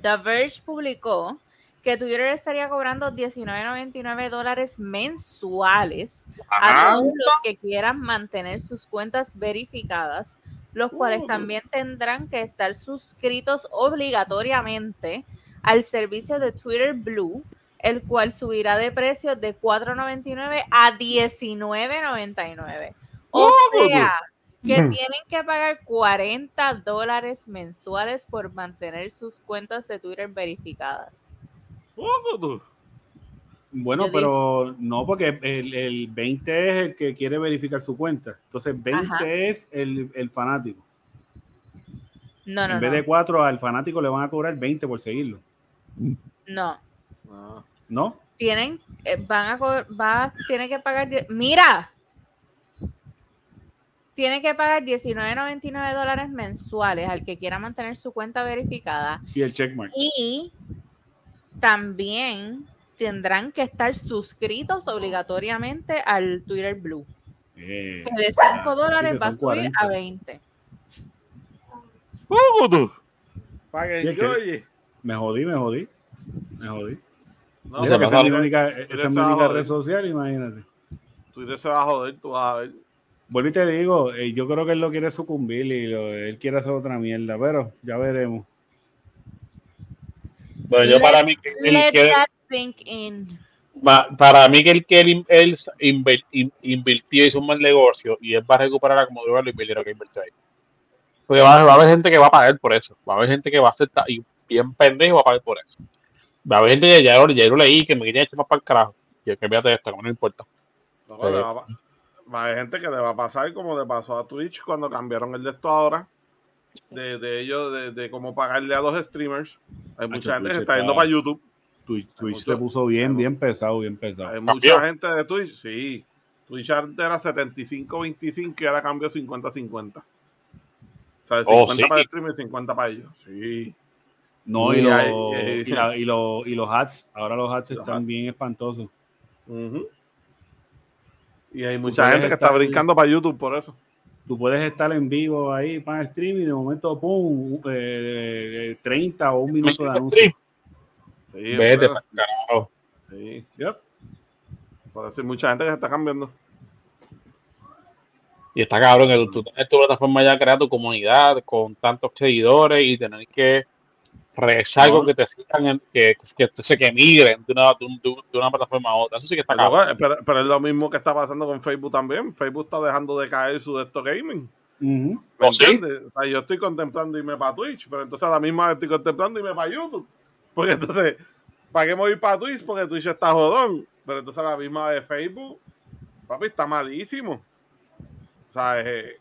The Verge publicó que Twitter estaría cobrando 19.99 dólares mensuales a todos los que quieran mantener sus cuentas verificadas, los cuales también tendrán que estar suscritos obligatoriamente al servicio de Twitter Blue, el cual subirá de precio de 4.99 a 19.99. O sea, que tienen que pagar 40 dólares mensuales por mantener sus cuentas de Twitter verificadas. Bueno, Yo pero no, porque el, el 20 es el que quiere verificar su cuenta. Entonces, 20 Ajá. es el, el fanático. No, no, en vez no. de 4 al fanático le van a cobrar 20 por seguirlo. No. No. ¿No? Tienen, eh, van a, va, tiene que pagar, mira, tiene que pagar 19.99 dólares mensuales al que quiera mantener su cuenta verificada Sí, el checkmark. y también tendrán que estar suscritos obligatoriamente al Twitter Blue. Eh, Que de 5 dólares que va a subir 40. a 20. Poco tú. Para que Sí, enjoye. me jodí, me jodí. Me jodí. No, Esa, es mi única, esa es mi única red social, imagínate. Twitter se va a joder, tú vas a ver. Vuelvo y te digo, eh, yo creo que él lo quiere sucumbir y lo- él quiere hacer otra mierda, pero ya veremos. Bueno, yo Let- para mí que él quiere- that sink in. ma- para mí que él quiere in- él in- invirtió hizo un mal negocio y él va a recuperar como de lo invirtió que invirtió ahí. Porque va, va a haber gente que va a pagar por eso. Va a haber gente que va a ta- y bien pendejo y va a pagar por eso. Va a haber gente que ya, ya yo leí que me quería echar más para el carajo. Y que fíjate esto, como no importa. No, pero le va, a pa- va a haber gente que le va a pasar como le pasó a Twitch cuando cambiaron el de esto ahora. De, de ellos, de, de cómo pagarle a los streamers. Hay mucha gente que está yendo para YouTube. Twitch, Twitch mucho- se puso bien, bien pesado, bien pesado. Hay Cambió. mucha gente de Twitch, sí. Twitch antes era 75-25 y ahora cambió 50-50. O sea, 50 Oh, sí. para el streamer y 50 para ellos. Sí. No, y, Y los- hay- eh, y, la- y los- y los hats, ahora los hats Los están hats. bien espantosos. Ujú. Y hay mucha gente que está brincando para YouTube por eso. Tú puedes estar en vivo ahí para stream y de momento, pum, eh, 30 o un minuto de anuncio. Sí, Vete para el carajo. Sí. Yep. Mucha gente que se está cambiando. Y está cabrón que tú, tienes tu plataforma ya crear tu comunidad con tantos seguidores y tener que rezar con que te sigan, que, que, que, que migren de una, de, un- de una plataforma a otra. Eso sí que está Pero, cabrón. pero- pero es lo mismo que está pasando con Facebook también. Facebook está dejando de caer su de esto gaming. ¿Me ¿Oh, sí? entiendes? O sea, yo estoy contemplando irme para Twitch, pero entonces a la misma vez estoy contemplando irme para YouTube. Porque entonces, ¿para qué voy para Twitch? Porque Twitch está jodón. Pero entonces la misma vez Facebook Papi, está malísimo. O sea, eh,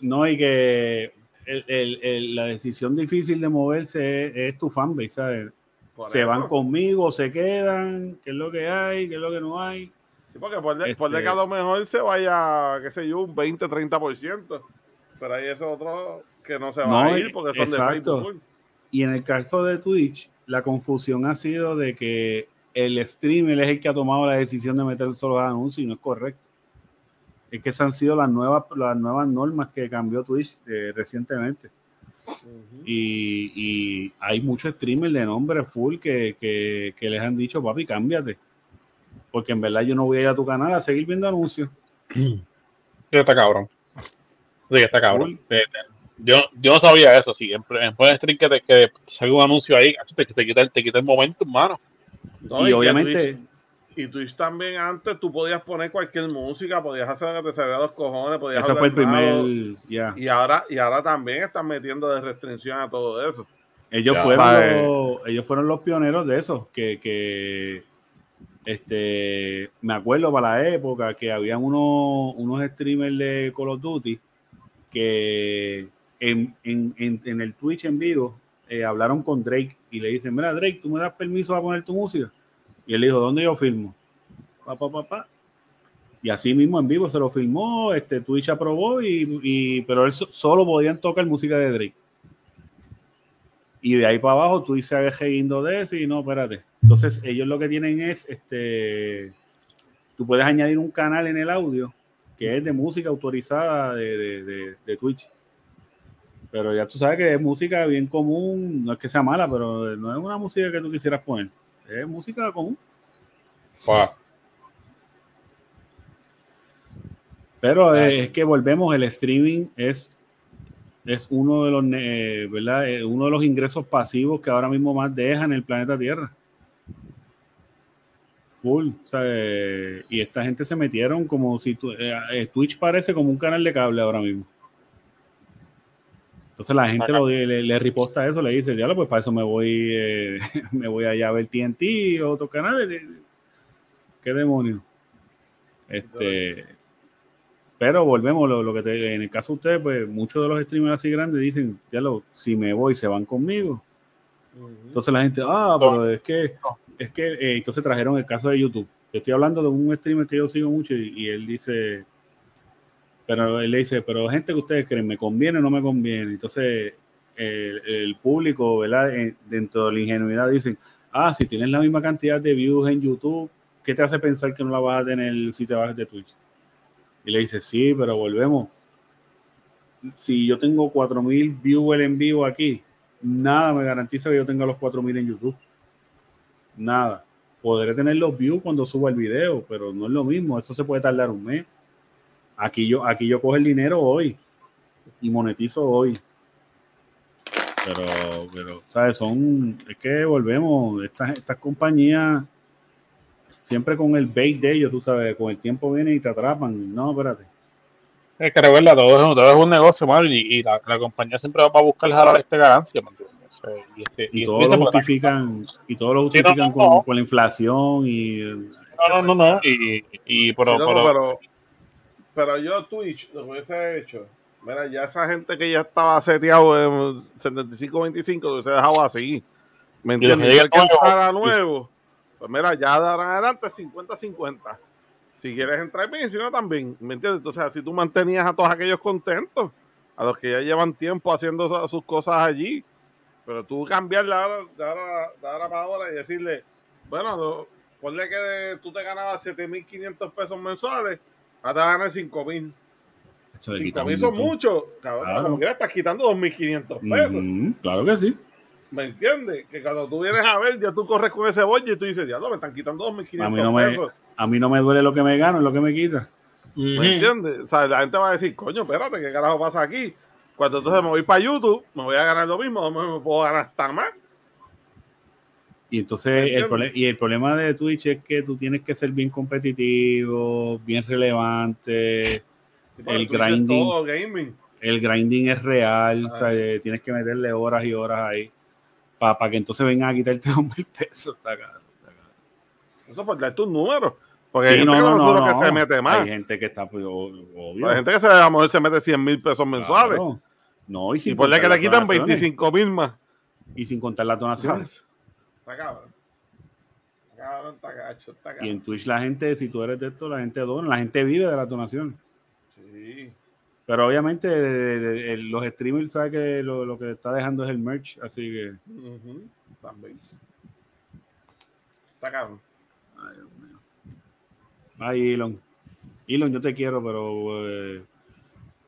No, y que el- el- el- la decisión difícil de moverse es, es tu fanbase, ¿sabes? por Se eso. van conmigo, se quedan, qué es lo que hay, qué es lo que no hay. Sí, porque por de, por de Este- que a lo mejor se vaya, qué sé yo, un 20, 30%. Pero hay esos otros que no se van No, a ir porque son exacto. de Facebook. Y en el caso de Twitch, la confusión ha sido de que el streamer es el que ha tomado la decisión de meter solo anuncios y no es correcto. Es que esas han sido las nuevas, las nuevas normas que cambió Twitch eh, recientemente. Y, y hay muchos streamers de nombre full que, que- que les han dicho, papi, cámbiate. Porque en verdad yo no voy a ir a tu canal a seguir viendo anuncios. Sí, está cabrón. Sí, está cabrón. Full. Yo, yo no sabía eso. Sí, en, en Point Stream que te, que te salga un anuncio ahí, te, te, quita, el- te quita el momento, hermano. No, y obviamente, Twitch- y Twitch también antes tú podías poner cualquier música, podías hacer lo que te saliera los cojones, podías ese fue el primer. Ya. Y ahora, y ahora también están metiendo de restricción a todo eso. Ellos Ya, fueron, los, ellos fueron los pioneros de eso, que, que este, me acuerdo para la época que habían unos, unos streamers de Call of Duty que en, en, en, el Twitch en vivo eh, hablaron con Drake y le dicen, mira Drake, ¿tú me das permiso a poner tu música? Y él dijo, ¿dónde yo filmo? Pa, pa, pa, pa. Y así mismo en vivo se lo filmó, este Twitch aprobó, y, y- pero él so- solo podían tocar música de Drake. Y de ahí para abajo tú dices guindo de eso y no, espérate. Entonces ellos lo que tienen es, este, tú puedes añadir un canal en el audio que es de música autorizada de- de Twitch. Pero ya tú sabes que es música bien común, no es que sea mala, pero no es una música que tú quisieras poner. Es música común. Wow. Pero eh, es que volvemos, el streaming es, es uno de los eh, ¿verdad? Eh, uno de los ingresos pasivos que ahora mismo más deja en el planeta Tierra. Full. o sea, y esta gente se metieron como si tu- Twitch parece como un canal de cable ahora mismo. Entonces la gente lo, le, le riposta eso, le dice, ya pues para eso me voy, eh, [LAUGHS] me voy allá a ver TNT o otros canales. ¿Qué demonios? Este, pero volvemos, lo, lo que te- en el caso de ustedes, pues muchos de los streamers así grandes dicen, ya lo, si me voy, se van conmigo. Entonces la gente, ah, pero es que, es que, eh, entonces trajeron el caso de YouTube. Yo estoy hablando de un streamer que yo sigo mucho y, y él dice, pero él le dice, pero gente que ustedes creen, ¿me conviene o no me conviene? Entonces el, el público, ¿verdad? Eh, dentro de la ingenuidad dicen, ah, si tienes la misma cantidad de views en YouTube, ¿qué te hace pensar que no la vas a tener si te vas de Twitch? Y le dice, sí, pero volvemos. Si yo tengo 4000 viewers en vivo aquí, nada me garantiza que yo tenga los 4000 en YouTube. Nada. Podré tener los views cuando suba el video, pero no es lo mismo. Eso se puede tardar un mes. Aquí yo, aquí yo cojo el dinero hoy y monetizo hoy. Pero, pero, ¿sabes? Son, es que volvemos, estas, estas compañías siempre con el bait de ellos, tú sabes, con el tiempo vienen y te atrapan. No, espérate. Es que recuerda, todo es, todo es un negocio, mal y, y la, la compañía siempre va a buscar jalar esta ganancia, sea, Y, este, Y y todo este, lo justifican, y todo lo Sí, no, justifican no, con, no. con la inflación y No, no, no, no. Y, y pero, Sí, loco, pero- pero, pero yo Twitch lo hubiese hecho, mira, ya esa gente que ya estaba seteado en 75-25 lo hubiese dejado así. ¿Me entiendes? Y el que entrara nuevo, pues mira, ya en adelante 50-50. Si quieres entrar bien, si no también, ¿me entiendes? Entonces así tú mantenías a todos aquellos contentos, a los que ya llevan tiempo haciendo su- sus cosas allí. Pero tú cambiarle ahora, de ahora, de ahora para ahora y decirle, bueno, no, ponle que tú te ganabas 7.500 pesos mensuales, vas a ganar 5.000. Eso le 5 quita mil son montón. mucho, cabrón. Claro. Como quiera estás quitando 2.500 pesos. Ujú, claro que sí. ¿Me entiendes? Que cuando tú vienes a ver, ya tú corres con ese bollo y tú dices, ya no, me están quitando 2.500 A mí no me- pesos. A mí no me duele lo que me gano, es lo que me quita. ¿Me entiendes? O sea, la gente va a decir, coño, espérate, ¿qué carajo pasa aquí? Cuando entonces me voy para YouTube, me voy a ganar lo mismo, no me puedo ganar hasta más. Y entonces el, Entiendo. prole- y el problema de Twitch es que tú tienes que ser bien competitivo, bien relevante. Sí, El grinding. Todo gaming. El grinding es real, Ah. o sea, eh, tienes que meterle horas y horas ahí para que entonces vengan a quitarte [LAUGHS] dos mil pesos. Está caro, está caro. Eso por darte un número. Porque hay Sí, gente no, que no, nosotros no, que no. se mete más. Hay gente que está, pues, obvio. Hay gente que se, a lo mejor se mete 100 mil pesos mensuales. Claro. No, y Y sin ponle que le quitan donaciones. 25 mil más. Y sin contar las donaciones. Está cabrón. Está cabrón, está gacho, está Y cabrón. en Twitch la gente, si tú eres de esto, la gente dona, la gente vive de las donaciones. Sí. Pero obviamente eh, eh, los streamers saben que lo, lo que está dejando es el merch, así que También. Está cabrón. ay Elon. Elon, yo te quiero, pero eh,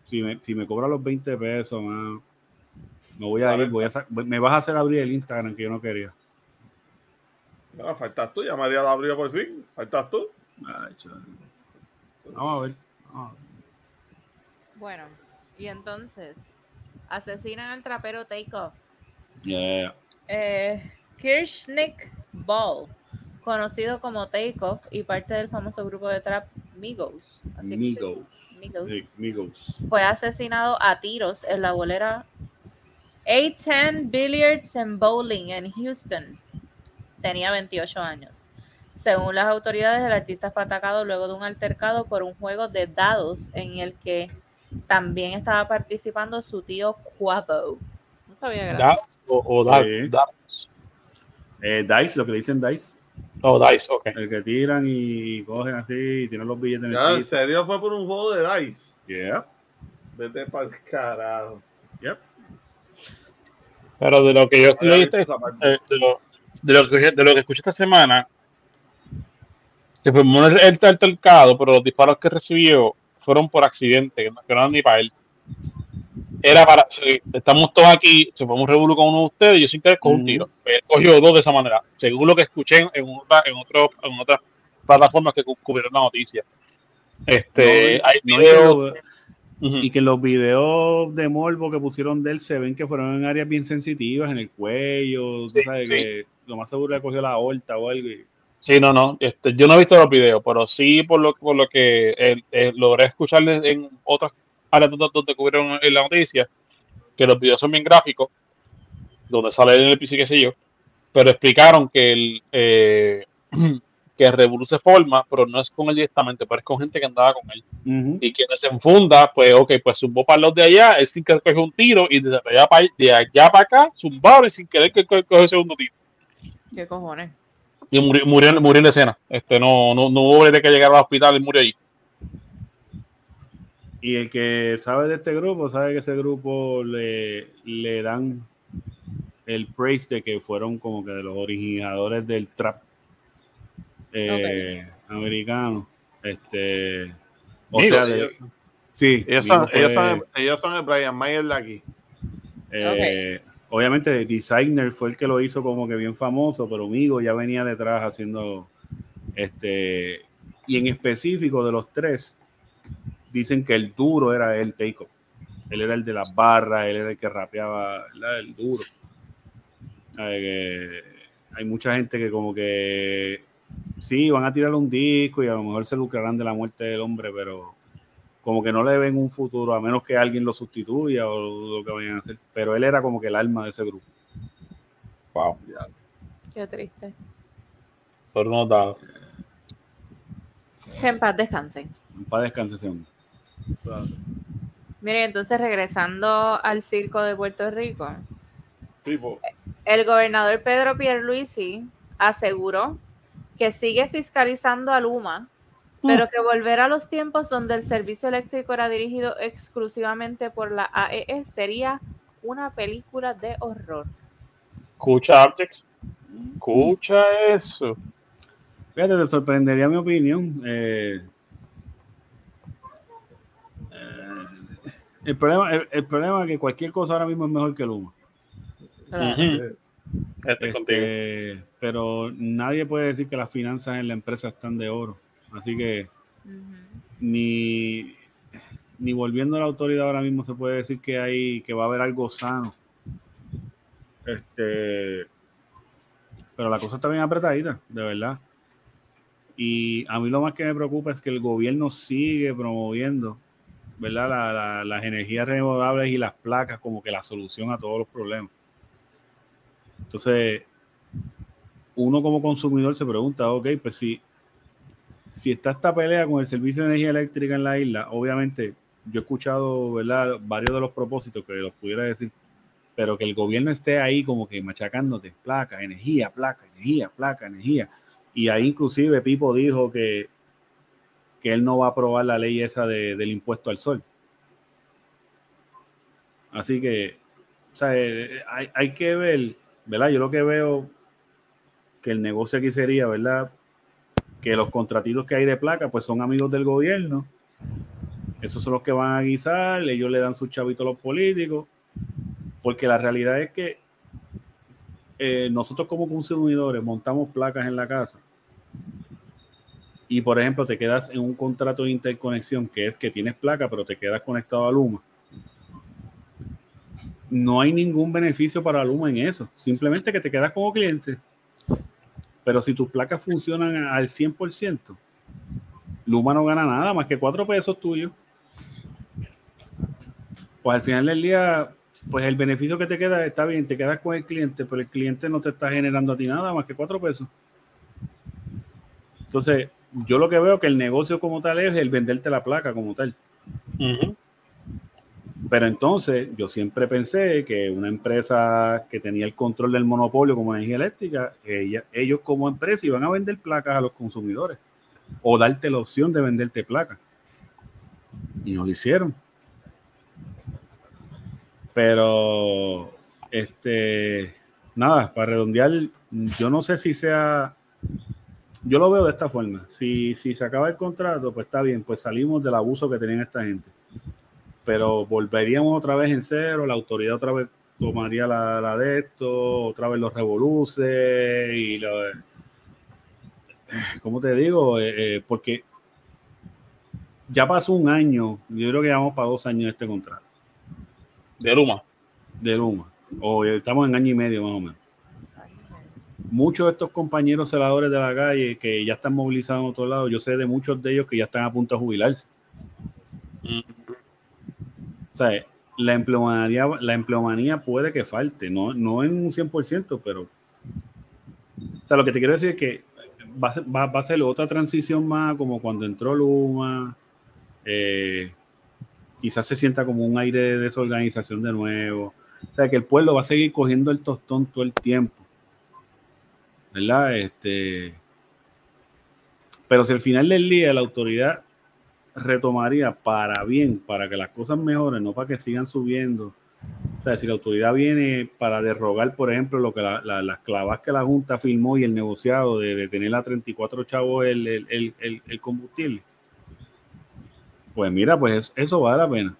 si, me, si me cobras los 20 pesos, man, me voy a ir, voy a me vas a hacer abrir el Instagram que yo no quería. Bueno, faltas tú, ya María lo abrió por fin. Faltas tú. Ay, chaval. Vamos a ver. vamos a ver. Bueno, y entonces, asesinan al trapero Takeoff. Yeah. Eh, Kirchnick Ball, conocido como Takeoff y parte del famoso grupo de trap Migos. así que se- Migos. Migos. Migos. Fue asesinado a tiros en la bolera A10 Billiards and Bowling en Houston. Tenía 28 años. Según las autoridades, el artista fue atacado luego de un altercado por un juego de dados en el que también estaba participando su tío Quavo. No sabía que era Darts o, o dar- Sí. darts. Eh, Dice, lo que le dicen Dice. O dice, ok. El que tiran y cogen así y tienen los billetes en Ya, en serio fue por un juego de Dice. Yeah. Vete para el carajo. Yep. Pero de lo que yo parte. eh, de, lo, de, lo que, de lo que escuché esta semana, se formó el, el pero los disparos que recibió fueron por accidente, que no, eran ni para él. Era para, estamos todos aquí, se fue un revuelo con uno de ustedes y yo sin querer con un Ujú. tiro. Él cogió dos de esa manera, según lo que escuché en, en, otra- en, otro, en otras plataformas que cu- cubrieron la noticia. Este, No, hay no, y que. Y los videos de morbo que pusieron de él se ven que fueron en áreas bien sensitivas, en el cuello, Sí, sabes sí. que lo más seguro le cogió la aorta o algo. y- Sí, no, no. Este, yo no he visto los videos, pero sí por lo, por lo que eh, eh, logré escucharles en otras áreas donde, donde cubrieron en la noticia, que los videos son bien gráficos, donde sale en el PC, qué sé yo, pero explicaron que el eh, [CLEARS THROAT] que Revolu se forma, pero no es con él directamente, pero es con gente que andaba con él. Y quien se enfunda, pues, ok, pues zumbó para los de allá, él sin querer cogió un tiro, y de allá para, de allá para acá, zumbaron y sin querer que co- cogió el segundo tiro. ¿Qué cojones? Y murió, murió, murió en la escena. Este, no, no, no hubo de que llegar al hospital y murió allí. Y el que sabe de este grupo, sabe que ese grupo le, le dan el praise de que fueron como que de los originadores del trap eh, americano. Este, o Migos, sea, de- ellos- sí, Ellos son, ellos, son, ellos son el Brian Mayer de aquí. Eh, Obviamente, el Designer fue el que lo hizo como que bien famoso, pero Migo ya venía detrás haciendo este. Y en específico de los tres, dicen que el duro era el Takeoff. Él era el de las barras, él era el que rapeaba, ¿verdad? el duro. Hay, que- hay mucha gente que, como que sí, van a tirar un disco y a lo mejor se lucrarán de la muerte del hombre, pero como que no le ven un futuro a menos que alguien lo sustituya o lo que vayan a hacer. Pero él era como que el alma de ese grupo. Wow. Qué triste. Por unos dados. Que en paz descansen. Para descansar ese hombre. Miren, entonces regresando al circo de Puerto Rico, Tipo, el gobernador Pedro Pierluisi aseguró que sigue fiscalizando a Luma, pero que volver a los tiempos donde el servicio eléctrico era dirigido exclusivamente por la AEE sería una película de horror. Escucha, Objects. Escucha eso. Fíjate, te sorprendería mi opinión. Eh, eh, el, problema, el, el problema es que cualquier cosa ahora mismo es mejor que Luma. Ujú. Estoy contigo. Este, pero nadie puede decir que las finanzas en la empresa están de oro. Así que ni, ni volviendo a la autoridad ahora mismo se puede decir que hay que va a haber algo sano. Este, pero la cosa está bien apretadita, de verdad. Y a mí lo más que me preocupa es que el gobierno sigue promoviendo, ¿verdad? La- la- las energías renovables y las placas como que la solución a todos los problemas. Entonces, uno como consumidor se pregunta, ok, pues si, si está esta pelea con el servicio de energía eléctrica en la isla, obviamente yo he escuchado, ¿verdad? Varios de los propósitos que los pudiera decir, pero que el gobierno esté ahí como que machacándote, placa, energía, placa, energía, placa, energía. Y ahí inclusive Pipo dijo que, que él no va a aprobar la ley esa de- del impuesto al sol. Así que, o sea, eh, hay, hay que ver, ¿verdad? Yo lo que veo que el negocio aquí sería, ¿verdad? Que los contratitos que hay de placa, pues son amigos del gobierno. Esos son los que van a guisar, ellos le dan sus chavitos a los políticos. Porque la realidad es que eh, nosotros como consumidores montamos placas en la casa. Y por ejemplo, te quedas en un contrato de interconexión que es que tienes placa, pero te quedas conectado a Luma. No hay ningún beneficio para Luma en eso. Simplemente que te quedas como cliente. Pero si tus placas funcionan al 100%, Luma no gana nada más que cuatro pesos tuyos. Pues al final del día, pues el beneficio que te queda está bien, te quedas con el cliente, pero el cliente no te está generando a ti nada más que cuatro pesos. Entonces, yo lo que veo que el negocio como tal es el venderte la placa como tal. Pero entonces yo siempre pensé que una empresa que tenía el control del monopolio como energía eléctrica, ellos como empresa iban a vender placas a los consumidores o darte la opción de venderte placas. Y no lo hicieron. Pero, este, nada, para redondear, yo no sé si sea, yo lo veo de esta forma. Si, si se acaba el contrato, pues está bien, pues salimos del abuso que tenían esta gente pero volveríamos otra vez en cero, la autoridad otra vez tomaría la, la de esto, otra vez los revoluce y lo de- ¿cómo te digo? Eh, eh, porque ya pasó un año, yo creo que ya vamos para dos años este contrato De Luma. de Luma, o estamos en año y medio más o menos. Muchos de estos compañeros celadores de la calle que ya están movilizados en otro lado, yo sé de muchos de ellos que ya están a punto de jubilarse. Mm. O sea, la empleomanía, la empleomanía puede que falte, no, no en un 100%, pero... O sea, lo que te quiero decir es que va a ser, va, a ser otra transición más como cuando entró Luma, eh, quizás se sienta como un aire de desorganización de nuevo. O sea, que el pueblo va a seguir cogiendo el tostón todo el tiempo. ¿Verdad? Este, pero si al final del día la autoridad retomaría para bien, para que las cosas mejoren, no para que sigan subiendo. O sea, si la autoridad viene para derrogar, por ejemplo, lo que la- la- las clavas que la Junta firmó y el negociado de, de tener a 34 chavos el, el- el- combustible, pues mira, pues es- eso vale la pena.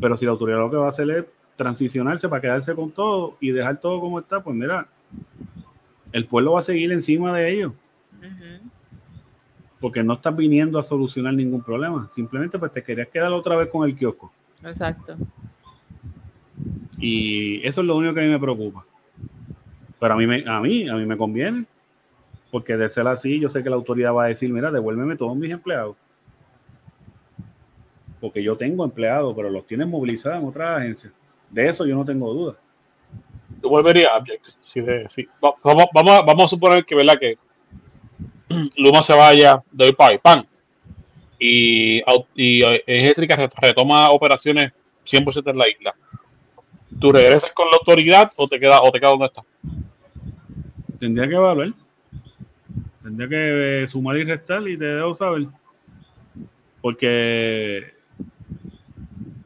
Pero si la autoridad lo que va a hacer es transicionarse para quedarse con todo y dejar todo como está, pues mira, el pueblo va a seguir encima de ellos. Porque no estás viniendo a solucionar ningún problema. Simplemente pues te querías quedar otra vez con el kiosco. Exacto. Y eso es lo único que a mí me preocupa. Pero a mí me, a mí, a mí me conviene. Porque de ser así, yo sé que la autoridad va a decir, mira, devuélveme todos mis empleados. Porque yo tengo empleados, pero los tienen movilizados en otras agencias. De eso yo no tengo duda. Yo volvería a Objects. Sí, de- sí. Va- Vamos, vamos, a- vamos a suponer que, ¿verdad? Que [CLEARS THROAT] Luma se vaya de hoy para hoy, pan. Y, y eh, retoma operaciones 100% en la isla. ¿Tú regresas con la autoridad o te quedas o te quedas donde estás? Tendría que evaluar. Tendría que eh, sumar y restar y te debo saber. Porque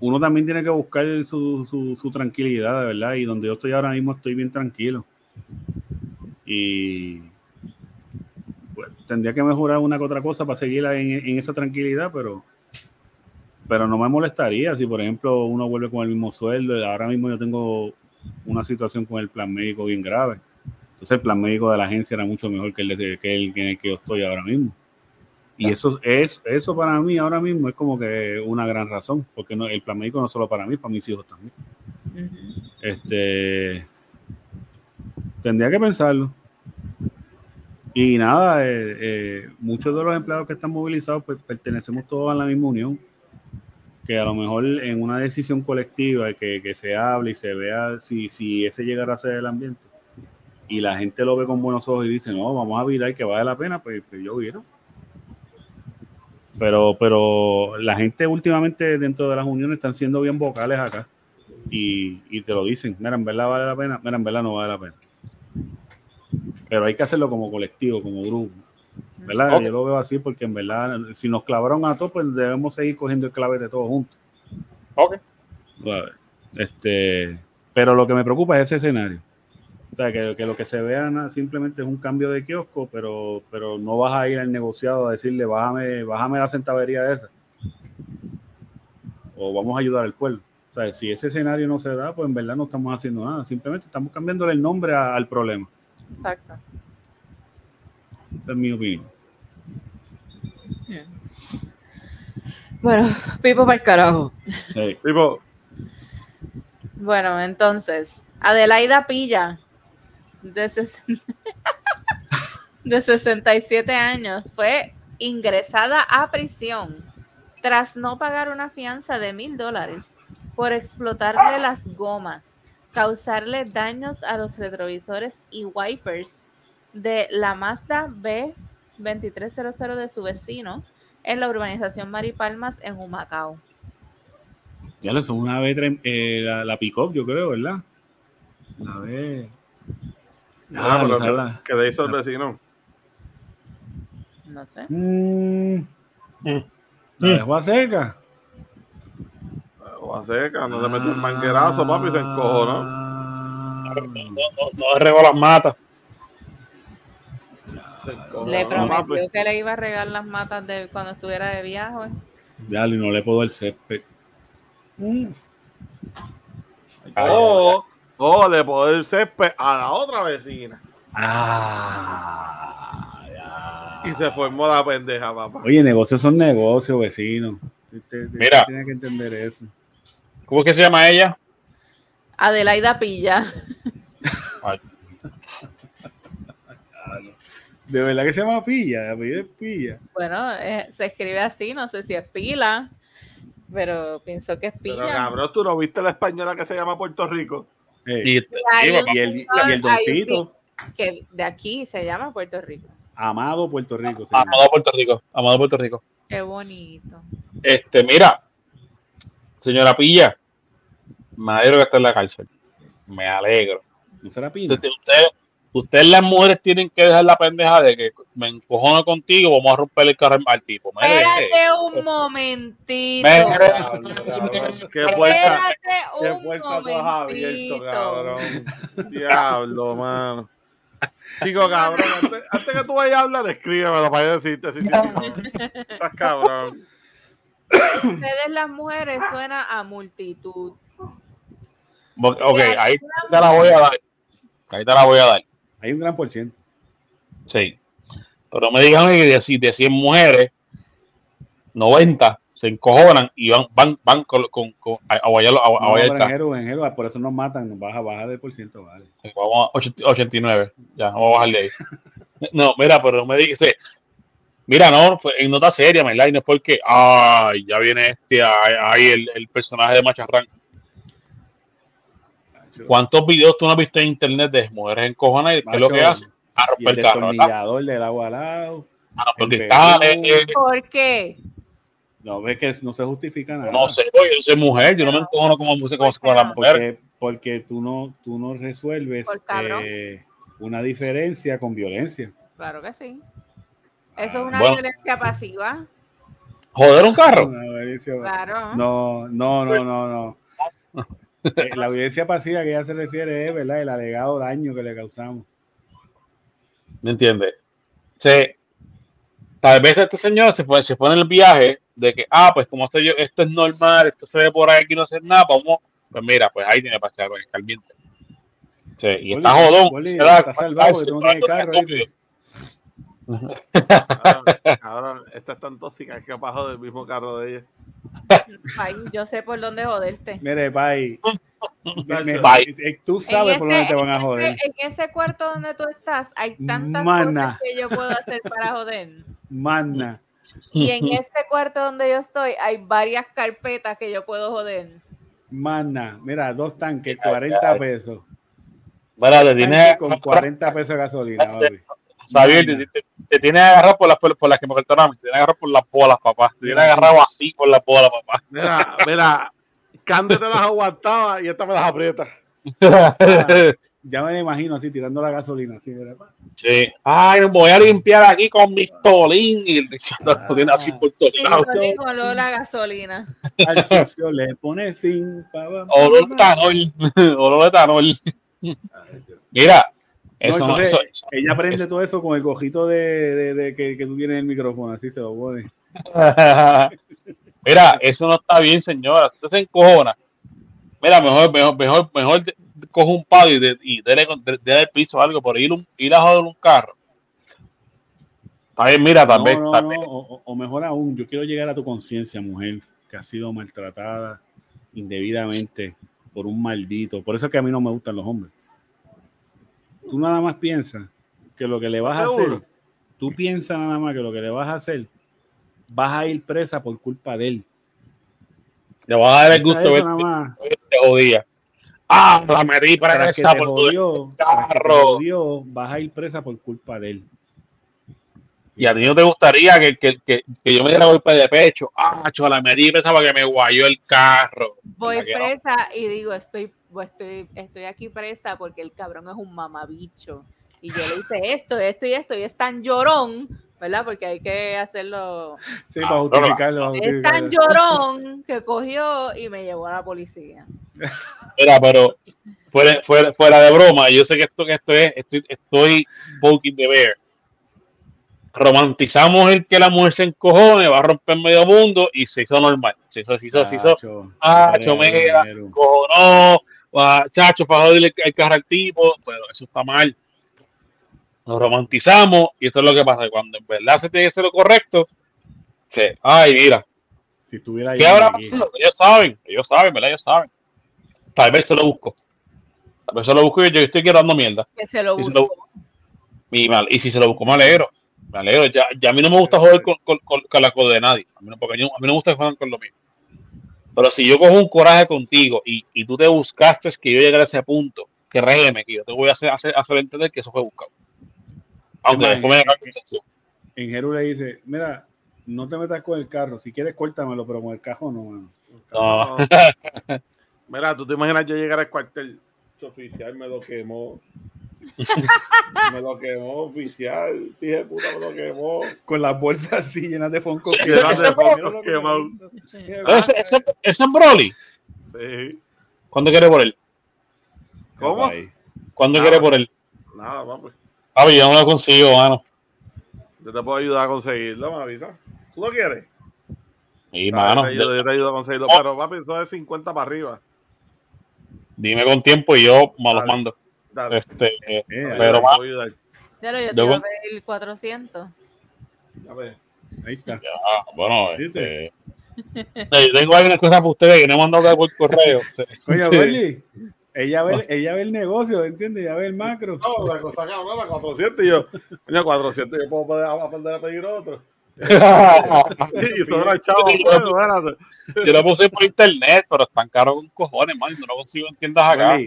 uno también tiene que buscar su, su, su tranquilidad, de verdad. Y donde yo estoy ahora mismo estoy bien tranquilo. Y tendría que mejorar una que otra cosa para seguir en, en esa tranquilidad, pero pero no me molestaría si, por ejemplo, uno vuelve con el mismo sueldo. Ahora mismo yo tengo una situación con el plan médico bien grave. Entonces el plan médico de la agencia era mucho mejor que el, de- que el en el que yo estoy ahora mismo. Y eso es eso para mí ahora mismo es como que una gran razón, porque no, el plan médico no solo para mí, para mis hijos también. Este tendría que pensarlo. Y nada, eh, eh, muchos de los empleados que están movilizados pues pertenecemos todos a la misma unión. Que a lo mejor en una decisión colectiva que, que se hable y se vea si, si ese llegara a ser el ambiente y la gente lo ve con buenos ojos y dice, no, vamos a virar que vale la pena, pues, pues yo viro. Pero, pero la gente últimamente dentro de las uniones están siendo bien vocales acá y, y te lo dicen, mira, en verdad vale la pena, mira, en verdad no vale la pena. Pero hay que hacerlo como colectivo, como grupo. ¿Verdad? Yo lo veo así porque en verdad, si nos clavaron a todos, pues debemos seguir cogiendo el clave de todos juntos. Ok. Este, pero lo que me preocupa es ese escenario. O sea, que, que lo que se vea simplemente es un cambio de kiosco, pero, pero no vas a ir al negociado a decirle, bájame, bájame la centavería esa. O vamos a ayudar al pueblo. O sea, si ese escenario no se da, pues en verdad no estamos haciendo nada. Simplemente estamos cambiándole el nombre a- al problema. Exacto. Esa es mi opinión. Bueno, pipo para el carajo. Sí. Tipo, Bueno, entonces, Adelaida Pilla, de, ses- [LAUGHS] de 67 años, fue ingresada a prisión tras no pagar una fianza de mil dólares por explotarle las gomas, causarle daños a los retrovisores y wipers de la Mazda B2300 de su vecino en la urbanización Maripalmas en Humacao. Ya lo son una vez eh, la, la pick-up, yo creo, ¿verdad? A ver. ah, pero esa que, la- que de hizo el vecino. No sé. Mm, Mm. la dejó a seca. O a seca, no te metió un manguerazo, papi, y se encojonó. No, no, no regó las matas. Se Le papi. prometió que le iba a regar las matas de cuando estuviera de viaje. Ya, y no le puedo el césped. Mm. O, o de poder césped a la otra vecina. Ah, ya. Y se formó la pendeja, papá. Oye, negocios son negocios, vecino. Usted- usted Mira. Tiene que entender eso. ¿Cómo es que se llama ella? Adelaida Pilla. De verdad que se llama Pilla, apellido es Pilla. Bueno, eh, se escribe así, no sé si es pila, pero pienso que es Pero pilla. cabrón, tú no viste la española que se llama Puerto Rico. Eh, Y, el, y el doncito, Que de aquí se llama Puerto Rico. Amado Puerto Rico. Amado Puerto Rico. Amado Puerto Rico. Qué bonito. Este, mira, señora Pilla, me alegro que está en la cárcel. Me alegro. ¿No será Ustedes, ustedes las mujeres tienen que dejar la pendeja de que me encojono contigo, vamos a romper el carro al tipo. Espérate un momentito. Mire. Cabrón, Qué puerta, Espérate qué un puerta tú has abierto, momentito. cabrón. Diablo, mano. Chico, cabrón, antes, antes que tú vayas a hablar, escríbemelo para yo decirte. Sí, sí, sí, cabrón. Ustedes las mujeres suena a multitud. ok, ahí te la voy a dar. Ahí te la voy a dar. Hay un gran por ciento. Sí. Pero me digan que de, si- de 100 mujeres, 90 se encojonan y van, van, van con, con, con- a, guayar- a- a No, granjero, por eso nos matan, baja, baja de por ciento, vale. Vamos a 80 89. Ya, vamos a bajarle ahí. [LAUGHS] No, mira, pero no me dice. Mira, no, en nota seria, ¿verdad? Y no es porque, ay, ya viene este, ay, el, el personaje de Macharrán. ¿Cuántos videos tú no has visto en internet de mujeres encojonadas? ¿Qué es lo que hacen? A romper el carro, del agua al lado. A romper el cristales. Perú. ¿Por qué? No, ves que no se justifica nada. No sé, yo soy mujer, yo no me encojono como música como con las mujeres. Porque, porque tú no, tú no resuelves eh, una diferencia con violencia. Claro que sí. Eso es una Bueno. violencia pasiva. Joder un carro. Claro. No, no, no, no, no. Eh, La violencia pasiva que ella se refiere es, ¿verdad? El alegado daño que le causamos. ¿Me entiendes? Se, tal vez este señor se pone, se pone el viaje de que, ah, pues como esto, yo, esto es normal, esto se ve por ahí, aquí no hacer nada, vamos, pues mira, pues ahí tiene para estar estar bien. Sí, y está jodón. Boli, se da está salvado porque tú no tienes carro, Cabrón, [LAUGHS] cabrón, esta es tan tóxica que abajo del mismo carro de ella. Ay, yo sé por dónde joderte. Mire, Pai. Pai. eh, Tú sabes por dónde te van a en joder. ese- En ese cuarto donde tú estás, hay tantas Mana. cosas que yo puedo hacer para joder. Mana. Y en este cuarto donde yo estoy, hay varias carpetas que yo puedo joder. Mana. Mira, dos tanques, Ay, 40 ay. pesos. Mira, tienes con 40 pesos de gasolina, [LAUGHS] papi. Xavier, te, te- te tiene agarrado por las, por las que me mí, te tiene agarrado por las bolas, papá. Te tiene agarrado así por las bolas, papá. Mira, mira, Cande te las aguantaba y esta me las aprieta. [LAUGHS] Ya me imagino así, tirando la gasolina. Así, ¿verdad? Sí. Ay, me voy a limpiar aquí con mi tolín. Y el lo tiene así por todos lados. olor a gasolina. Al sucio le pone fin. pa, pa, pa, [LAUGHS] Olor etanol. Olor etanol. Mira, eso no, entonces, eso, Ella aprende todo eso con el cojito de, de- de que, que tú tienes en el micrófono, así se lo pone. [LAUGHS] Mira, eso no está bien, señora. Usted se encojona. Mira, mejor, mejor, mejor, mejor coge un palo y, de, y dele, el piso o algo por ir, un, ir a joder un carro. Bien, mira, tal No, vez, no, o- o mejor aún, yo quiero llegar a tu conciencia, mujer, que ha sido maltratada indebidamente por un maldito. Por eso es que a mí no me gustan los hombres. Tú nada más piensas que lo que le vas a hacer, tú piensas nada más que lo que le vas a hacer, vas a ir presa por culpa de él. Le voy a dar el gusto ver te jodía. Ah, la metí para Tras que esa te jodió, que te carro. jodió, vas a ir presa por culpa de él. Y a ti no te gustaría que, que, que, que yo me diera golpe de pecho. Ah, chola, me di pensaba que me guayó el carro. Voy presa y digo, estoy, pues, estoy, estoy aquí presa porque el cabrón es un mamabicho. Y yo le hice esto, esto y esto, y es tan llorón, ¿verdad? Porque hay que hacerlo. Sí, Ah, para justificarlo. para Es tan llorón que cogió y me llevó a la policía. Mira, pero fuera, fuera, fuera de broma, yo sé que esto, que esto es, estoy, estoy poking the bear. Romantizamos el que la mujer se encojone, va a romper medio mundo y se hizo normal. Se hizo, se hizo, se hizo. Chacho, Ah, chomera, se encojonó, ah, chacho, para joderle el, el carro al tipo. Bueno, eso está mal. Nos romantizamos y esto es lo que pasa. Cuando en verdad se tiene que hacer lo correcto, se, ay, mira, Si estuviera ahí ¿Qué habrá pasado? Ellos saben, ellos saben, ¿verdad? Ellos saben. Tal vez se lo busco. Tal vez se lo busco y yo estoy quedando mierda. Que se lo Y se lo- buscó. Y, mal- y si se lo busco, me alegro. Me alegro. Ya, ya a mí no me gusta joder con, con, con- con la cosa de nadie. A mí, no, porque yo- a mí no me gusta que jueguen con lo mío. Pero si yo cojo un coraje contigo y, y tú te buscaste que yo llegara a ese punto, que réeme, que yo te voy a hacer, hacer, hacer entender que eso fue buscado. Aunque después me conversación. En Jeru le dice, mira, no te metas con el carro. Si quieres, córtamelo, pero con el cajón no, mano. [LAUGHS] No. Mira, tú te imaginas yo llegar al cuartel oficial, me lo quemó. Me lo quemó oficial, dije puta, me lo quemó. Con las bolsas así llenas de fonco. Sí, que- ese- ese Broly. Sí. ¿Cuándo quiere por él? ¿Cómo? ¿Cuándo Ah, quiere por él? Nada, papi. Ah, yo no lo consigo, mano. Yo te puedo ayudar a conseguirlo, me avisa. ¿Tú lo quieres? Y, Dale, mano, yo, te ayudo, yo te ayudo a conseguirlo. Pero papi, eso es 50 para arriba. dime con tiempo y yo me los Dale. mando. Dale. Este, Eh, pero voy a lo, yo te iba a pedir 400. Ya ves. ahí está. ya, bueno, este, eh, [LAUGHS] yo tengo algunas cosas para ustedes que no he mandado por correo. Sí. Oye, Sí. Berly, ella ve, ella ve el negocio, ¿entiendes? Ella ve el macro. No, la cosa cabrón, la 400 y yo, coño, 400 yo puedo poder aprender a pedir otro. [LAUGHS] Y sobra chavo, Sí, pues, yo lo puse por internet, pero están caros con cojones, man. No lo consigo en tiendas acá.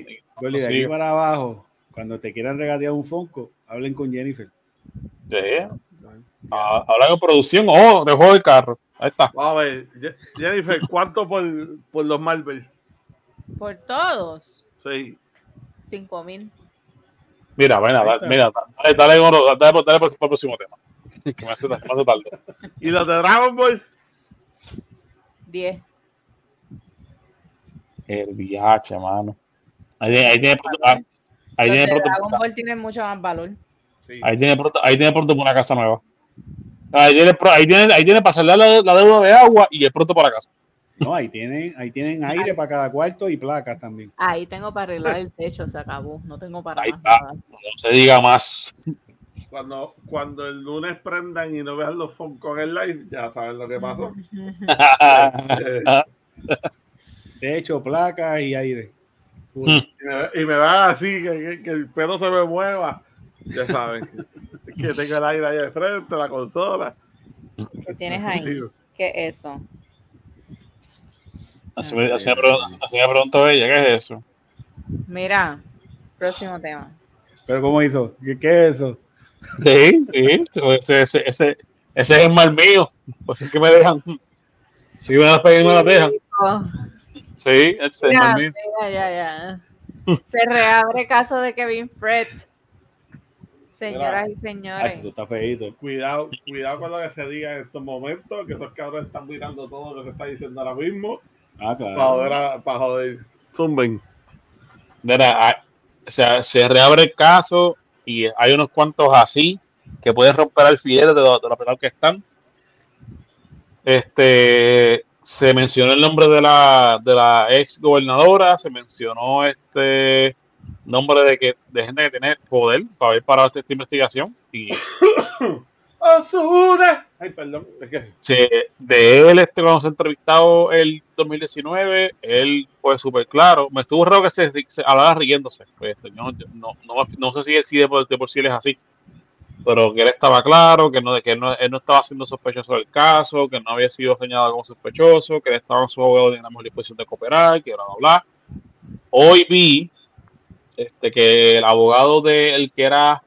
Berly, de aquí para abajo, cuando te quieran regatear un fonco, hablen con Jennifer. Sí. Ah, Habla con producción. Oh, de juego de carro. Ahí está. Vamos a ver, Je- Jennifer, ¿cuánto por, por los Marvel? Por todos, Sí. 5 mil. Mira, mira, Ahí dale, mira, dale, dale, dale, dale, dale, dale por, por el próximo tema. Que me hace, me hace tarde. [LAUGHS] ¿Y los de Dragon Ball? 10. El viaje, mano. Ahí, tiene- ahí tiene pronto, ah, ahí Los tiene pronto, Dragon Ball tienen mucho más valor. Sí. ahí tiene pronto, ahí tiene pronto una casa nueva. Ahí tiene, ahí tiene, ahí tiene para saldar la, la deuda de agua y el pronto para casa. No, ahí tienen, ahí tienen aire para cada cuarto y placas también. Ahí tengo para arreglar el techo, se acabó. No tengo para Ahí más está. nada. No se diga más. Cuando, cuando el lunes prendan y no vean los Funkon en live, ya saben lo que pasó. [LAUGHS] Eh, Techo, placas y aire. Hmm. y, me, y me van así, que, que- que el pelo se me mueva. Ya saben. [LAUGHS] que tengo el aire ahí de frente, la consola. ¿Qué tienes ahí? ¿Qué es eso? Así me, así me pregun- así me preguntó ella, ¿qué es eso? Mira, próximo tema. Pero ¿cómo hizo? ¿Qué, qué es eso? Sí, sí, ese, ese, ese, ese es el mal mío. Pues es que me dejan. Si me las pegan y me las dejan. Sí, el Ya, ya, ya, ya. Se reabre caso de Kevin Fred. Señoras y señores. eso está feíto. Cuidado, cuidado con lo que se diga en estos momentos, que esos cabrones están mirando todo lo que se está diciendo ahora mismo. Ah, Para claro. joder, a- para joder. Zumben. Mira, o sea, se reabre el caso y hay unos cuantos así que pueden romper alfileres de lo, de lo que están. Este se mencionó el nombre de la, de la ex gobernadora, se mencionó este nombre de que de gente que tiene poder para haber parado esta, esta investigación y. [COUGHS] Ay, perdón. Se- de él este cuando se entrevistado el 2019 él fue súper claro me estuvo raro que se, se hablara riéndose pues, yo no, no, no sé si, si de, por, de por sí él es así pero que él estaba claro que no que él no, él no estaba siendo sospechoso del caso que no había sido señalado como sospechoso que él estaba en su abogado en la mejor disposición de cooperar que bla bla bla hoy vi este que el abogado de el que era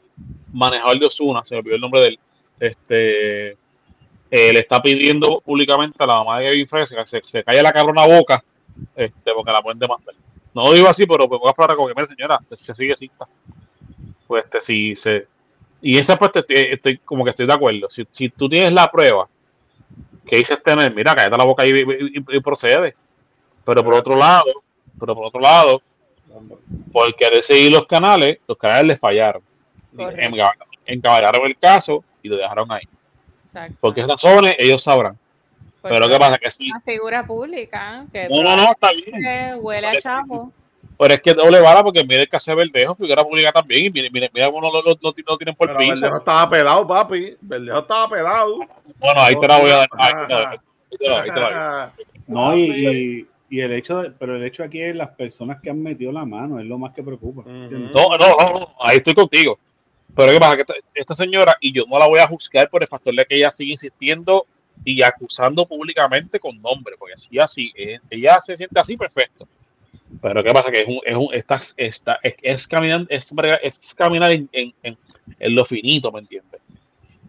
manejador de Osuna se me olvidó el nombre de él este eh, le está pidiendo públicamente a la mamá de Kevin Frey que se, se calle la cabrona boca este, porque la pueden demandar. No lo digo así, pero voy a hablar como que, señora, se, se sigue cinta. Pues este, si se. Y esa pues estoy, estoy como que estoy de acuerdo. Si, si tú tienes la prueba que dices tener, mira, cállate la boca y, y- y- y procede. Pero por otro lado, pero por otro lado, por querer seguir los canales, los canales les fallaron. Encaballaron el caso y lo dejaron ahí. Exacto. ¿Por qué razones? Ellos sabrán. Porque Pero ¿qué pasa? Que sí. Una figura pública que No, no, no, está bien. huele a chavo. Pero es que doble vara porque mire el caso de Verdejo, figura pública también, y mire, mire, mira cómo lo, lo, lo- lo tienen por Pero piso. Verdejo estaba pelado, papi. Verdejo estaba pelado. Bueno, ahí te la voy a dar. Ahí te la. Ahí te la. [LAUGHS] No, y, y, y el hecho, de- pero el hecho aquí es las personas que han metido la mano, es lo más que preocupa. ¿entiendes? No, no, no, no, ahí estoy contigo. Pero ¿qué pasa? Que esta, esta señora, y yo no la voy a juzgar por el factor de que ella sigue insistiendo y acusando públicamente con nombre, porque si así, eh, ella se siente así, perfecto. Pero ¿qué pasa? Que es un, es un, está, está, es, es caminar, es, es caminar en, en, en, lo finito, ¿me entiendes?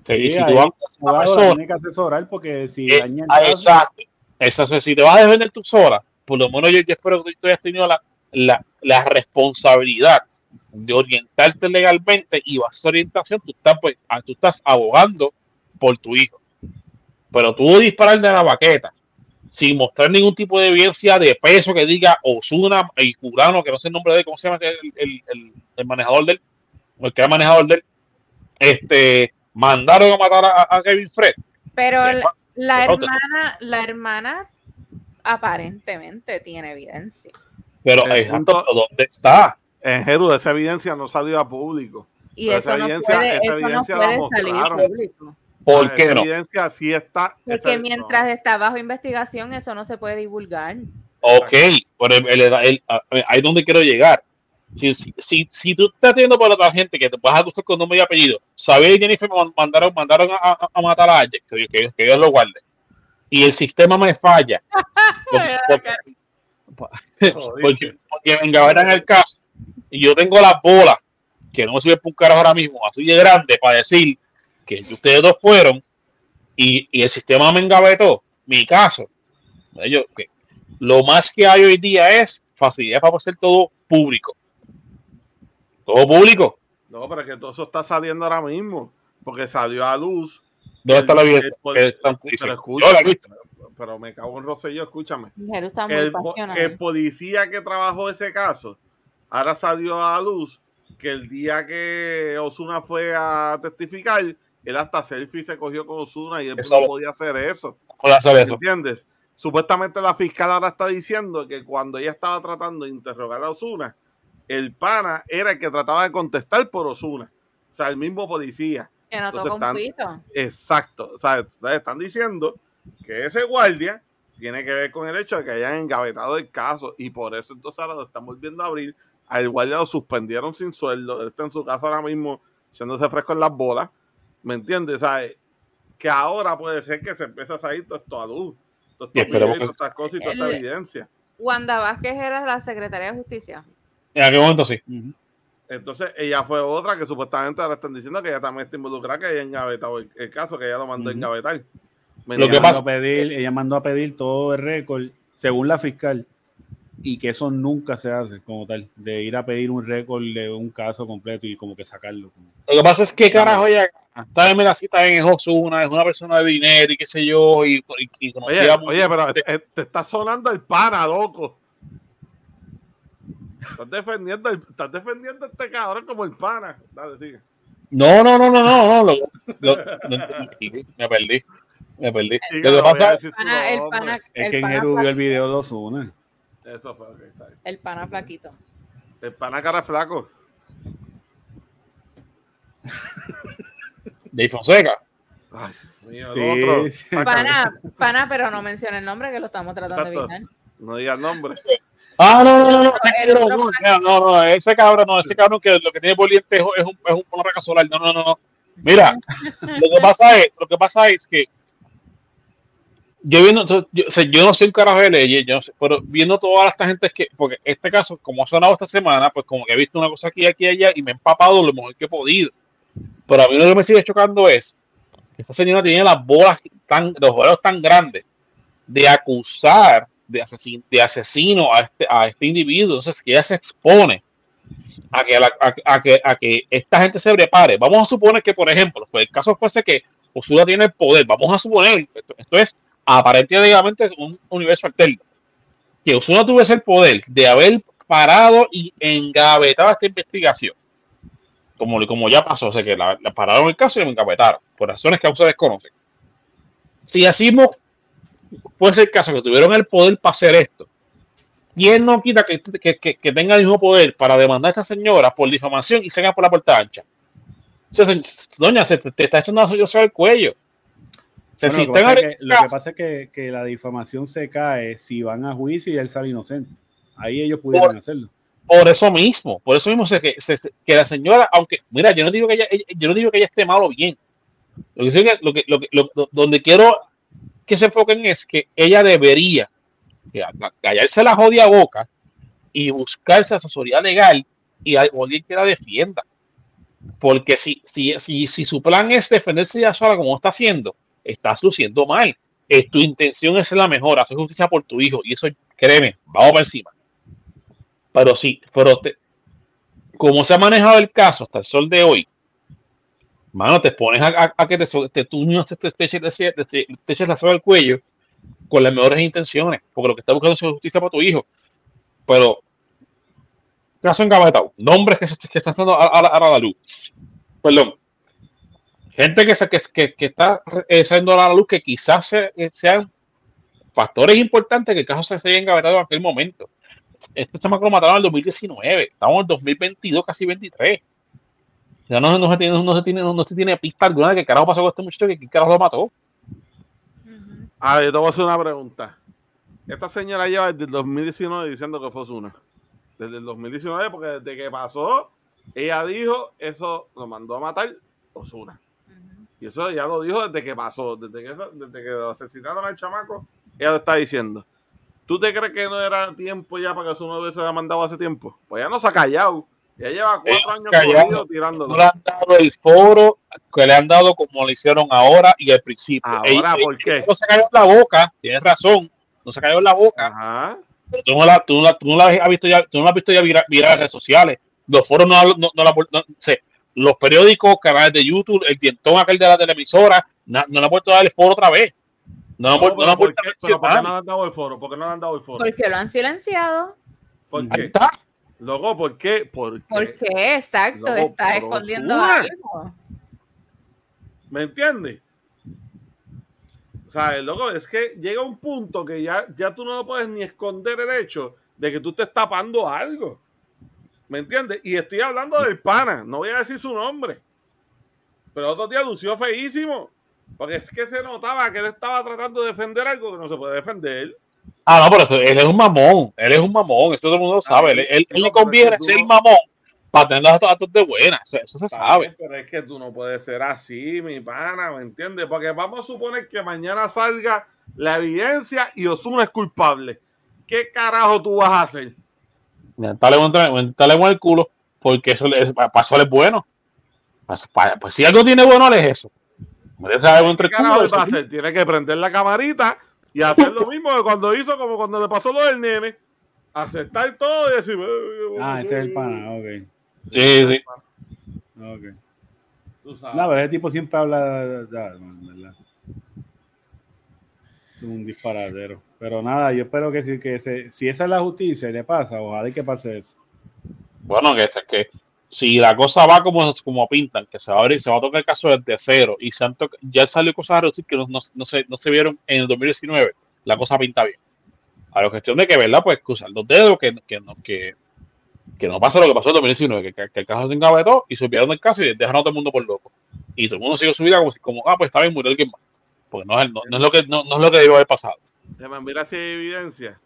O sea, y Sí, si tú vas a persona, tiene que asesorar porque si Eh, daña el ah, exacto. Exacto. Si te vas a defender tú sola, por lo menos yo, yo espero que tú hayas tenido la, la, la responsabilidad de orientarte legalmente y vas a esa orientación, tú estás, pues, ah, tú estás abogando por tu hijo. Pero tú disparar de la baqueta sin mostrar ningún tipo de evidencia de peso que diga Osuna y Jurano, que no sé el nombre de él, ¿cómo se llama el, el, el- el manejador del el que era manejador del este mandaron a matar a, a Kevin Fred. Pero la, hermana, la hermana aparentemente tiene evidencia. Pero El exacto, punto- ¿dónde está? En Jeru, esa evidencia no salió a público. Y esa no evidencia- puede, esa eso no evidencia la salir mostraron. público. ¿Por qué no? evidencia sí está. Porque esa- mientras está bajo investigación, eso no se puede divulgar. Ok, pero el- el- el- ahí es donde quiero llegar. Si, si, si, si tú estás teniendo por otra gente que te vas a gustar con nombre y apellido, sabía que Jennifer me mandaron, mandaron a, a- a matar a Jack, que, Dios- que Dios lo guarde, y el sistema me falla, [LAUGHS] porque, porque, porque, porque me engaveran el caso, y yo tengo las bolas, que no me sirve por un carajo ahora mismo, así de grande, para decir que ustedes dos fueron, y, y el sistema me engavetó, mi caso, yo, que lo más que hay hoy día es facilidad para hacer todo público. Todo público. No, pero que todo eso está saliendo ahora mismo. Porque salió a luz. ¿Dónde está la evidencia? pero escucha. Pero me cago en Rosselló, escúchame. Está muy El, el policía que trabajó ese caso, ahora salió a la luz que el día que Osuna fue a testificar, él hasta selfie se cogió con Osuna y él Eso no podía hacer eso. ¿Cómo hacer eso? ¿Entiendes? Supuestamente la fiscal ahora está diciendo que cuando ella estaba tratando de interrogar a Osuna, el pana era el que trataba de contestar por Osuna. O sea, el mismo policía. que no entonces un están- pito. Exacto. O sea, ustedes están diciendo que ese guardia tiene que ver con el hecho de que hayan engavetado el caso y por eso entonces ahora lo están volviendo a abrir. Al guardia lo suspendieron sin sueldo. Él está en su casa ahora mismo echándose fresco en las bolas. ¿Me entiendes? O sea, que ahora puede ser que se empiece a salir todo esto a luz. Todo Y videos, que- todas estas cosas y toda esta evidencia. Wanda Vázquez era la secretaria de justicia. ¿En aquel momento sí? Entonces, ella fue otra que supuestamente ahora están diciendo que ella también está involucrada, que ella engavetado el, el caso, que ella lo mandó a Ujú. engavetar. ¿Me Lo que pasa- mandó a pedir, ella mandó a pedir todo el récord, según la fiscal, y que eso nunca se hace como tal, de ir a pedir un récord de un caso completo y como que sacarlo. Lo que pasa es que, carajo, ella está en la cita en Osuna, es una persona de dinero y qué sé yo, y, y, y Oye, oye, pero eh, te está sonando el pana, loco. Estás defendiendo, el- estás defendiendo a este cabrón como el pana. Dale, sigue. No, no, no, no, no, no. lo- lo- no me perdí. Me perdí. Sigue, Lo que pasa su Pana- el pana, Es el que pana Ingeru vio el video de Ozuna. Eso fue, ok, está bien. El pana flaquito. El pana cara flaco. de Fonseca. Ay, Dios mío, el otro. Sí. Pana, pana, pero no menciona el nombre que lo estamos tratando Exacto. de evitar. No digas nombre. Ah, no, no, no, no, el ese cabrón, no, no, no, ese cabrón, no, ese cabrón que lo que tiene por diente es, un, es un, una raca solar. No, no, no, no. Mira, [LAUGHS] lo que pasa es, lo que pasa es que yo viendo, yo, o sea, yo no sé un carajo de leyes, yo no sé, pero viendo todas estas gentes que, porque este caso, como ha sonado esta semana, pues como que he visto una cosa aquí, aquí allá y me he empapado lo mejor que he podido. Pero a mí lo que me sigue chocando es que esta señora tiene las bolas tan, los bolos tan grandes de acusar de, asesin, de asesino a este, a este individuo. Entonces, que ella se expone a que, la, a, a, que, a que esta gente se prepare. Vamos a suponer que, por ejemplo, pues el caso fuese que Osuna tiene el poder. Vamos a suponer, esto, esto es aparentemente un universo alterno, que Osuna tuviese el poder de haber parado y engavetado esta investigación. Como, como ya pasó, o sea que la, la pararon el caso y me engavetaron, por razones que aún se desconocen. Si mo- puede ser el caso que tuvieron el poder para hacer esto, ¿quién no quita que, que, que, que tenga el mismo poder para demandar a esta señora por difamación y se haga por la puerta ancha? Doña, se te, te está echando sobre el cuello. Bueno, si lo, que pasa es que, lo que caso- pasa es que, que la difamación se cae si van a juicio y él sale inocente. Ahí ellos pudieran hacerlo. Por eso mismo, por eso mismo que, se- se- que la señora, aunque, mira, yo no digo que ella, yo no digo que ella esté mal o bien. Lo que, sí que- lo que, lo que- lo- lo- donde quiero que se enfoquen es que ella debería que callarse la jodida boca y buscarse asesoría legal y alguien que la defienda. Porque si, si, si, si su plan es defenderse ya sola como está haciendo, estás luciendo mal. Tu intención es la mejor, hacer justicia por tu hijo. Y eso, créeme, vamos para encima. Pero sí, pero te- como se ha manejado el caso hasta el sol de hoy, mano, te pones a, a- a que te, te, tú no te, te, eches, la soga al cuello con las mejores intenciones, porque lo que está buscando es justicia para tu hijo. Pero, caso engavetado, nombres que, se, que están dando a, a, a la luz. Perdón. Gente que, está eh, saliendo a la luz que quizás eh, sean factores importantes que el caso se, haya engavetado en aquel momento. Este chamaco lo mataron en el 2019. Estamos en el 2022, casi 23. Ya no, se tiene, no se tiene, no, se tiene pista alguna de qué carajo pasó con este muchacho, que carajo lo mató. A ver, yo te voy a hacer una pregunta. Esta señora lleva desde el 2019 diciendo que fue Osuna. Desde el 2019, porque desde que pasó, ella dijo, eso lo mandó a matar Osuna. Y eso ya lo dijo desde que pasó, desde que, desde que asesinaron al chamaco, ella lo está diciendo. ¿Tú te crees que no era tiempo ya para que Osuna hubiese mandado hace tiempo? Pues ya no se ha callado. Ya lleva cuatro se años corrido tirándolo. No le han dado el foro que le han dado como lo hicieron ahora y al principio. Ahora, Ella- ¿por qué? No se cayó en la boca, tienes razón. No se cayó en la boca. Ajá. Pero tú no la, tú no la, tú no la has visto ya, tú no la has visto ya virar, virar en redes sociales. Los foros no, no, no, la- no- sé, los periódicos, canales de YouTube, el dientón aquel de la televisora, na- no le han vuelto a dar el foro otra vez. No han No, no han ¿por vuelto a qué, pero ¿por qué mencionar. no le han dado el foro? ¿Por qué no le han dado el foro? Porque lo han silenciado. ¿Por Ahí qué? está. Loco, ¿por qué? ¿Por qué? ¿Por qué? Exacto, Loco, está escondiendo algo. ¿Me entiendes? O sea, el loco, es que llega un punto que ya, ya tú no lo puedes ni esconder el hecho de que tú estés tapando algo. ¿Me entiendes? Y estoy hablando del pana, no voy a decir su nombre. Pero otro día lució feísimo. Porque es que se notaba que él estaba tratando de defender algo que no se puede defender. Ah, no, pero eso- él es un mamón. Él es un mamón. Esto todo el mundo lo sabe. Él, él- él le conviene ser no- mamón para tener los datos de buena. Eso, eso se sabe. Pero es que tú no puedes ser así, mi pana, ¿me entiendes? Porque vamos a suponer que mañana salga la evidencia y Osuna es culpable. ¿Qué carajo tú vas a hacer? Dale, dale con el culo. porque eso le- para eso le es bueno. Pues, pues si algo tiene bueno, es eso. Entre ¿Qué carajo culos, él va a ese hacer? Tiene que prender la camarita y hacer lo mismo que cuando hizo, como cuando le pasó lo del nene. Aceptar todo y decir. "Eh, Ah, ese es el pana, ok. Sí, sí. ok. Tú sabes. No, pero ese tipo siempre habla. Ya, no. Es un disparadero. Pero nada, yo espero que si, que se- si esa es la justicia y le pasa, ojalá que pase eso. Bueno, que, que si la cosa va como, como pintan, que se va a abrir, se va a tocar el caso desde cero y se ya salió cosas a reducir que no, no, no se, no se vieron en el 2019, la cosa pinta bien. A la cuestión de que, ¿verdad? Pues cruzar los dedos, que, que, no, que, que no pase lo que pasó en el 2019, que, que, el caso se engavetó y se del caso y dejaron a todo el mundo por loco. Y todo el mundo siguió su vida como, como ah, pues está bien, murió alguien más. Porque no es, no, no es lo que no, no es lo que debió haber pasado. Además, mira si hay evidencia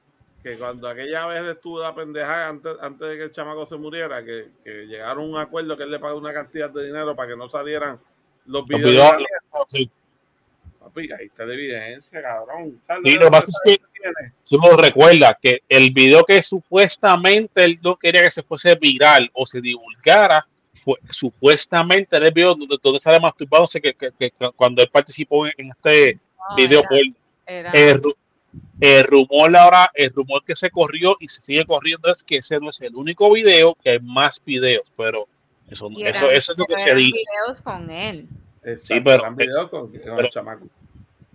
que cuando aquella vez estuvo la pendejada antes, antes de que el chamaco se muriera, que, que llegaron a un acuerdo que él le pagó una cantidad de dinero para que no salieran los Los videos. de videos- la mierda. sí. Papi, ahí está la evidencia, cabrón. ¿Sabes Sí, lo que pasa es que tiene? si uno recuerda que el video que supuestamente él no quería que se fuese viral o se divulgara, fue, supuestamente era el video donde, donde sale masturbándose que, que, que- que cuando él participó en, este No, video era- ru- el rumor ahora, el rumor que se corrió y se sigue corriendo es que ese no es el único video, que hay más videos, pero eso, eso, eso es lo que se dice. videos con él. Exacto, Sí, pero- eran videos con, con el pero- chamaco.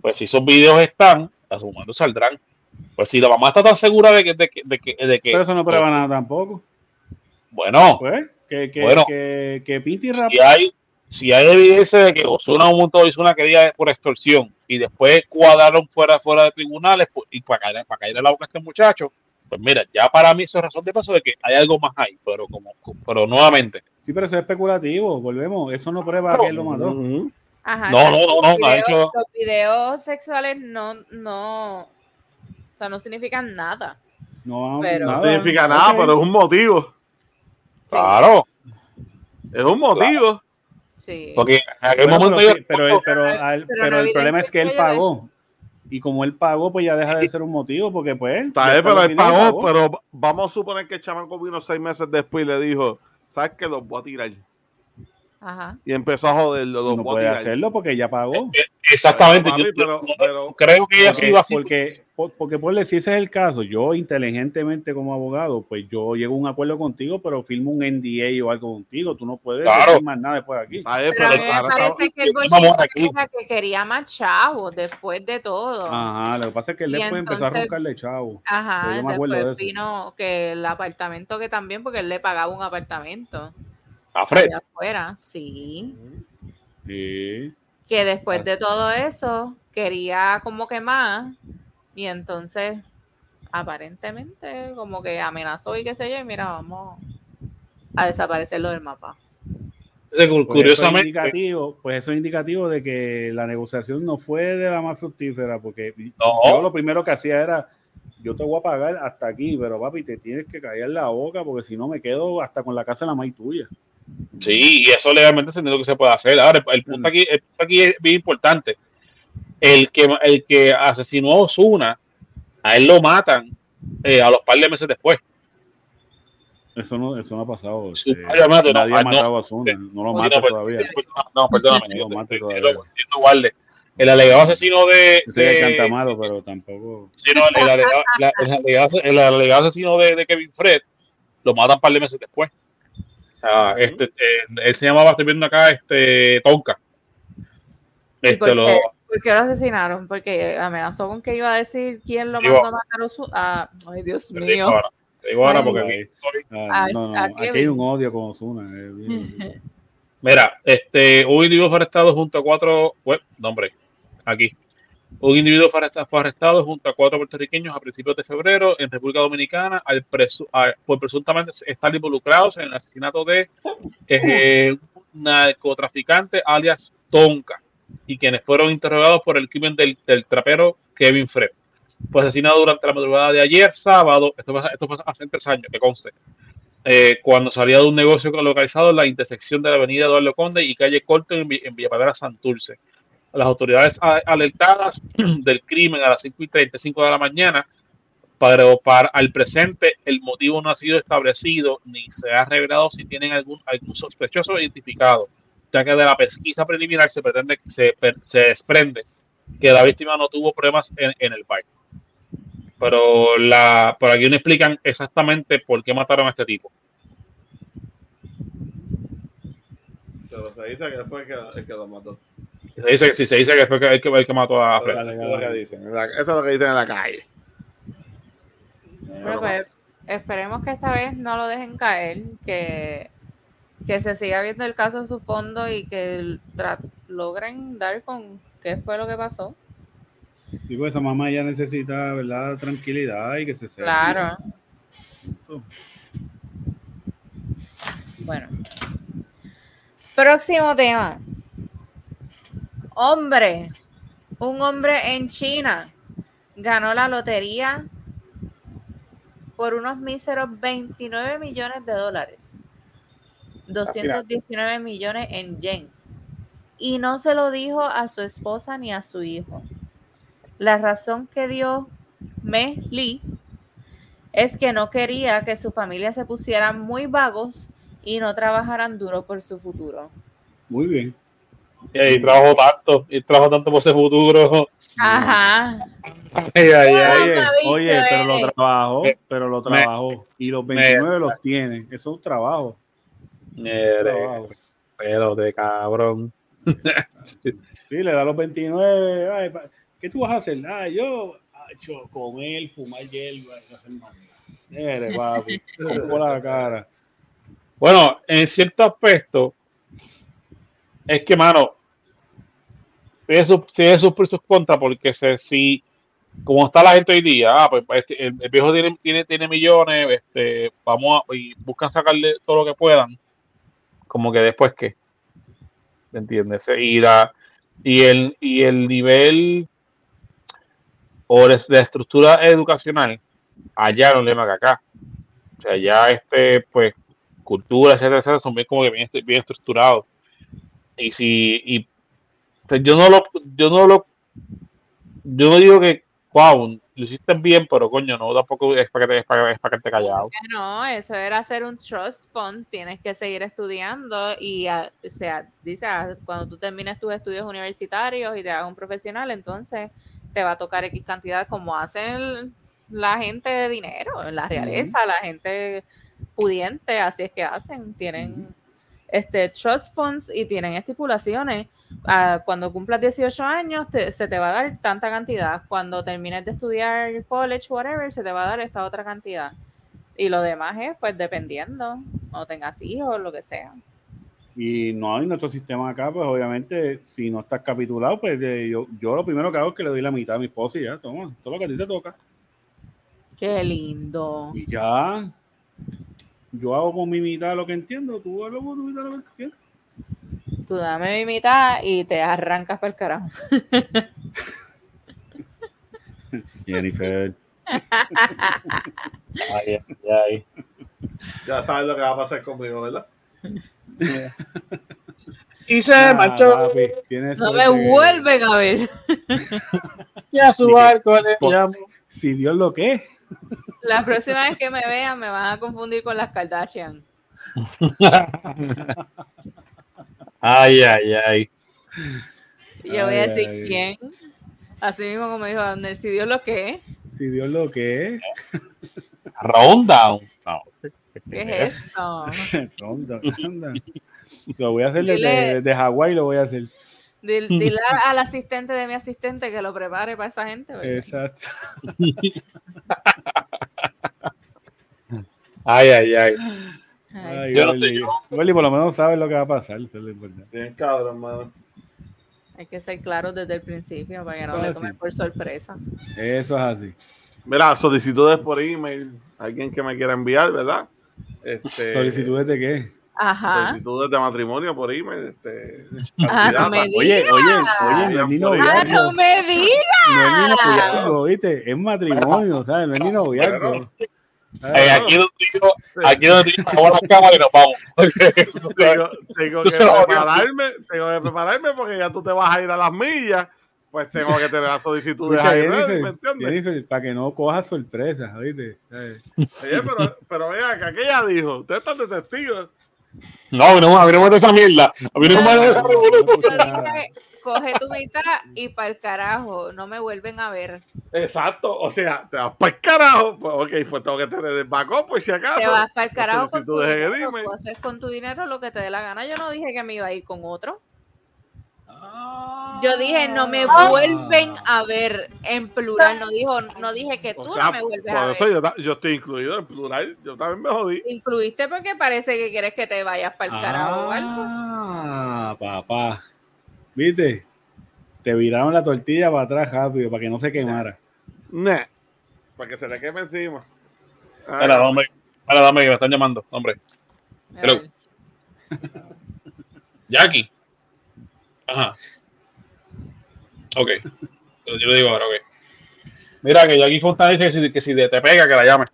Pues si esos videos están, a su momento saldrán. Pues si la mamá está tan segura de que, de que, de que, de que- Pero eso no prueba pues, nada tampoco. Bueno, Pues, que, que, Bueno. que, que Piti Rap. si hay, si hay evidencia de que Osuna un montón hizo una querida por extorsión y después cuadraron fuera, fuera de tribunales pues, y para caer, para caer en la boca a este muchacho, pues mira, ya para mí eso es razón de paso de que hay algo más ahí, pero como pero nuevamente, Sí, pero eso es especulativo. Volvemos. Eso no prueba que él lo mató. Ajá, No, no, no, los no, ha videos- hecho- Los videos sexuales no, no, o sea, no significan nada. No, Pero- No significa nada, pero es un motivo. Sí, claro, Es un motivo. Sí. porque en aquel Bueno, momento pero, yo- sí, pero, el problema es que él que pagó. Y como él pagó, pues ya deja de ser un motivo, porque pues. Está ya bien, pero él pagó, pero vamos a suponer que el chamaco vino seis meses después y le dijo, ¿sabes qué? Los voy a tirar. Ajá. Y empezó a joderlo, los No puede hacerlo porque ya pagó. exactamente, Papi, yo- yo- pero- pero- creo que ella sí Porque, iba así. porque, por- porque ponle, si ese es el caso, yo inteligentemente como abogado, pues yo llego a un acuerdo contigo, pero firmo un NDA o algo contigo. Tú no puedes Claro. decir más nada después de aquí. Está bien, Pero a pero mí me está- parece que el bolsillo que quería más chavos después de todo. Ajá, lo que pasa es que él Y después empezó a entonces- roncarle chavo. Ajá, Pero yo me de después eso. vino que el apartamento que también, porque él le pagaba un apartamento A Fred, allá afuera, sí. Sí. Que después de todo eso quería como que más y entonces aparentemente como que amenazó y qué sé yo y mira, vamos a desaparecerlo del mapa. Pues eso es indicativo, pues eso es indicativo de que la negociación no fue de la más fructífera, porque No. yo lo primero que hacía era, yo te voy a pagar hasta aquí, pero papi, te tienes que caer la boca, porque si no me quedo hasta con la casa en la maíz tuya. Sí, y eso legalmente es lo que se puede hacer. Ahora, el, punto aquí, el punto aquí es bien importante. El que, el que asesinó a Osuna, a él lo matan eh, a los par de meses después. Eso no, eso no ha pasado. Este, nadie no, ha no, matado a Zuna, no lo mata no, todavía. No, perdóname. No lo todavía. lo-. El alegado asesino de. Ese es de- canta malo, pero tampoco. sí, no, el, alegado, el alegado- el alegado asesino de, de Kevin Fred lo matan un par de meses después. Ah, este, eh, él se llamaba, estoy viendo acá, este, Tonka. ¿Y Este, por, lo, qué, por qué lo asesinaron? Porque amenazó con que iba a decir quién lo mandó a matar a su... ah, ay, Dios te digo mío. ahora, te digo ahora Ay. porque aquí estoy- Ah, Ay, no, no, ¿a aquí qué hay un odio con Osuna. eh. [LAUGHS] Mira, este, un individuo fue arrestado junto a cuatro, bueno, no, hombre, aquí. Un individuo fue arrestado, junto a cuatro puertorriqueños a principios de febrero en República Dominicana al presu- a- por presuntamente estar involucrados en el asesinato de eh, un narcotraficante alias Tonka y quienes fueron interrogados por el crimen del, del trapero Kevin Fred. Fue asesinado durante la madrugada de ayer, sábado, esto fue, esto fue hace tres años, que conste, eh, cuando salía de un negocio localizado en la intersección de la avenida Eduardo Conde y calle Corto en, en Villapadera Santurce. Las autoridades alertadas [CLEARS THROAT] del crimen a las 5 y 35 de la mañana pero para al presente el motivo no ha sido establecido ni se ha revelado si tienen algún, algún sospechoso identificado, ya que de la pesquisa preliminar se pretende se, se desprende que la víctima no tuvo problemas en, en el bar. Pero la por aquí no explican exactamente por qué mataron a este tipo. Pero se dice que fue que, el que lo mató. Se dice que sí, se dice que fue el que, el que mató a Fred. Eso es lo que dicen. en la- Eso es lo que dicen en la calle. Pues, esperemos que esta vez no lo dejen caer, que, que se siga viendo el caso en su fondo y que logren dar con qué fue lo que pasó. Digo, esa mamá ya necesita, ¿verdad? Tranquilidad y que se sepa. Claro. Bueno. Próximo tema. Hombre. Un hombre en China ganó la lotería por unos míseros 29 millones de dólares. 219 millones en yen. Y no se lo dijo a su esposa ni a su hijo. La razón que dio Me Lee es que no quería que su familia se pusieran muy vagos y no trabajaran duro por su futuro. Muy bien. Y trabajo tanto, y trabajo tanto por ese futuro. Ajá. Ay, ay, ay. Oye, oye, pero lo trabajó, pero lo trabajó. Y los 29 los tiene. Eso es un trabajo. Pero de cabrón. Sí, le da los 29. Ay, pa- ¿Qué tú vas a hacer? Ah, yo, ay, yo, comer, fumar hierba y hacer. Eres, papi. La cara. Bueno, en cierto aspecto, es que, mano, tiene sus, tiene sus pros y contras, porque se, si, como está la gente hoy día, ah, pues este, el, viejo tiene, tiene, millones, este, vamos a, y buscan sacarle todo lo que puedan, como que después ¿me entiendes? Y, la, y, el, y el nivel o de, de estructura educacional, allá no le que acá. O sea, ya este, pues, cultura, etcétera, etcétera, son bien como que bien, bien estructurados. Y si, y pues, yo no lo, yo no lo, yo no digo que, wow, lo hiciste bien, pero coño, no, tampoco es para que te, es para, es para que te callado. No, eso era hacer un trust fund, tienes que seguir estudiando y, ah, o sea, dice, ah, cuando tú termines tus estudios universitarios y te hagas un profesional, entonces te va a tocar X cantidad como hacen la gente de dinero, la realeza, la gente pudiente, así es que hacen, tienen este trust funds y tienen estipulaciones. Ah, cuando cumplas 18 años te- se te va a dar tanta cantidad, cuando termines de estudiar college, whatever, se te va a dar esta otra cantidad. Y lo demás es, pues, dependiendo, o tengas hijos, lo que sea. Y no hay nuestro sistema acá, pues obviamente, si no estás capitulado, pues yo, yo lo primero que hago es que le doy la mitad a mi esposa y ya, toma, todo lo que a ti te toca. Qué lindo. Y ya, yo hago con mi mitad lo que entiendo, tú hago con tu mitad lo que entiendes. Tú dame mi mitad y te arrancas para el carajo. [LAUGHS] Jennifer. [LAUGHS] Ay, ay, ay. Ya sabes lo que va a pasar conmigo, ¿verdad? Y se Ah, marchó papi, No suerte me vuelven a ver. y a su barco le llamó. Si Dios lo que. La próxima vez que me vean me van a confundir con las Kardashian. Ay, ay, ay. Y yo voy a decir ay. quién. Así mismo como dijo Abner, si Dios lo que es, Si Dios lo que es. Round down. No, ¿qué es esto? Ronda, ronda. Lo voy a hacer desde, Dile- desde Hawái, lo voy a hacer. Dil- Dile al asistente de mi asistente que lo prepare para esa gente. Exacto. [LAUGHS] Ay, ay, ay. Ay, Yo no sé, Welly, por lo menos sabes lo que va a pasar. eso es lo importante. Bien cabrón, mano. Hay que ser claros desde el principio para que no le tomen por sorpresa. Eso es así. Mira, solicitudes por email. Alguien que me quiera enviar, ¿verdad? Este, ¿Solicitudes de qué? Ajá. Solicitudes de matrimonio por email. Este, Ah, no me digas. Oye, oye, oye, no es ni Ah, Ah, noviazgo. no me digas. No es ni noviazgo, ¿viste? Es matrimonio, ¿sabes? No es ni noviazgo. Bueno. Eh, aquí donde yo, aquí donde yo hago la cámara y nos vamos. [LAUGHS] tengo, tengo [LAUGHS] que prepararme, tengo que prepararme porque ya tú te vas a ir a las millas pues tengo que tener las solicitudes Escucha, ahí ¿me entiendes? Jennifer, para que no cojas sorpresas, ¿oíste? ¿Sabes? Oye, pero, pero vean, que aquella dijo, ustedes están de testigos. No, no, a mí no me da esa mierda. A mí no me da esa revolución. Coge tu mitad y para el carajo, no me vuelven a ver. Exacto, o sea, te vas para el carajo. Pues, ok, pues tengo que tener el backup por si acaso. Te vas para el carajo con tu solicitudes en dinero, haces con tu dinero lo que te dé la gana. Yo no dije que me iba a ir con otro. Yo dije, no me Ah. vuelven a ver en plural. No dijo, no dije que tú O sea, no me vuelves a por eso ver. yo, yo estoy incluido en plural. Yo también me jodí. Incluiste porque parece que quieres que te vayas para el carajo o algo. Ah, papá. ¿Viste? Te viraron la tortilla para atrás rápido, para que no se quemara. Nah, para que se le queme encima. Espera, hombre. Espera, dame que me están llamando, hombre. Hello. [LAUGHS] Jackie. Ajá. Ok. Yo lo digo ahora, ok. Mira, que Jackie Fontana dice que si, que si te pega, que la llame.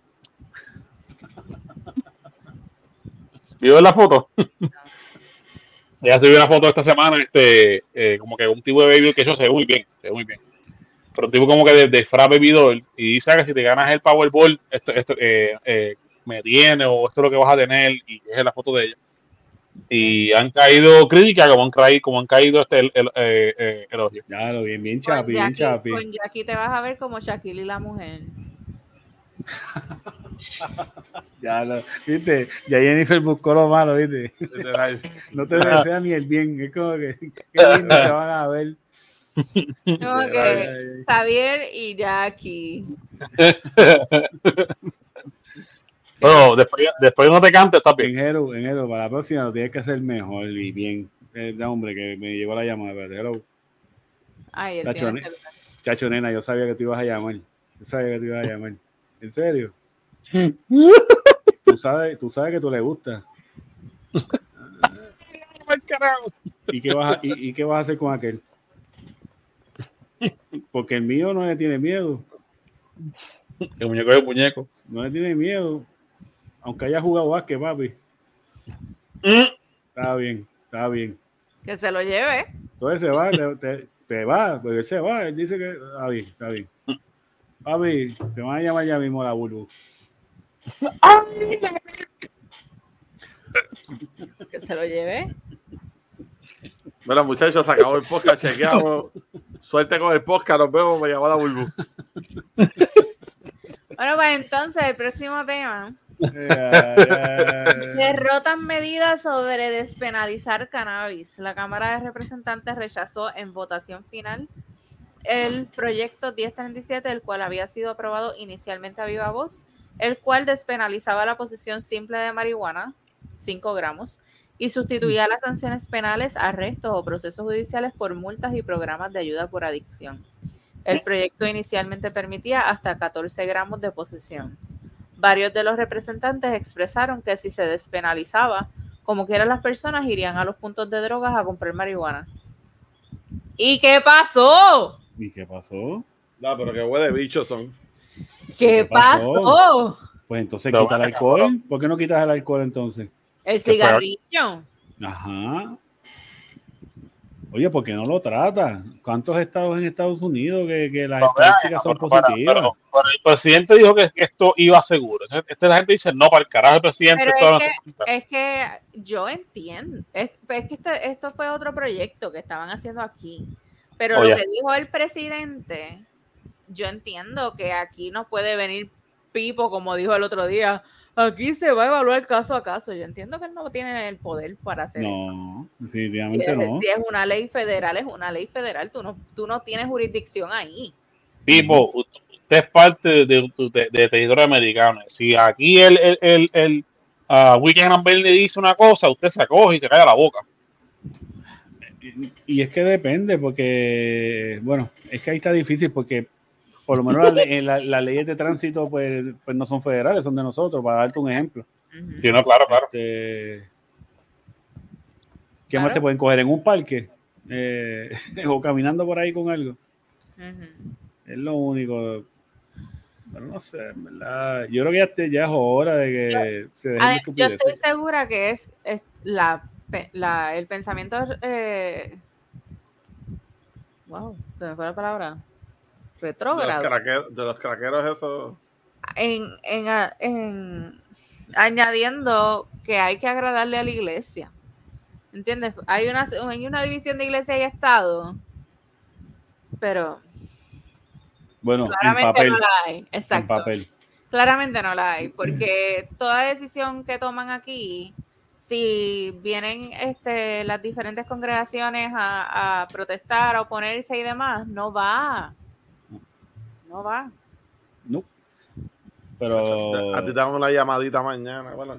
¿Vio la foto? [LAUGHS] Ella subió una foto esta semana, este, eh, como que un tipo de baby que eso se ve muy bien, se ve muy bien. Pero un tipo como que de, de fra baby doll, y dice que si te ganas el Powerball, esto, esto eh, eh, me tiene, o esto es lo que vas a tener, y es la foto de ella. Y han caído críticas, como han caído, como han caído este el, el, eh, eh, elogios. Ya lo bien, bien chapi, bien chapi. con Jackie te vas a ver como Shaquille y la mujer. [LAUGHS] Ya lo, ¿viste? Ya Jennifer buscó lo malo, ¿viste? [LAUGHS] No te desea ni el bien. Es como que, qué lindo se van a ver. Ay, que Javier y Jackie. [LAUGHS] Bueno, después, después no te cantes, está bien. Enjero, enjero, para la próxima lo tienes que hacer mejor y bien. Eh, hombre, que me llegó la llamada. espérate, hello. Ay, celular. Chacho, nena, yo sabía que te ibas a llamar. Yo sabía que te ibas a llamar. ¿En serio? [LAUGHS] Tú sabes, tú sabes que tú le gusta. ¿Y qué, vas a, y, y qué vas a hacer con aquel? Porque el mío no le tiene miedo. El muñeco es el muñeco. No le tiene miedo. Aunque haya jugado básquet, papi. Mm. Está bien, está bien. Que se lo lleve. Entonces se va, te, te- te va, porque él se va. Él dice que está bien, está bien. Papi, te van a llamar ya mismo la Bulbu. [LAUGHS] Que se lo lleve. Bueno, muchachos, se acabó el podcast, chequeamos. Suerte con el podcast, nos vemos, me llamó la Bulbu. Bueno, pues entonces el próximo tema. Eh, Derrotan medidas sobre despenalizar cannabis. La Cámara de Representantes rechazó en votación final el proyecto 1037, el cual había sido aprobado inicialmente a viva voz, el cual despenalizaba la posesión simple de marihuana, 5 gramos, y sustituía las sanciones penales, arrestos o procesos judiciales por multas y programas de ayuda por adicción. El proyecto inicialmente permitía hasta 14 gramos de posesión. Varios de los representantes expresaron que si se despenalizaba, como quiera las personas irían a los puntos de drogas a comprar marihuana. ¿Y qué pasó? ¿Y qué pasó? No, pero qué huele de bichos son. ¿Qué, ¿Qué pasó? pasó? Pues entonces quita el alcohol. ¿Por qué no quitas el alcohol entonces? El cigarrillo. Ajá. Oye, ¿por qué no lo trata? ¿Cuántos estados en Estados Unidos que, que las No, estadísticas son pero- positivas? pero- pero el presidente dijo que esto iba seguro. Esta gente dice, no, para el carajo el presidente. Pero esto es no se- Es que yo entiendo. Es, es que este- esto fue otro proyecto que estaban haciendo aquí. Pero Oye. lo que dijo el presidente, yo entiendo que aquí no puede venir Pipo, como dijo el otro día. Aquí se va a evaluar caso a caso. Yo entiendo que él no tiene el poder para hacer eso. No, Si definitivamente es, no. si es una ley federal, es una ley federal. Tú no, tú no tienes jurisdicción ahí. Tipo, usted es parte de, de- de territorio americano. Si aquí el, el, el, el ah, Weekend and Bernie dice una cosa, usted se acoge y se cae la boca. Y es que depende, porque, bueno, es que ahí está difícil, porque por lo menos las le- la- las leyes de tránsito pues, pues no son federales, son de nosotros, para darte un ejemplo. Ujú. Sí, no, claro, claro. Este, ¿Qué Claro. más te pueden coger en un parque? Eh, [LAUGHS] o caminando por ahí con algo. Es lo único. Pero no sé, en verdad. Yo creo que ya, te- ya es hora de que se dejen de yo estoy segura que es, es la, la- el pensamiento eh, wow, se me fue la palabra. De los, Retrógrado. craqueros, de los craqueros esos. En, en, en- añadiendo que hay que agradarle a la iglesia. ¿Entiendes? Hay una, hay una división de iglesia y Estado, pero Bueno, en claramente papel. no la hay. En Exacto. papel. Claramente no la hay, porque toda decisión que toman aquí, si vienen este, las diferentes congregaciones a, a protestar, a oponerse y demás, no va. No va. No. Pero. A ti te damos una llamadita mañana. Bueno,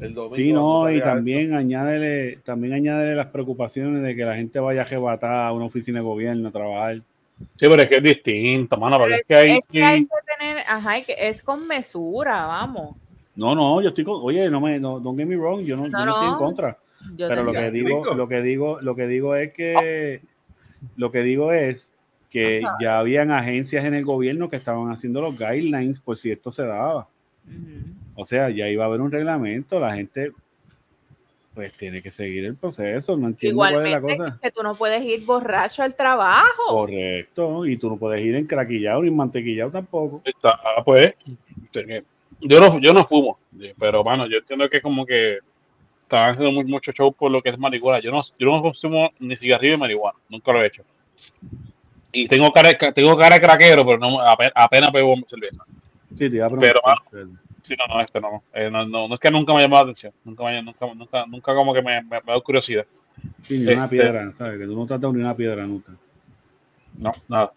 el domingo. Sí, no, y también añádele, también añádele las preocupaciones de que la gente vaya a arrebatar a una oficina de gobierno a trabajar. Sí, pero es que es distinto, mano, porque Pero es que hay Es que hay que... que tener, ajá, hay que- es con mesura, vamos. No, no, yo estoy con, oye, no me, no, don't get me wrong, yo no, yo No, no estoy en contra. Yo Pero lo que digo, Rico. lo que digo, lo que digo es que lo que digo es que ya habían agencias en el gobierno que estaban haciendo los guidelines por si esto se daba. O sea, ya iba a haber un reglamento, la gente pues tiene que seguir el proceso, no entiendo cuál es la Igualmente cosa. que tú no puedes ir borracho al trabajo. Correcto, y tú no puedes ir encraquillado ni mantequillado tampoco. Está, pues, yo no, yo no fumo, pero mano, yo entiendo que como que estaban haciendo muy, mucho show por lo que es marihuana. Yo no, yo no consumo ni cigarrillo ni marihuana, nunca lo he hecho. Y tengo cara, tengo cara de craquero, pero no, apenas, apenas bebo cerveza. Sí, te iba a Pero, preguntar. Sí, no, no, este no, eh, no, no, no es que nunca me ha llamado la atención, nunca, me, nunca, nunca, nunca como que me, me, me da curiosidad. Sí, ni una este- piedra, ¿sabes? Que tú no tratas ni una piedra nunca. No, nada.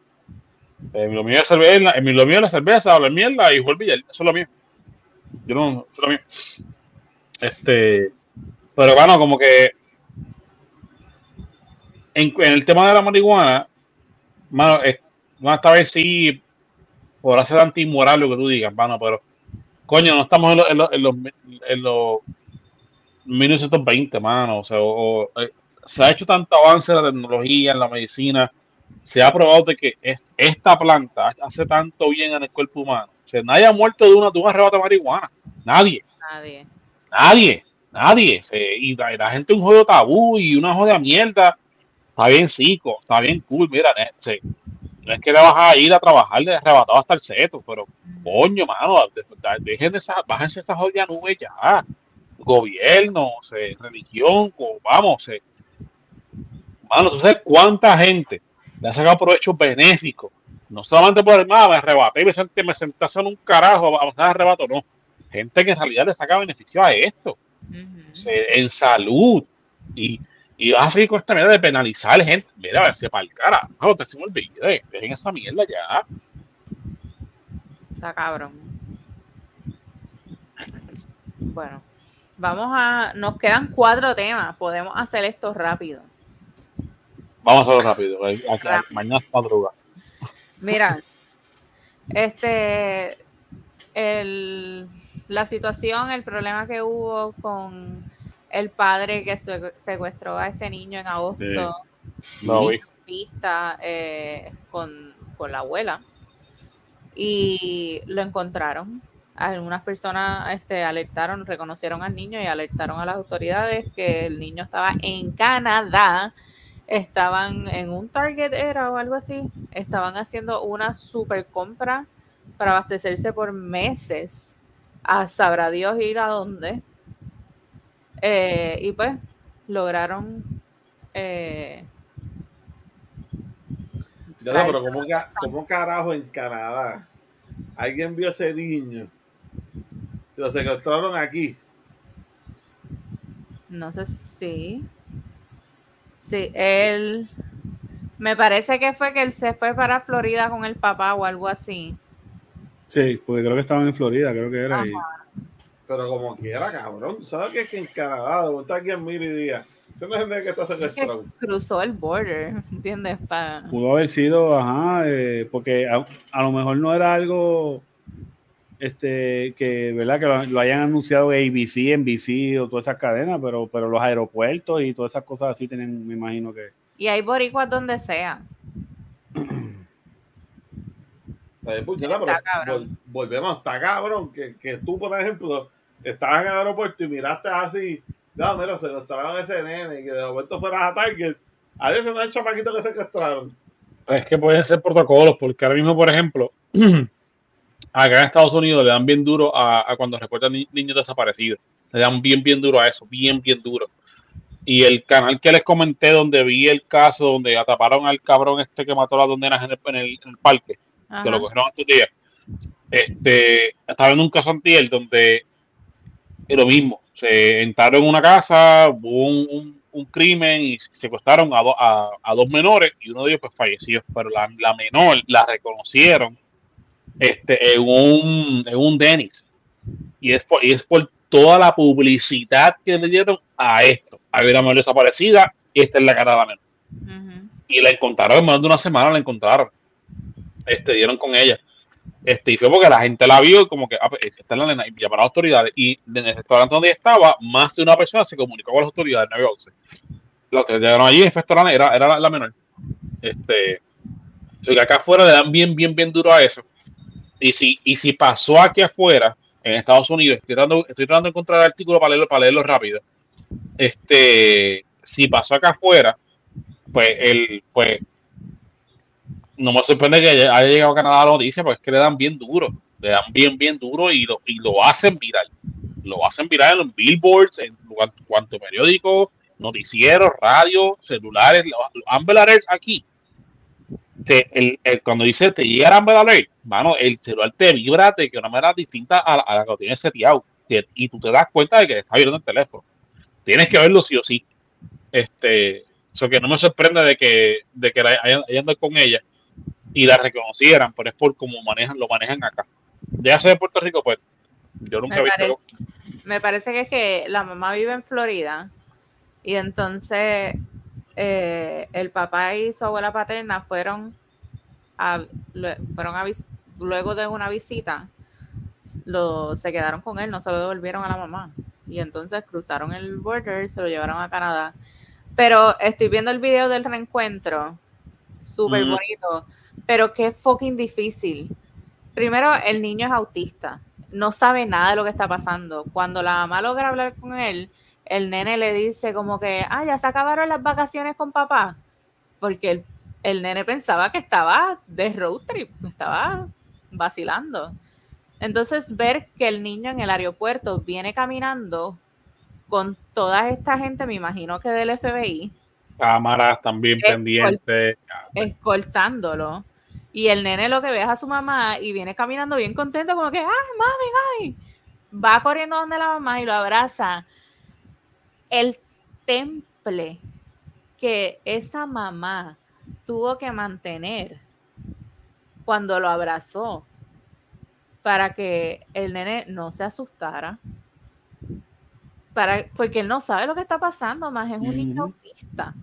Eh, lo mío es cerveza, eh, lo mío es la cerveza, hablar mierda y jugar billar. Eso es lo mío. Yo no, lo mío. Este, pero bueno, como que en, el tema de la marihuana, mano, no, esta vez sí podrá ser antimoral lo que tú digas, mano, pero coño, no estamos en, los en, los- en los, en los 1920, mano, o sea, o- eh, se ha hecho tanto avance en la tecnología, en la medicina, se ha probado de que es- esta planta hace tanto bien en el cuerpo humano. O sea, nadie ha muerto de, una, de un arrebato de marihuana. Nadie, Nadie. nadie, nadie. Se- y, la, la gente un jodido tabú y una joda mierda. Está bien psico, está bien cool. Mira, se- no es que le vas a ir a trabajar de arrebatado hasta el seto, pero coño, mano, de- de- dejen de esa, bájense esa jodida nube ya. Gobierno, se, religión, vamos, se, mano, tú sabes cuánta gente le ha sacado provecho benéfico. No solamente por el más, me arrebaté y me senté, me senté a hacer un carajo, a a arrebato, no. Gente que en realidad le saca beneficio a esto, se- en salud. Y, y vas a seguir con esta mierda de penalizar gente. Mira, a ver si para el carajo, te se me olvide. Dejen esa mierda ya. Está cabrón. Bueno, vamos a. Nos quedan cuatro temas. Podemos hacer esto rápido. Vamos a hacerlo rápido. mañana es madruga. Mira, este. El, la situación, el problema que hubo con el padre que se- secuestró a este niño en agosto. No, hijo. pista eh, con, con la abuela y lo encontraron. Algunas personas este, alertaron, reconocieron al niño y alertaron a las autoridades que el niño estaba en Canadá. Estaban en un Target era o algo así. Estaban haciendo una super compra para abastecerse por meses. A sabrá Dios ir a dónde. Eh, y pues lograron eh, Ya no, pero ¿cómo, ¿cómo carajo en Canadá alguien vio ese niño lo secuestraron aquí? No sé si sí. Él. Me parece que fue que él se fue para Florida con el papá o algo así. Sí, porque creo que estaban en Florida, creo que era. y- Pero como quiera, cabrón. ¿Tú ¿Sabes que, es que en Canadá, de momento alguien mira y no es el nene que está secuestrado? Cruzó el border, ¿entiendes? Pa- Pudo haber sido, ajá, eh, porque a, a lo mejor no era algo este que, ¿verdad? Que lo, lo hayan anunciado ABC, NBC o todas esas cadenas, pero, pero los aeropuertos y todas esas cosas así tienen, me imagino que. Y hay boricuas donde sea. Está bien, puñeta, Está pero cabrón. vol- volvemos, está cabrón. Que, que tú, por ejemplo, estabas en el aeropuerto y miraste así, no, mira, secuestraron a ese nene y que de momento fueras a Target. A veces no hay chamaquito que secuestraron. Es que pueden ser protocolos, porque ahora mismo, por ejemplo, [CLEARS THROAT] acá en Estados Unidos le dan bien duro a, a cuando reportan ni- niños desaparecidos. Le dan bien, bien duro a eso, bien, bien duro. Y el canal que les comenté, donde vi el caso, donde atraparon al cabrón este que mató a las dos nenas en el, en el- en el parque, Ajá. que lo cogieron estos días, este, estaba en un caso antier donde es lo mismo. Se entraron en una casa, hubo un, un- un crimen y secuestraron a, do- a, a dos menores y uno de ellos pues falleció. Pero la, la menor la reconocieron este, en un, en un Dennis. Y es, por, y es por toda la publicidad que le dieron a esto. Había una menor desaparecida y esta es la cara de la menor. Y la encontraron en más de una semana, la encontraron. Este, dieron con ella. Este, y fue porque la gente la vio y como que, ah, pues, esta es la nena, y llamaron a las autoridades. Y en el restaurante donde estaba, más de una persona se comunicó con las autoridades 911. Las autoridades llegaron allí, la- era, era la, la menor. Este, o sea, que acá afuera le dan bien, bien, bien duro a eso. Y si, y si pasó aquí afuera, en Estados Unidos, estoy tratando, estoy tratando de encontrar el artículo para leerlo, para leerlo rápido. Este, si pasó acá afuera, pues el, pues no me sorprende que haya, llegado a Canadá la noticia, porque es que le dan bien duro, le dan bien, bien duro y lo, y lo hacen viral. Lo hacen viral en los billboards, en cuanto, cuanto periódicos, noticieros, radio, celulares, los, Alerts aquí. Te- el- el- cuando dice te llega el Amber Alert, mano, el celular te vibra de que una manera distinta a, la- a la que lo tienes seteado. Te- Y tú te das cuenta de que está vibrando el teléfono. Tienes que verlo sí o sí. Este, eso que no me sorprende de que, de que la- hayan, hayan andado con ella y la reconocieran, pero es por cómo manejan, lo manejan acá. Ya sea de Puerto Rico, pues yo nunca he visto. Me parece que es que la mamá vive en Florida y entonces eh, el papá y su abuela paterna fueron a, fueron a luego de una visita lo, se quedaron con él, no se lo devolvieron a la mamá y entonces cruzaron el border y se lo llevaron a Canadá. Pero estoy viendo el video del reencuentro, súper Mm. bonito, pero qué fucking difícil. Primero, el niño es autista, no sabe nada de lo que está pasando. Cuando la mamá logra hablar con él, el nene le dice como que, ah, ya se acabaron las vacaciones con papá, porque el, el nene pensaba que estaba de road trip, estaba vacilando. Entonces, ver que el niño en el aeropuerto viene caminando con toda esta gente, me imagino que del FBI, Cámaras también Es pendientes. escoltándolo. Y el nene lo que ve es a su mamá y viene caminando bien contento, como que, ah, mami, mami. Va corriendo donde la mamá y lo abraza. El temple que esa mamá tuvo que mantener cuando lo abrazó para que el nene no se asustara. Para, porque él no sabe lo que está pasando, más es un niño autista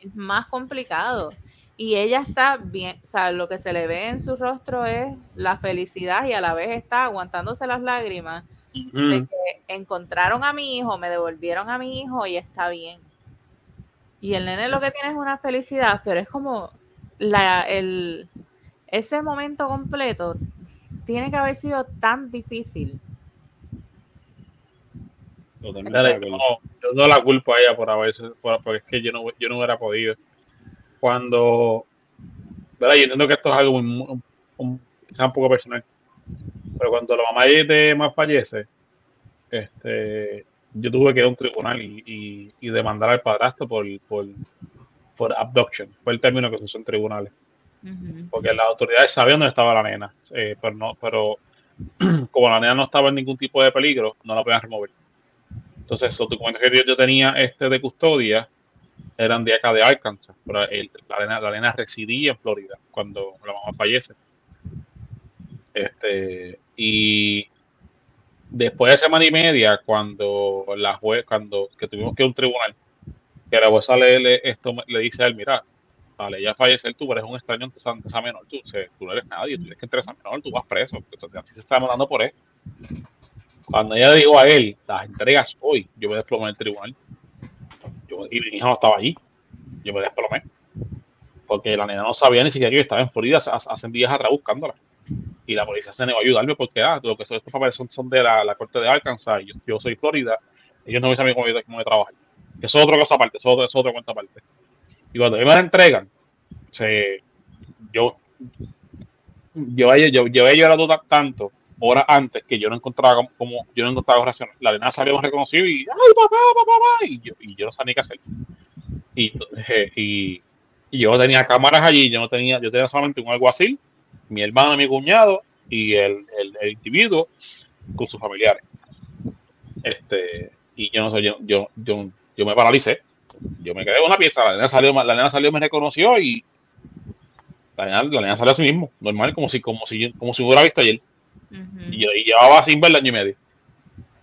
es más complicado. Y ella está bien, o sea, lo que se le ve en su rostro es la felicidad y a la vez está aguantándose las lágrimas de Ujú. que encontraron a mi hijo, me devolvieron a mi hijo y está bien. Y el nene lo que tiene es una felicidad, pero es como la, el, ese momento completo tiene que haber sido tan difícil. Totalmente de no, yo no la culpo a ella por haberse, por- porque es que yo no, yo no hubiera podido. Cuando, ¿verdad? Yo entiendo que esto es algo muy, un, un- un poco personal, pero cuando la mamá de más fallece, este, yo tuve que ir a un tribunal y, y- y demandar al padrastro por, por, por abduction, fue el término que se usó en tribunales porque las autoridades sabían dónde estaba la nena, eh, pero no, pero [CLEARS THROAT] como la nena no estaba en ningún tipo de peligro, no la podían remover. Entonces, los documentos que yo, yo tenía este de custodia eran de acá de Arkansas, pero el- la, nena, la nena residía en Florida cuando la mamá fallece. Este, y después de semana y media, cuando la juez, cuando que tuvimos que ir a un tribunal, que la jueza le, le- esto, le dice a él, mira, vale, ya fallecer, tú eres un extraño ante esa, menor, tú, no eres nadie, tú tienes que entrar a esa menor, tú vas preso, entonces así se está mandando por él. Cuando ella dijo a él, las entregas hoy, yo me desplomé en el tribunal. Y mi hija no estaba allí, yo me desplomé. Porque la nena no sabía ni siquiera que yo estaba en Florida hace, hace días atrás buscándola. Y la policía se negó a ayudarme porque, ah, lo que son estos papeles son, son de la, la corte de Arkansas yo, yo soy Florida, ellos no me saben cómo, cómo de trabajar. Eso es otra cosa aparte, eso es otra, eso es otra cuenta aparte. Y cuando me la entregan, se, yo, yo, yo, llorado ta- tanto horas antes que yo no encontraba como, como- yo no encontraba reacción. La nena salió reconocido y ay papá, papá, papá, y yo, y yo no sabía ni qué hacer. Y, eh, y, y yo tenía cámaras allí, yo no tenía, yo tenía solamente un alguacil, mi hermano, mi cuñado y el, el, el individuo con sus familiares. Este, y yo no sé, yo, yo, yo, yo me paralicé. Yo me quedé con una pieza, la nena salió, la nena salió, me reconoció y la nena, la nena salió así mismo, normal, como si, como si, como si hubiera visto ayer. Ujú. Y, y llevaba sin verla año y medio.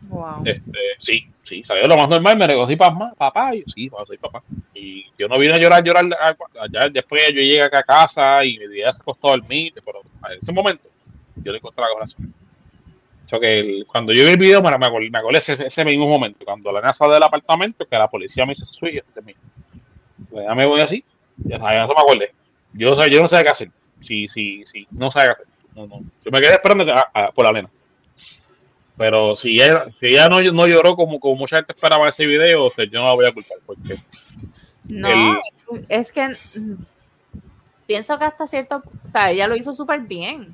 Wow. Este, sí, sí, salió lo más normal, me reconocí papá, papá, y yo, sí, papá, soy papá. Y yo no vine a llorar, llorar allá, después yo llegué acá a casa y mi día se acostó dormir, pero en ese momento yo le encontré la corazón. O sea que el- cuando yo vi el video me, me me acordé ese, mismo momento, cuando la nena sale del apartamento, que la policía me dice eso mío. Pues ya me voy así, ya sabes, eso me acordé. Yo, no yo no sé qué hacer. Sí, sí, sí, no sé qué hacer. No, no. Yo me quedé esperando por la nena. Pero si ella, si ella no, no lloró como, como mucha gente esperaba en ese video, o sea, yo no la voy a culpar. Porque No, es que pienso que hasta cierto, o sea, ella lo hizo súper bien,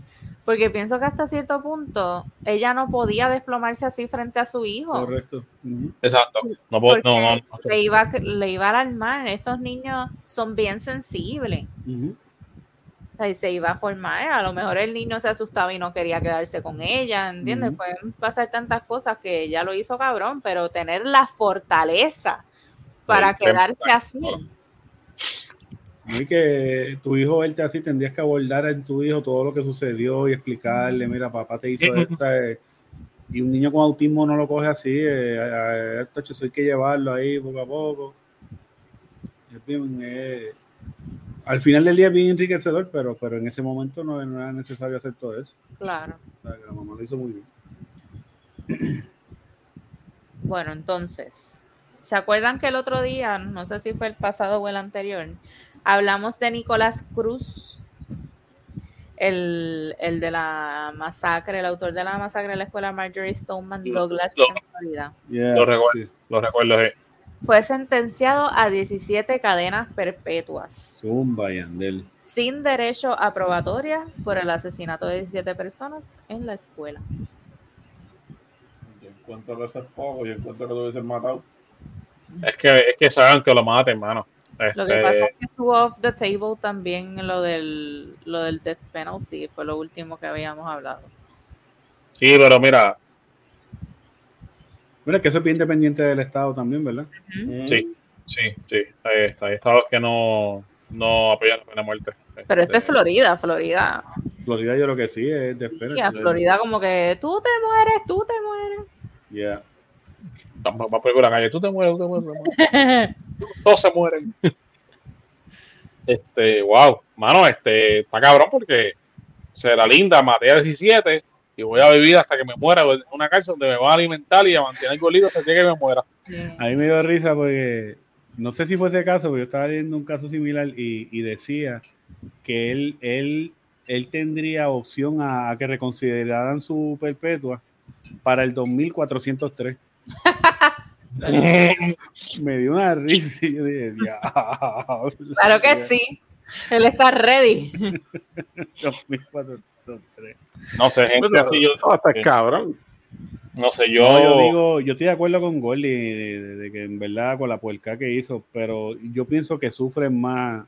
porque pienso que hasta cierto punto ella no podía desplomarse así frente a su hijo, Correcto. Exacto. No puedo, porque no, no, no. le iba, a- le iba a alarmar. Estos niños son bien sensibles. Ujú. O sea, y se iba a formar. A lo mejor el niño se asustaba y no quería quedarse con ella, ¿entiendes? Pueden pasar tantas cosas que ella lo hizo cabrón, pero tener la fortaleza para quedarse así. Y que tu hijo verte así, tendrías que abordar en tu hijo todo lo que sucedió y explicarle, mira, papá te hizo esto. ¿sabes? Y un niño con autismo no lo coge así, eh, a- esto hay que llevarlo ahí poco a poco. Es bien, eh, al final del día es bien enriquecedor, pero, pero en ese momento no, no era necesario hacer todo eso. Claro. O sea, que la mamá lo hizo muy bien. [CLEARS THROAT] Bueno, entonces, ¿se acuerdan que el otro día, no sé si fue el pasado o el anterior, hablamos de Nicolás Cruz, el, el de la masacre, el autor de la masacre de la escuela Marjorie Stoneman Douglas lo- en Florida? Yeah, Lo recuerdo. sí. Lo recuerdo. eh. Fue sentenciado a 17 cadenas perpetuas, Zumba, Yandel. sin derecho a probatoria por el asesinato de 17 personas en la escuela. Yo encuentro que eso es poco, yo encuentro que lo hubiesen matado. Es que, es que saben que lo maten, hermano. Lo que Este, pasa es que estuvo off the table también lo del, lo del death penalty, fue lo último que habíamos hablado. Sí, pero mira, Mira, que eso es bien dependiente del Estado también, ¿verdad? Mm. sí, sí, sí. Ahí está. Hay estados que no, no apoyan la pena de muerte. Pero esto es Este, Florida, Florida. Florida yo creo que sí, es de espera. Y a Florida como que tú te mueres, tú te mueres. Yeah. Vamos vamos por la calle. Tú te mueres, tú te mueres. tú te mueres. Todos se mueren. [LAUGHS] Este, wow, mano, este, está cabrón porque será linda, maté a 17 y voy a vivir hasta que me muera en una cárcel donde me van a alimentar y a mantener gordito hasta que me muera. A mí me dio risa porque no sé si fue ese caso, pero yo estaba leyendo un caso similar y, y decía que él, él, él tendría opción a, a que reconsideraran su perpetua para el 2403. [LAUGHS] Me dio una risa y yo dije, diablo. Claro que sí. Él está ready. [LAUGHS] 2403. No sé, gente así yo, eso va a estar cabrón. no sé, yo, No, yo digo, yo estoy de acuerdo con Gordy de, de- de que en verdad con la puerca que hizo, pero yo pienso que sufren más,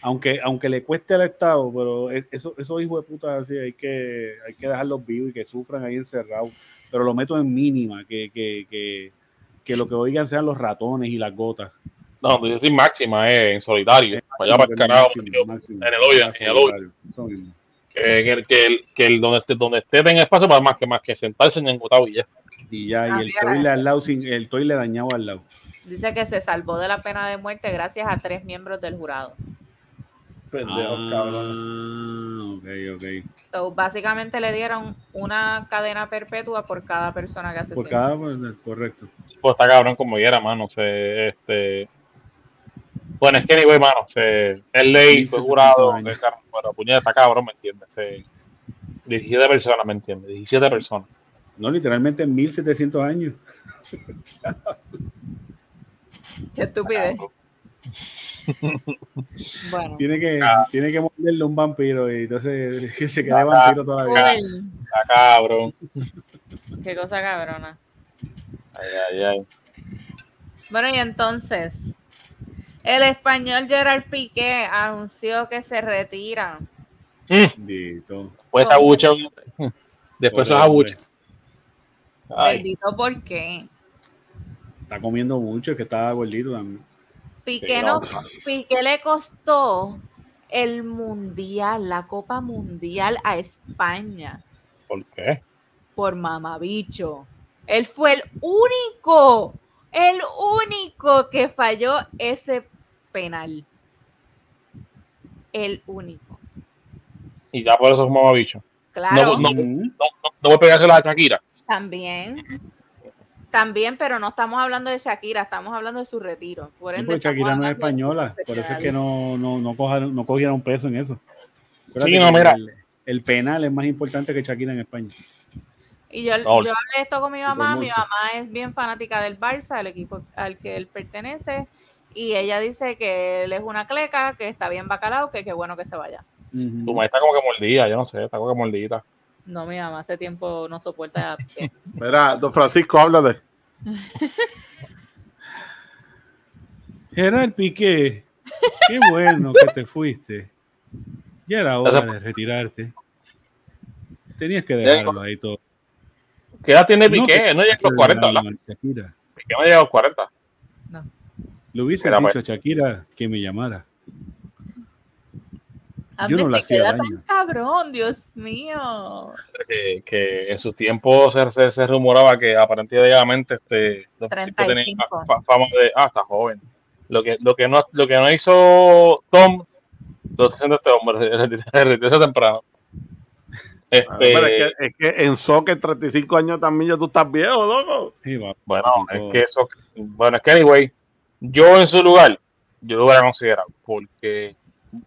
aunque, aunque le cueste al Estado, pero es- eso, esos hijos de puta así hay que, hay que dejarlos vivos y que sufran ahí encerrados, pero lo meto en mínima, que, que, que, que lo que oigan sean los ratones y las gotas. no, yo soy máxima, eh, en solitario, allá para el carajo, en el hoyo, en el hoyo. Que, el- que, el, que el donde esté, donde esté en espacio para más que más que sentarse en engotado y ya. Y ya, Ah, y el mira. toile al lado, sin, el toile dañado al lado. Dice que se salvó de la pena de muerte gracias a tres miembros del jurado. Pendejos, cabrón. Ah, ok, ok. So, básicamente le dieron una cadena perpetua por cada persona que asesinó. Por cada, pues, correcto. Pues está cabrón como quiera, mano. Se, este... Bueno, es que anyway, mano, se, es ley, fue 1700 jurado, car- bueno, puñeta, está cabrón, ¿me entiendes? Se, 17 personas, ¿me entiendes? 17 personas. No, literalmente en 1700 años. Qué estupidez. [LAUGHS] Bueno. Tiene que, Ah. tiene que morderle un vampiro y entonces [LAUGHS] que se quede Ah, vampiro toda la vida. Ah, cabrón. qué cosa cabrona. Ay, ay, ay. Bueno, y entonces, el español Gerard Piqué anunció que se retira. Mm, Bendito. Pues esa bucha. Después Pobre esa bucha. Ay, Bendito, ¿por qué? Está comiendo mucho, es que está gordito también. Piqué, no. Piqué le costó el mundial, la Copa Mundial a España ¿por qué? por mamabicho. Él fue el único, el único que falló ese penal. El único. Y ya por eso es mamabicho. Claro, No. No, no, no voy a pegársela a Shakira. también. También, pero no estamos hablando de Shakira, estamos hablando de su retiro. Por ende, Shakira no es española, por eso es que no, no, no, cojaron- no cogieron peso en eso. Sí, no, mira. El, el penal es más importante que Shakira en España. Y yo, No. yo hablé esto con mi mamá, mi mamá es bien fanática del Barça, el equipo al que él pertenece, y ella dice que él es una cleca, que está bien bacalao, que qué bueno que se vaya. Tu madre está como que mordida, yo no sé, está como que mordida. No, mi mamá hace tiempo no soporta. [LAUGHS] Mira, don Francisco, háblate. Gerard Piqué, qué bueno que te fuiste. Ya era hora de retirarte. Tenías que dejarlo ahí todo. ¿Qué edad tiene No, Piqué? que- no llega a los 40, ¿verdad? Shakira. Piqué no llega a los 40. Le hubiese dicho a Shakira que me llamara. Antes no le que hacía queda daño. tan cabrón, Dios mío. Que, que en su tiempo se, se, se rumoraba que aparentemente este, tenía 35. fa- fama de, ah, está joven. Lo que, lo que, no, lo que no hizo Tom, lo está haciendo este hombre, [LAUGHS] retirarse temprano. Este, pero es, que, es que en soccer, 35 años también ya tú estás viejo, loco. Sí, va. Bueno, es que eso, bueno, es que anyway, yo en su lugar, yo lo hubiera considerado, porque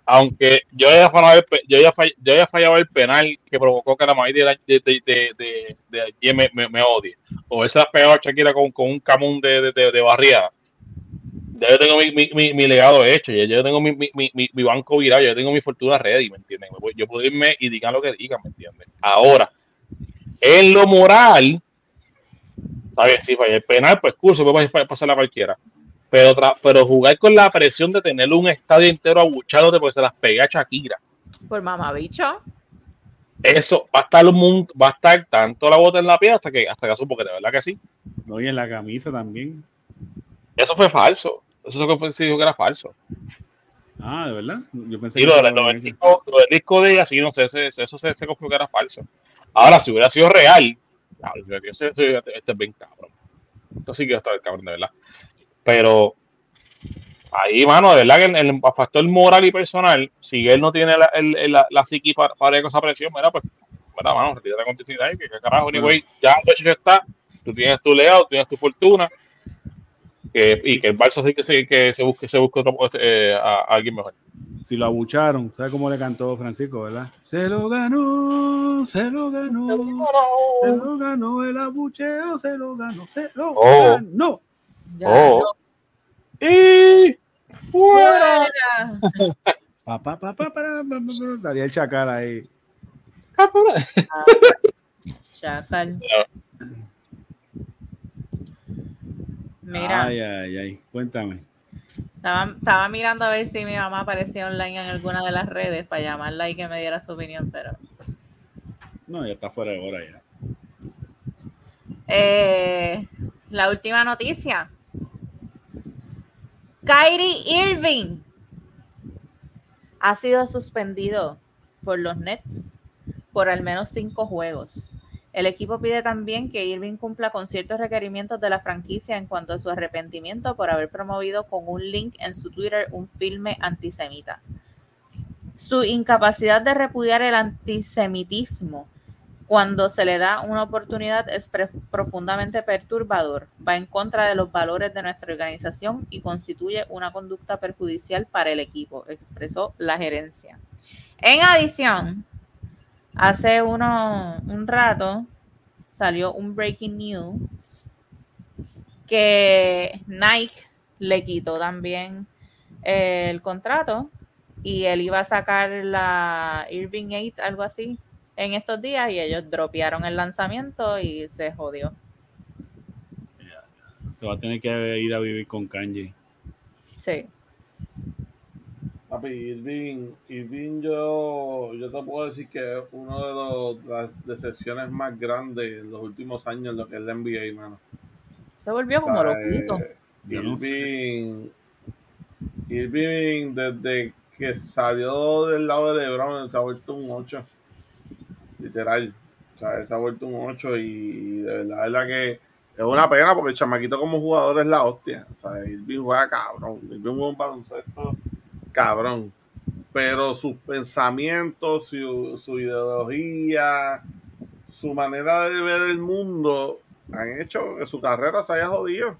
aunque yo haya fallado el, yo haya fallado el penal que provocó que la mayoría de, de, de, de, me, me, odie, o ha pegado a con, con un camón de, de, barriada, ya yo tengo mi, mi, mi, mi legado hecho, ya yo tengo mi, mi, banco virado, ya yo tengo mi fortuna ready, ¿me entienden? Yo puedo irme y digan lo que digan, ¿me entienden? Ahora, en lo moral, ¿sabes? Si falla el penal, pues curso, puede pas- pasar a cualquiera. Pero, tra- pero jugar con la presión de tener un estadio entero abuchándote porque se las pegué a Shakira, Por mamabicho. eso va a estar un mundo, va a estar tanto la bota en la piel hasta que hasta que supo que de verdad que sí. No, y en la camisa también. Eso fue falso. Eso es lo que se dijo que era falso. Ah, ¿de verdad? Yo pensé Y lo, del- lo del disco, lo del disco de ella, sí, no sé, ese- ese- eso se, se que era falso. Ahora, si hubiera sido real, claro, hubiera- este es bien cabrón. Esto sí que va a estar cabrón, de verdad. Pero ahí, mano, de verdad que el, el factor moral y personal, si él no tiene la, el, el- la, la psiqui para, para esa presión, mira, pues, mira, mano, retírate con continuidad y que, que carajo, anyway, ya lo hecho ya está, tú tienes tu tú tienes tu fortuna, que- y que el Barça sí que se, que se busque, se busque otro, eh, a, a alguien mejor. Si lo abucharon, ¿sabes cómo le cantó Francisco, verdad? Se lo ganó, se lo ganó, se lo ganó el abucheo, se lo ganó, se lo Oh. ganó. Ya, Oh. Y fuera. fuera. [LAUGHS] Pa, pa, pa, pa, pa, pa, pa, pa, Daría el chacal ahí. Chacal. Mira, Ay, ay, ay. Cuéntame. estaba, estaba mirando a ver si mi mamá aparecía online en alguna de las redes para llamarla y que me diera su opinión, pero No, ya está fuera de hora ya. Eh, la última noticia. Kyrie Irving ha sido suspendido por los Nets por al menos cinco juegos. El equipo pide también que Irving cumpla con ciertos requerimientos de la franquicia en cuanto a su arrepentimiento por haber promovido con un link en su Twitter un filme antisemita. Su incapacidad de repudiar el antisemitismo cuando se le da una oportunidad es profundamente perturbador, va en contra de los valores de nuestra organización y constituye una conducta perjudicial para el equipo, expresó la gerencia. En adición, hace uno, un rato salió un breaking news que Nike le quitó también eh, el contrato y él iba a sacar la Irving 8, algo así, en estos días y ellos dropearon el lanzamiento y se jodió. Se va a tener que ir a vivir con Kanye. Sí. Papi, Irving, Irving yo, yo te puedo decir que es uno de los, las decepciones más grandes en los últimos años lo que es la NBA, mano. Se volvió como O sea, loquito. eh. Irving, Irving, desde que salió del lado de LeBron, se ha vuelto un 8. Literal. O sea, se ha vuelto un 8 y de verdad, es la que es una pena porque el chamaquito como jugador es la hostia. O sea, Irving juega cabrón. Irving juega un baloncesto cabrón. Pero sus pensamientos, su, su ideología, su manera de ver el mundo han hecho que su carrera se haya jodido.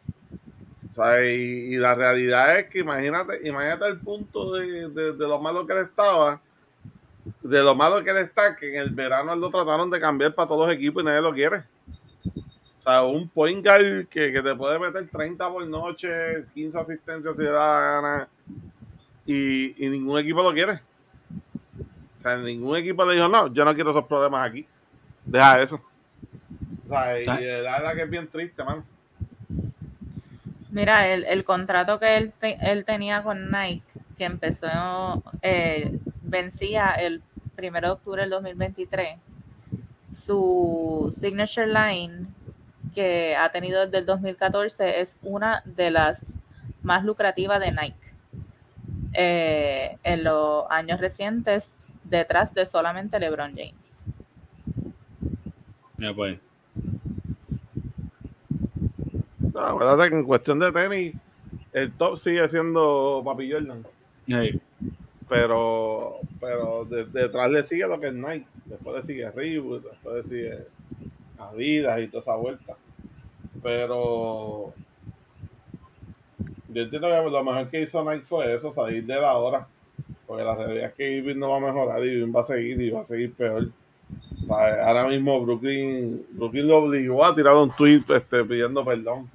O sea, y, y la realidad es que imagínate, imagínate el punto de, de- de lo malo que él estaba, de lo malo que él está, que en el verano él lo trataron de cambiar para todos los equipos y nadie lo quiere. O sea, un point guard que, que te puede meter 30 por noche, 15 asistencias si da la gana, y, y ningún equipo lo quiere. O sea, ningún equipo le dijo, no, yo no quiero esos problemas aquí. Deja eso. O sea, y ¿Sabes? de verdad que es bien triste, mano. Mira, el, el contrato que él, te- él tenía con Nike, que empezó, eh, vencía el 1 de octubre del 2023, su signature line que ha tenido desde el 2014 es una de las más lucrativas de Nike. Eh, en los años recientes, detrás de solamente LeBron James. Ya pues. No, acuérdate que en cuestión de tenis, el top sigue siendo Papi Jordan. Hey, Pero, pero de- detrás le sigue lo que es Nike. Después le sigue Reebok, después le sigue Adidas y toda esa vuelta. Pero yo entiendo que lo mejor que hizo Nike fue eso, salir de la hora. Porque la realidad es que Irving no va a mejorar, Irving va a seguir y va a seguir peor. Ahora mismo Brooklyn, Brooklyn lo obligó a tirar un tweet este, pidiendo perdón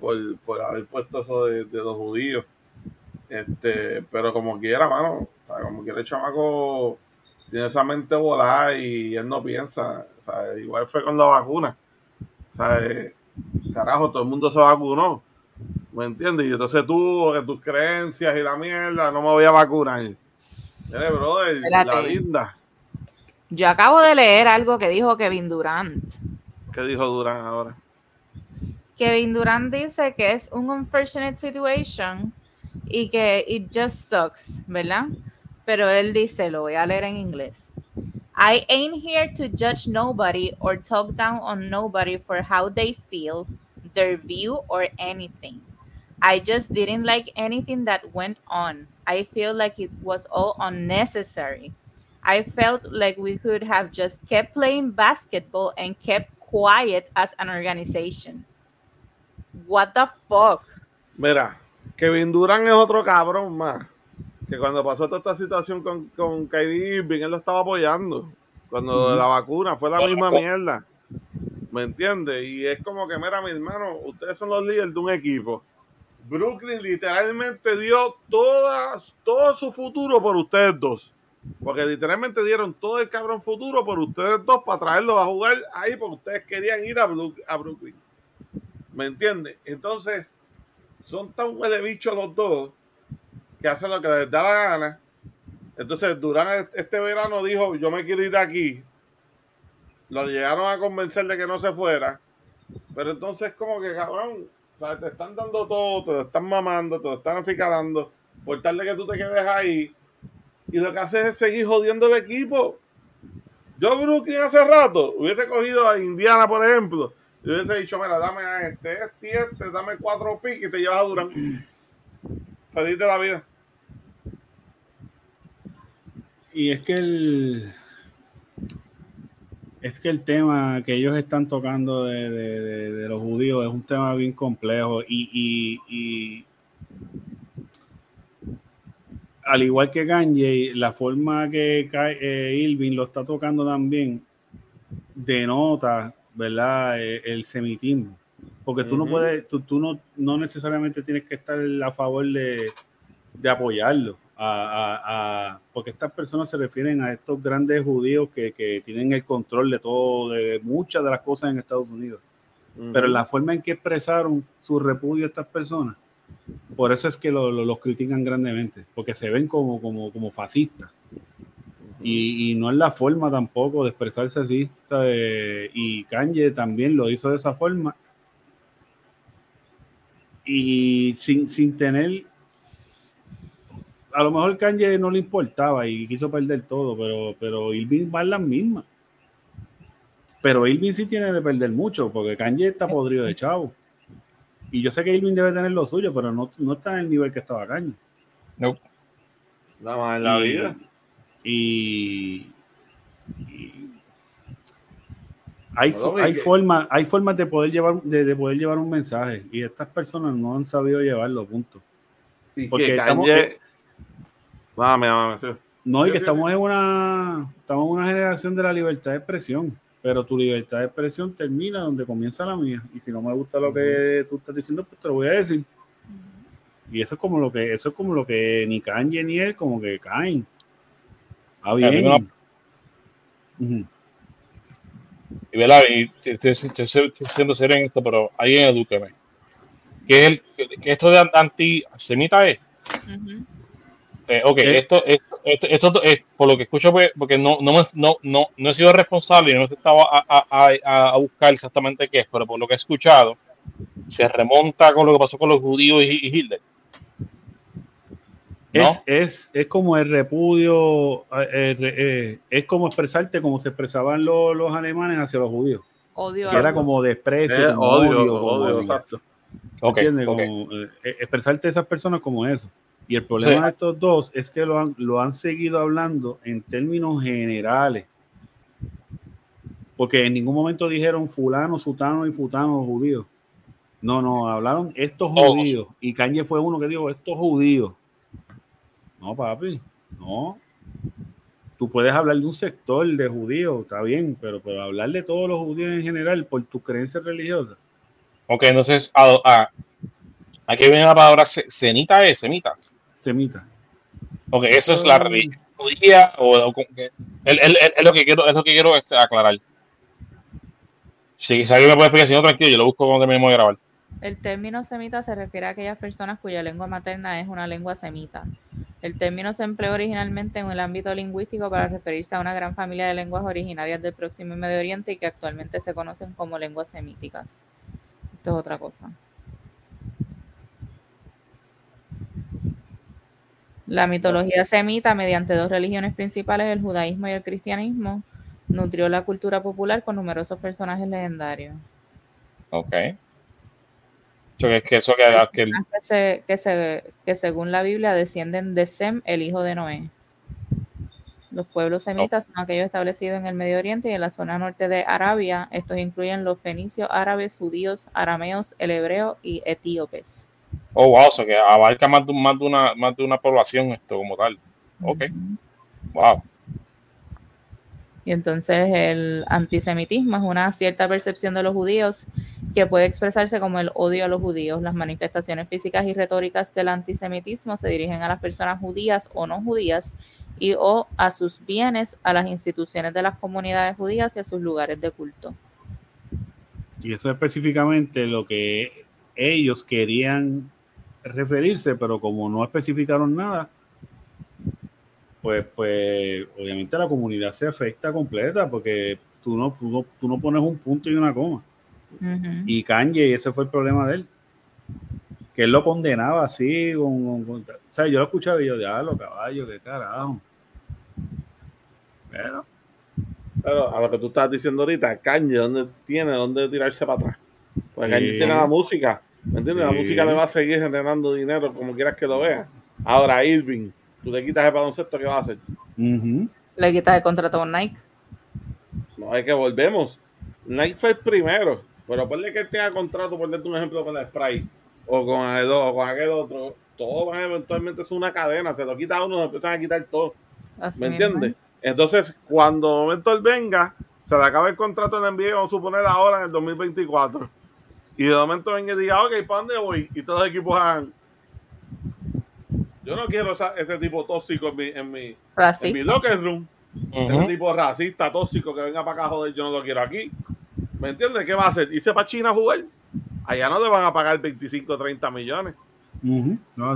por, por haber puesto eso de, de los judíos. Este, pero como quiera, mano, o sea, como quiera el chamaco tiene esa mente volada y él no piensa. O sea, igual fue con la vacuna. O sea, eh, carajo, todo el mundo se vacunó. ¿Me entiendes? Y entonces tú, que tus creencias y la mierda, no me voy a vacunar. Mire, brother, la linda. Yo acabo de leer algo que dijo Kevin Durant. ¿Qué dijo Durán ahora? Kevin Durant dice que es un unfortunate situation y que it just sucks, ¿verdad? Pero él dice, lo voy a leer en inglés. I ain't here to judge nobody or talk down on nobody for how they feel, their view, or anything. I just didn't like anything that went on. I feel like it was all unnecessary. I felt like we could have just kept playing basketball and kept quiet as an organization. What the fuck? Mira, Kevin Durán es otro cabrón más. Que cuando pasó toda esta situación con, con Kyrie Irving, él lo estaba apoyando. Cuando la vacuna fue la misma mierda. ¿Me entiendes? Y es como que, mira, mi hermano, ustedes son los líderes de un equipo. Brooklyn literalmente dio todas, todo su futuro por ustedes dos. Porque literalmente dieron todo el cabrón futuro por ustedes dos para traerlos a jugar ahí porque ustedes querían ir a Brooklyn. ¿Me entiendes? Entonces, son tan huele bichos los dos que hacen lo que les da la gana. Entonces, Durán este verano dijo, yo me quiero ir de aquí. Lo llegaron a convencer de que no se fuera. Pero entonces como que, cabrón, te están dando todo, te lo están mamando, te lo están acicalando, por tal de que tú te quedes ahí. Y lo que haces es seguir jodiendo el equipo. Yo Brooklyn hace rato hubiese cogido a Indiana, por ejemplo, y hubiese dicho, mira, dame a este, este este, dame cuatro picks y te llevas a Durán. De la vida. Y es que el es que el tema que ellos están tocando de, de- los judíos es un tema bien complejo y, y- y al igual que Kanye, la forma que eh, Irving lo está tocando también denota, ¿verdad? Eh, el semitismo. Porque tú no Ujú. puedes, tú, tú no, no necesariamente tienes que estar a favor de, de apoyarlo. A, a- a- porque estas personas se refieren a estos grandes judíos que, que tienen el control de todo, de muchas de las cosas en Estados Unidos. Pero la forma en que expresaron su repudio a estas personas, por eso es que lo- lo- los critican grandemente, porque se ven como, como, como fascistas. Y, y no es la forma tampoco de expresarse así. ¿sabe? Y Kanye también lo hizo de esa forma. Y sin, sin tener. A lo mejor Kanye no le importaba y quiso perder todo, pero, pero Irving va en las mismas. Pero Irving sí tiene de perder mucho, porque Kanye está podrido de chavo. Y yo sé que Irving debe tener lo suyo, pero no, no está en el nivel que estaba Kanye. No. Nada más en la y, vida. Y, y hay, No, hay que- formas hay formas de poder llevar de, de poder llevar un mensaje. Y estas personas no han sabido llevarlo punto. Y porque que estamos- Kanye... Dame, dame, sí. no y que sí, estamos en una estamos en una generación de la libertad de expresión pero tu libertad de expresión termina donde comienza la mía. Y si no me gusta lo que tú estás diciendo pues te lo voy a decir. Y eso es como lo que eso es como lo que ni Kanye ni él como que caen ah bien tengo Ujú. Y, ¿verdad? y estoy, estoy- estoy- estoy siendo serio en esto, pero alguien edúqueme. ¿Qué es el, que- esto de antisemita es? Ujú. Eh, ok, Eh. esto, esto, esto, esto es por lo que escucho, pues, porque no, no, no, no, no he sido responsable y no he estado a, a, a- a buscar exactamente qué es, pero por lo que he escuchado, se remonta con lo que pasó con los judíos y, y Hitler. ¿No? Es, es, es como el repudio, eh, eh, eh, es como expresarte como se expresaban los, los alemanes hacia los judíos, Odio que era como desprecio, Eh, como odio, odio, como- odio, exacto. Ok, ¿entiendes? ok. Como, eh, expresarte a esas personas como eso. Y el problema Sí. de estos dos es que lo han, lo han seguido hablando en términos generales. Porque en ningún momento dijeron fulano, sutano y futano judíos. No, no, hablaron estos Todos. judíos. Y Kanye fue uno que dijo estos judíos. No, papi, no. Tú puedes hablar de un sector de judíos, está bien, pero, pero hablar de todos los judíos en general por tus creencias religiosas. Ok, entonces, a, a- aquí viene la palabra se- semita, ¿es semita? Semita. Ok, eso es la religión judía o, o es, es- es- lo que quiero, es lo que quiero este, aclarar. Si, si alguien me puede explicar, si no, tranquilo, yo lo busco cuando terminemos de grabar. El término semita se refiere a aquellas personas cuya lengua materna es una lengua semita. El término se empleó originalmente en el ámbito lingüístico para referirse a una gran familia de lenguas originarias del Próximo Medio Oriente y que actualmente se conocen como lenguas semíticas. Esto es otra cosa. La mitología semita, mediante dos religiones principales, el judaísmo y el cristianismo, nutrió la cultura popular con numerosos personajes legendarios. Ok. Que, que eso que, que el- que, se- que, se- que según la Biblia descienden de Sem, el hijo de Noé. Los pueblos semitas son aquellos establecidos en el Medio Oriente y en la zona norte de Arabia. Estos incluyen los fenicios, árabes, judíos, arameos, el hebreo y etíopes. oh, wow, eso que abarca más de, más de una, más de una población esto como tal. Ok. Wow. Y entonces el antisemitismo es una cierta percepción de los judíos que puede expresarse como el odio a los judíos. Las manifestaciones físicas y retóricas del antisemitismo se dirigen a las personas judías o no judías y o a sus bienes, a las instituciones de las comunidades judías y a sus lugares de culto. Y eso es específicamente lo que ellos querían referirse, pero como no especificaron nada, pues, pues obviamente la comunidad se afecta completa porque tú no, tú no, tú no pones un punto y una coma. Ujú. Y Kanye, ese fue el problema de él. Que él lo condenaba así, con, con- con- o sea, yo lo escuchaba y yo, diablo, caballo, qué carajo. Pero, Pero a lo que tú estás diciendo ahorita, Kanye, ¿dónde tiene? ¿Dónde tirarse para atrás? Pues Sí. Kanye tiene la música. ¿Me entiendes? La Sí. música le va a seguir generando dinero como quieras que lo veas. Ahora, Irving, tú le quitas el baloncesto, ¿qué va a hacer? ujú, Le quitas el contrato con Nike. No, es que volvemos. Nike fue el primero. Pero ponle que él tenga contrato, por darte un ejemplo con el Sprite o con el, o con aquel otro. Todos van a eventualmente ser una cadena. Se lo quita uno, se empiezan a quitar todo. Así ¿Me entiendes? Entonces, cuando de momento él venga, se le acaba el contrato en NBA, vamos a suponer ahora en el 2024. Y de momento venga y diga, ok, ¿para dónde voy? Y todos los equipos hagan. Yo no quiero esa- ese tipo tóxico en mi, en mi, en mi locker room. Ujú. Ese tipo racista, tóxico, que venga para acá a joder, yo no lo quiero aquí. ¿Me entiendes? ¿Qué va a hacer? ¿Irse para China a jugar? Allá no le van a pagar 25, 30 millones.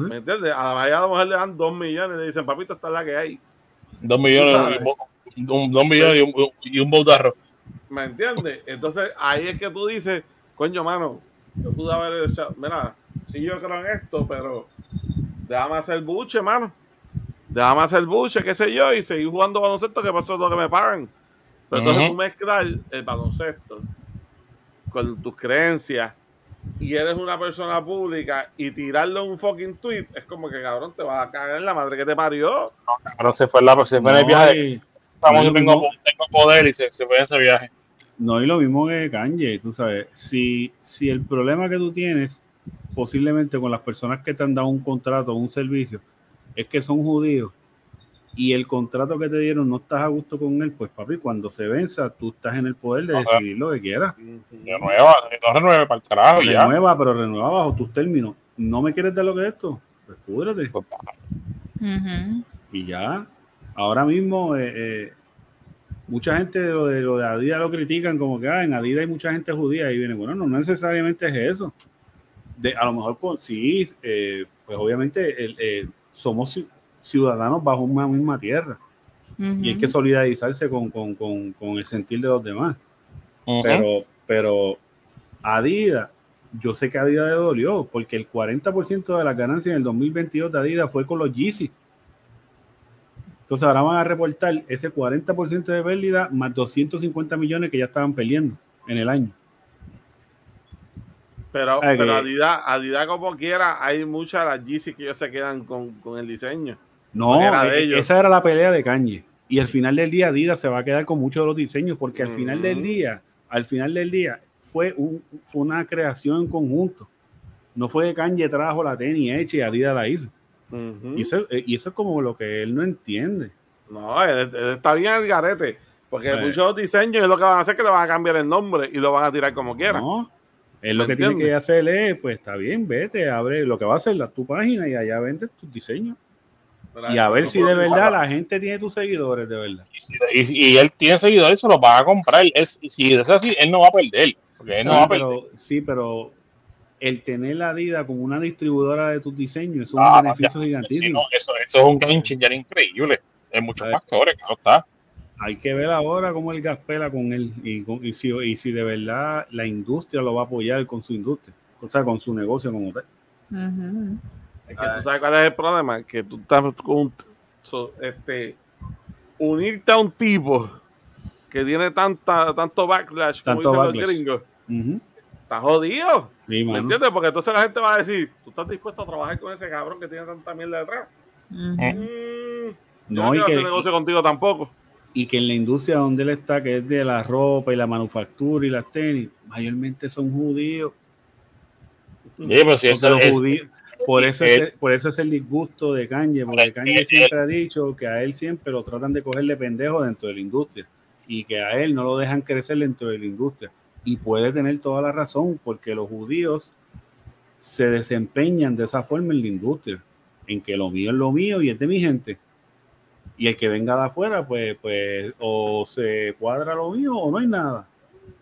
Ser. ¿Me entiendes? A la allá a lo mejor le dan 2 millones y le dicen, papito, esta es la que hay. Dos millones, un, dos millones y un, y un botarro. ¿Me entiendes? Entonces ahí es que tú dices, coño, mano, yo pude haber echado, mira, sí yo creo en esto, pero déjame hacer buche, mano. Déjame hacer buche, qué sé yo, y seguir jugando baloncesto, que pasó lo que me pagan. Pero entonces tú mezclar el baloncesto con tus creencias y eres una persona pública y tirarle un fucking tweet, es como que cabrón te vas a cagar en la madre que te parió. Ahora se fue, la, se fue en el No, viaje. y- Estamos, no, yo tengo, no. tengo poder y se, se fue en ese viaje. No, y lo mismo que Kanye, tú sabes, si, si el problema que tú tienes, posiblemente con las personas que te han dado un contrato o un servicio, es que son judíos y el contrato que te dieron no estás a gusto con él, pues papi, cuando se venza, tú estás en el poder de decidir lo que quieras. Renueva, no renueve para el carajo y ya. Renueva, pero renueva bajo tus términos. ¿No me quieres dar lo que es esto? Pues púdrete. Pues. Y ya, ahora mismo, eh, eh, mucha gente de lo, de lo de Adidas lo critican como que ah, en Adidas hay mucha gente judía y viene, bueno, no necesariamente es eso. De, a lo mejor con, sí, eh, pues obviamente el, eh, somos ci- ciudadanos bajo una misma tierra y hay que solidarizarse con, con, con, con el sentir de los demás. Pero, pero Adidas, yo sé que Adidas le dolió, porque el 40% de las ganancias en el 2022 de Adidas fue con los Yeezy. Entonces ahora van a reportar ese 40% de pérdida más 250 millones que ya estaban perdiendo en el año. Pero, Ah, pero Adidas, Adidas como quiera, hay muchas de las Yeezy que ellos se quedan con, con el diseño. No, era e- ellos. esa era la pelea de Kanye. Y al final del día Adidas se va a quedar con muchos de los diseños, porque al final del día, al final del día, fue, un, fue una creación en conjunto. No fue que Kanye trajo la tenis hecha y Adidas la hizo. Y eso, eh, y eso es como lo que él no entiende. No, él, él está bien el garete. Porque Eh. muchos diseños es lo que van a hacer es que le van a cambiar el nombre y lo van a tirar como quieran. No, él lo ¿Me que tiene que hacer es, pues está bien, vete, abre lo que va a hacer la, tu página y allá vendes tus diseños. Pero Y a ver si de verdad la gente tiene tus seguidores, de verdad. Y, si- y- y él tiene seguidores y se los van a comprar. Él, y si es así, él no va a perder. Porque él no Sí, va a perder. pero, sí, pero el tener la Adidas como una distribuidora de tus diseños es Ah, un beneficio ya. Sí, gigantísimo. no, eso, eso es un game changer increíble. En muchos Eh. factores, claro está. Hay que ver ahora cómo el gas pela con él y, con- y si, y si de verdad la industria lo va a apoyar con su industria, o sea, con su negocio como tal. Es que tú sabes cuál es el problema, que tú estás con un- so- este unirte a un tipo que tiene tanta tanto backlash como dicen backlash. los gringos, Ujú. está jodido. Sí, ¿Me entiendes? Porque entonces la gente va a decir, tú estás dispuesto a trabajar con ese cabrón que tiene tanta mierda detrás. Ujú. Mm, yo No, quiero que- hacer negocio contigo tampoco. Y que en la industria donde él está, que es de la ropa y la manufactura y las tenis, mayormente son judíos. Sí, pero si eso es, judíos- por, eso es- por eso es el disgusto de Kanye, porque Kanye siempre ha dicho que a él siempre lo tratan de cogerle pendejo dentro de la industria y que a él no lo dejan crecer dentro de la industria. Y puede tener toda la razón, porque los judíos se desempeñan de esa forma en la industria, en que lo mío es lo mío y es de mi gente. Y el que venga de afuera, pues, pues o se cuadra lo mío o no hay nada.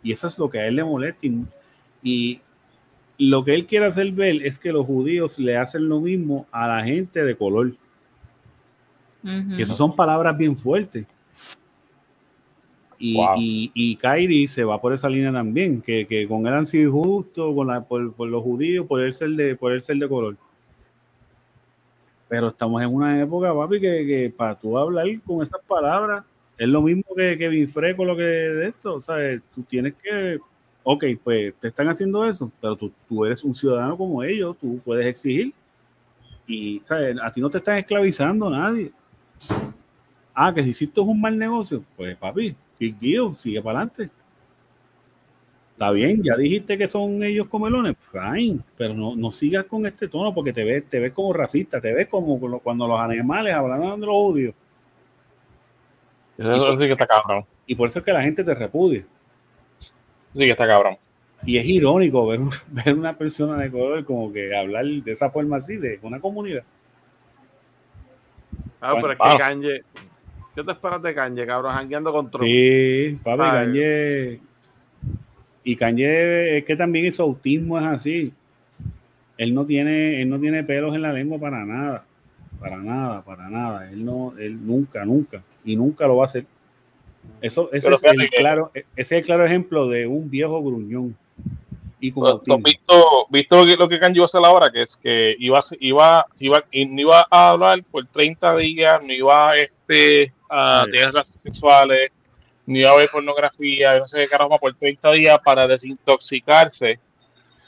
Y eso es lo que a él le molesta. Y, lo que él quiere hacer ver es que los judíos le hacen lo mismo a la gente de color. Ujú. Que eso son palabras bien fuertes. Y, Wow. y, y Kyrie se va por esa línea también, que, que con él han sido injustos con la, por, por los judíos, por él, ser de, por él ser de color. Pero estamos en una época, papi, que, que para tú hablar con esas palabras es lo mismo que, con lo que de esto. O sea, tú tienes que, ok, pues te están haciendo eso, pero tú, tú eres un ciudadano como ellos, tú puedes exigir. Y, ¿sabes? A ti no te están esclavizando nadie. Ah, que si hiciste un mal negocio, pues papi, big deal, sigue para adelante. Está bien, ya dijiste que son ellos comelones, fine, pero no, no sigas con este tono porque te ves, te ves como racista, te ves como cuando- los animales hablan de los judíos. eso, eso sí que está cabrón. Y por eso es que la gente te repudia. Sí que está cabrón. Y es irónico ver, [LAUGHS] ver una persona de color como que hablar de esa forma así, de una comunidad. Ah, pero es que. Kanye. ¿Qué te esperas de Kanye, cabrón? Jangueando con Trump. Sí, papi. Kanye. Y Kanye es que también su autismo es así. Él no tiene, él no tiene pelos en la lengua para nada. Para nada, para nada. Él no, él nunca, nunca. Y nunca lo va a hacer. Eso, ese, es el que- claro, ese es el claro ejemplo de un viejo gruñón. Y con ¿Tú has autismo. visto, visto lo que, lo que Kanye iba a hacer ahora? Que es que iba, a iba, iba, no iba a hablar por 30 días, no iba este, a tener relaciones sexuales, ni iba a ver pornografía, no sé qué carajo, por 30 días para desintoxicarse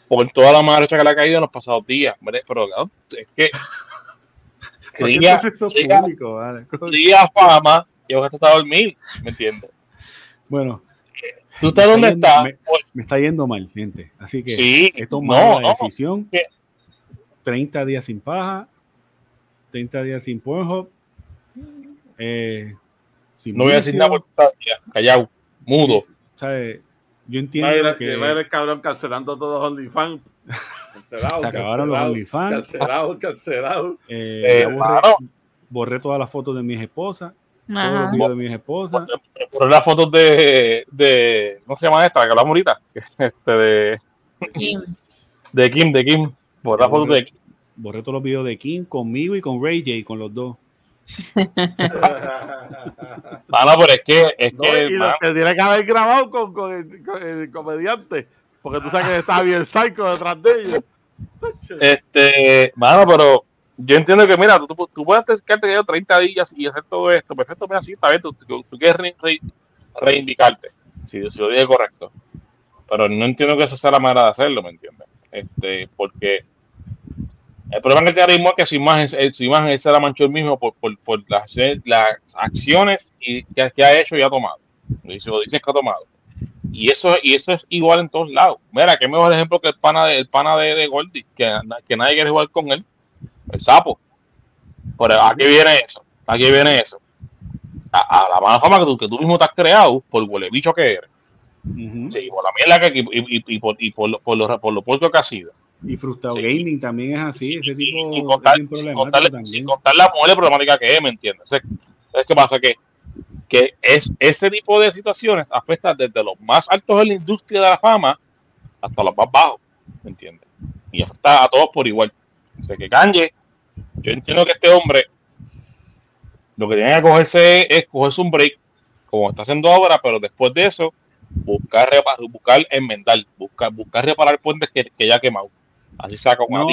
por toda la marcha que le ha caído en los pasados días. ¿verdad? Pero claro, es que [LAUGHS] ¿Por qué tú quería, haces eso quería- público, vale? [LAUGHS] quería fama y ahora está a dormir, ¿me entiendes? Bueno, ¿Tú estás Me dónde está estás? yendo- me está yendo mal, gente. Así que Sí, he tomado no, la no, decisión. ¿Qué? 30 días sin paja, 30 días sin Pornhub, eh, sin no voy a decir nada por 30 días, callado, mudo. Yo entiendo ir, que va a ir el cabrón cancelando todos OnlyFans. Cancelado, [LAUGHS] se acabaron los OnlyFans. Cancelado, cancelado. [LAUGHS] eh, Eh, borré, claro. borré todas las fotos de mis esposas, todos los videos de mis esposas. por las fotos de, de ¿cómo se llama esta? La que hablamos ahorita. [LAUGHS] Este, de, Kim. de Kim, de Kim. Por las fotos de Kim. Borré todos los videos de Kim conmigo y con Ray J, con los dos. [LAUGHS] Ah, no, pero es que, es No, que, y que tiene que haber grabado con, con el, con el comediante. Porque tú sabes que estaba bien psycho detrás de ellos. este, mano, pero yo entiendo que, mira, tú, tú, tú puedes quedarte ya 30 días y hacer todo esto. Perfecto, mira, sí, está bien, tú, tú, tú quieres re- re- reivindicarte, si, si lo dije correcto. Pero no entiendo que esa sea la manera de hacerlo, ¿me entiendes? Este, porque el problema que tiene ahora mismo es que su imagen, eh, su imagen se la manchó él mismo por, por, por las, las acciones y, que, que ha hecho y ha tomado. Y se lo dicen que ha tomado. Y eso, y eso es igual en todos lados. Mira, qué mejor ejemplo que el pana de, el pana de, de Goldie, que, que nadie quiere jugar con él. El sapo. Pero aquí viene eso. Aquí viene eso. A, a la mala fama que tú, que tú mismo te has creado por huele bicho que eres. Sí, por la mierda que y, y, y por, y por, lo, por, lo, por lo puerto que ha sido. Y Frustrado Sí. Gaming también es así, Sí, ese sí, tipo sin es contar, bien sin contarle- también. sin contar la mujer problemática que es, ¿me entiendes? Es, es que pasa que, que es, ese tipo de situaciones afecta desde los más altos en la industria de la fama hasta los más bajos, ¿me entiendes? Y afecta a todos por igual. O sea que Kanye, yo entiendo que este hombre lo que tiene que cogerse es cogerse un break, como está haciendo ahora, pero después de eso, buscar, buscar enmendar, buscar, buscar reparar puentes que, que ya ha quemado. Así saca con No,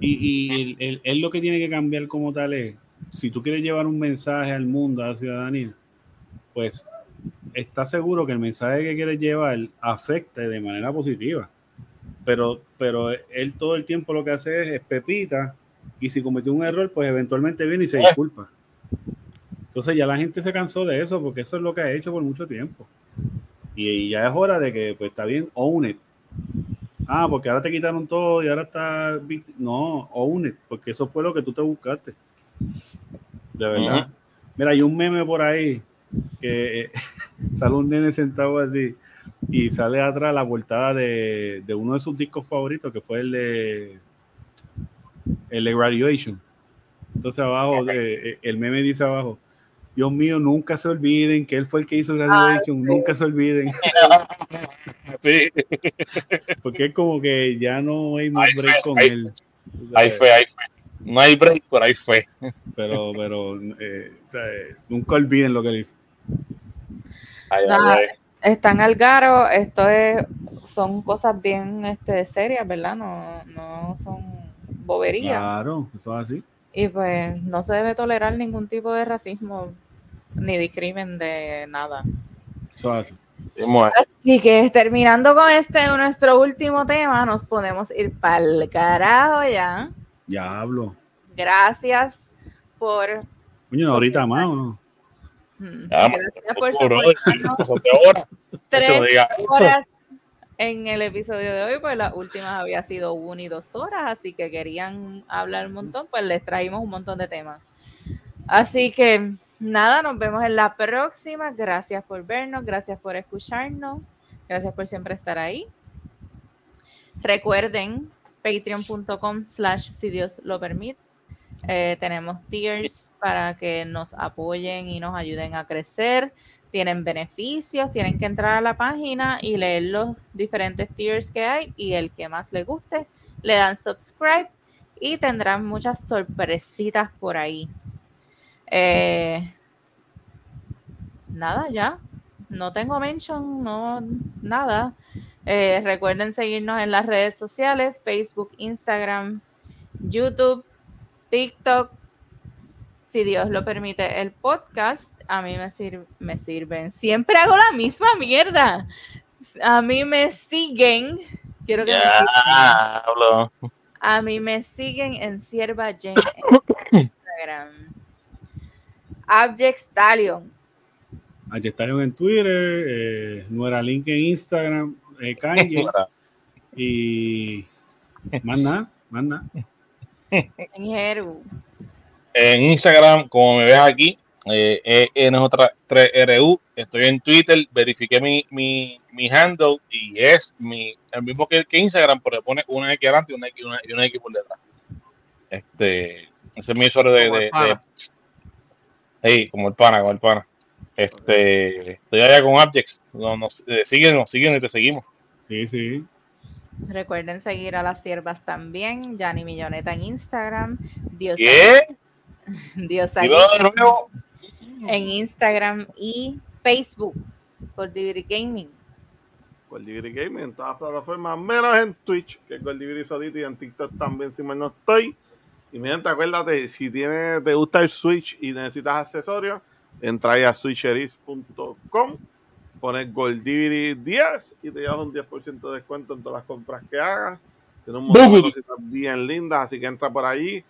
y, él lo que tiene que cambiar como tal es, si tú quieres llevar un mensaje al mundo, a la ciudadanía, pues está seguro que el mensaje que quieres llevar afecte de manera positiva. Pero, pero él todo el tiempo lo que hace es, es pepita y si cometió un error, pues eventualmente viene y se Eh. disculpa. Entonces ya la gente se cansó de eso porque eso es lo que ha hecho por mucho tiempo. Y, y ya es hora de que, pues está bien, own it. Ah, porque ahora te quitaron todo y ahora está. No, own it, porque eso fue lo que tú te buscaste. De verdad. Mira, hay un meme por ahí que [LAUGHS] sale un nene sentado así y sale atrás la portada de, de uno de sus discos favoritos, que fue el de. El de Graduation. Entonces abajo, eh, eh, el meme dice abajo. Dios mío, nunca se olviden que él fue el que hizo Graduation, nunca se olviden. [LAUGHS] Sí, Porque es como que ya no hay más break con él. hay fe, hay fe. No hay break, pero hay fe. Pero, pero eh, o sea, eh, nunca olviden lo que él hizo. Ay, Nada. ay, ay. Están al garo, esto es, son cosas bien este, serias, ¿verdad? No, no son boberías. Claro, eso es así. Y pues no se debe tolerar ningún tipo de racismo ni discrimen de nada. Eso es así. Que terminando con este nuestro último tema, nos podemos ir para el carajo ya. Ya hablo. Gracias por Coño, ahorita más o no. mm, Ya, gracias por soportarnos de tres horas en el episodio de hoy, pues las últimas había sido una y dos horas, así que querían hablar un montón, pues les traímos un montón de temas. Así que nada, nos vemos en la próxima. Gracias por vernos, gracias por escucharnos, gracias por siempre estar ahí. Recuerden patreon.com slash si Dios lo permite. Eh, tenemos tiers para que nos apoyen y nos ayuden a crecer. Tienen beneficios, tienen que entrar a la página y leer los diferentes tiers que hay y el que más les guste, le dan subscribe y tendrán muchas sorpresitas por ahí. Eh, nada, ya. No tengo mention, no, nada. Eh, recuerden seguirnos en las redes sociales, Facebook, Instagram, YouTube, TikTok. Si Dios lo permite, el podcast a mí me, sir- me sirven. Siempre hago la misma mierda. A mí me siguen. Quiero que me sigan. A mí me siguen en Sierva Jane en [COUGHS] Instagram. Abject Stallion. Aquí Stallion en Twitter, eh, Nuera Link en Instagram, eh, Kanye, [LAUGHS] y más nada, más nada. En Jeru. En Instagram, como me ves aquí, eh, ENJ3RU. Estoy en Twitter, verifiqué mi, mi, mi handle y es mi, el mismo que, que Instagram, pero le pone una X adelante y una X, una- y una X por detrás. Este, ese es mi usuario de- Hey, como el pana, como el pana. Este, estoy allá con Abjects. No, nos, eh, síguenos, síguenos y te seguimos. Sí, sí. Recuerden seguir a las siervas también. Yani Milloneta en Instagram. Dios ¿Qué? [LAUGHS] Dios en Instagram y Facebook. Por Diviri Gaming. Goldiviri Gaming en todas las plataformas, menos en Twitch, que es Goldiviri solito, y en TikTok también, si mal no estoy. Y mi gente, acuérdate, si tiene, te gusta el Switch y necesitas accesorios, entra ahí a switcheris.com, pones Goldiviri 10 y te llevas un 10% de descuento en todas las compras que hagas. Tiene un montón de cositas bien lindas, así que entra por allí.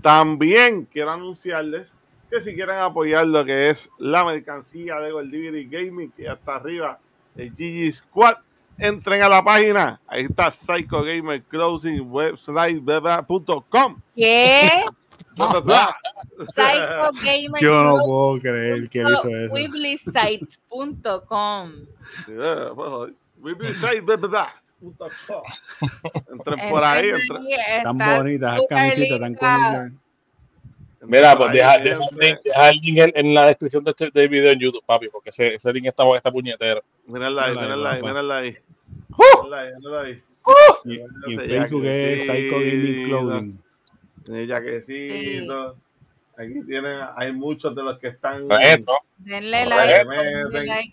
También quiero anunciarles que si quieren apoyar lo que es la mercancía de Goldiviri Gaming, que ya está arriba, el GG Squad, entren a la página. Ahí está Psycho Gamer Closing website bla.com. ¿Qué? Psycho Gamer Yo no puedo creer que él hizo eso. Weebly.site.com. Sí, eh, pues, com. [LAUGHS] Entren por ahí. Entren Tan bonitas, camisetas, tan cómicas. Mira, pues deja, deja el gente. link, deja el link en, en la descripción de este del video en YouTube, papi, porque ese, ese link está, está puñetero. Mírenla ahí, Mírala ahí, mírenla ahí, mírenla ahí. Mírenla ahí. Y, y en Facebook es. Psycho Gaming Clothing. Tiene jaquecito. Aquí tienen, hay muchos de los que están. Correcto. Denle Correcto. like, denle like,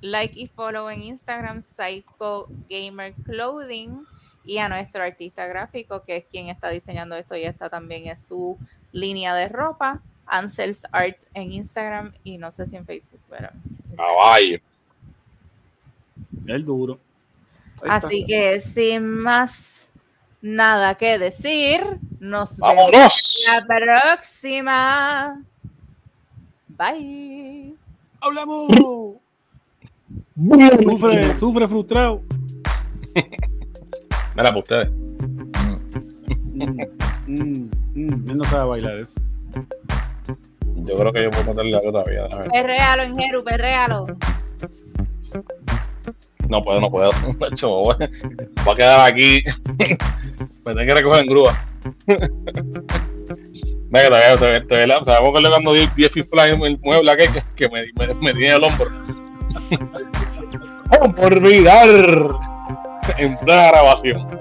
like y follow en Instagram, Psycho Gamer Clothing, y a nuestro artista gráfico, que es quien está diseñando esto y esta también es su línea de ropa, Ansels Art en Instagram y no sé si en Facebook, pero Caballo. El duro. Así que sin más nada que decir, nos vemos ¡Vámonos! la próxima. Bye. ¡Hablamos! Sufre, sufre frustrado. Mira, para ustedes. Mm, mm, mm, Él no sabe bailar eso. Yo creo que yo puedo meterle algo todavía. en Jeru, perréalo. No puedo, no puedo. [LAUGHS] Macho, voy a quedar aquí. [LAUGHS] Me tengo que recoger en grúa. [LAUGHS] Venga, todavía, todavía, todavía, todavía me acuerdo cuando di 10 fiflas en el mueble aquel que, que me, me, me tiene el hombro. ¡Oh, por olvidar! En plena grabación.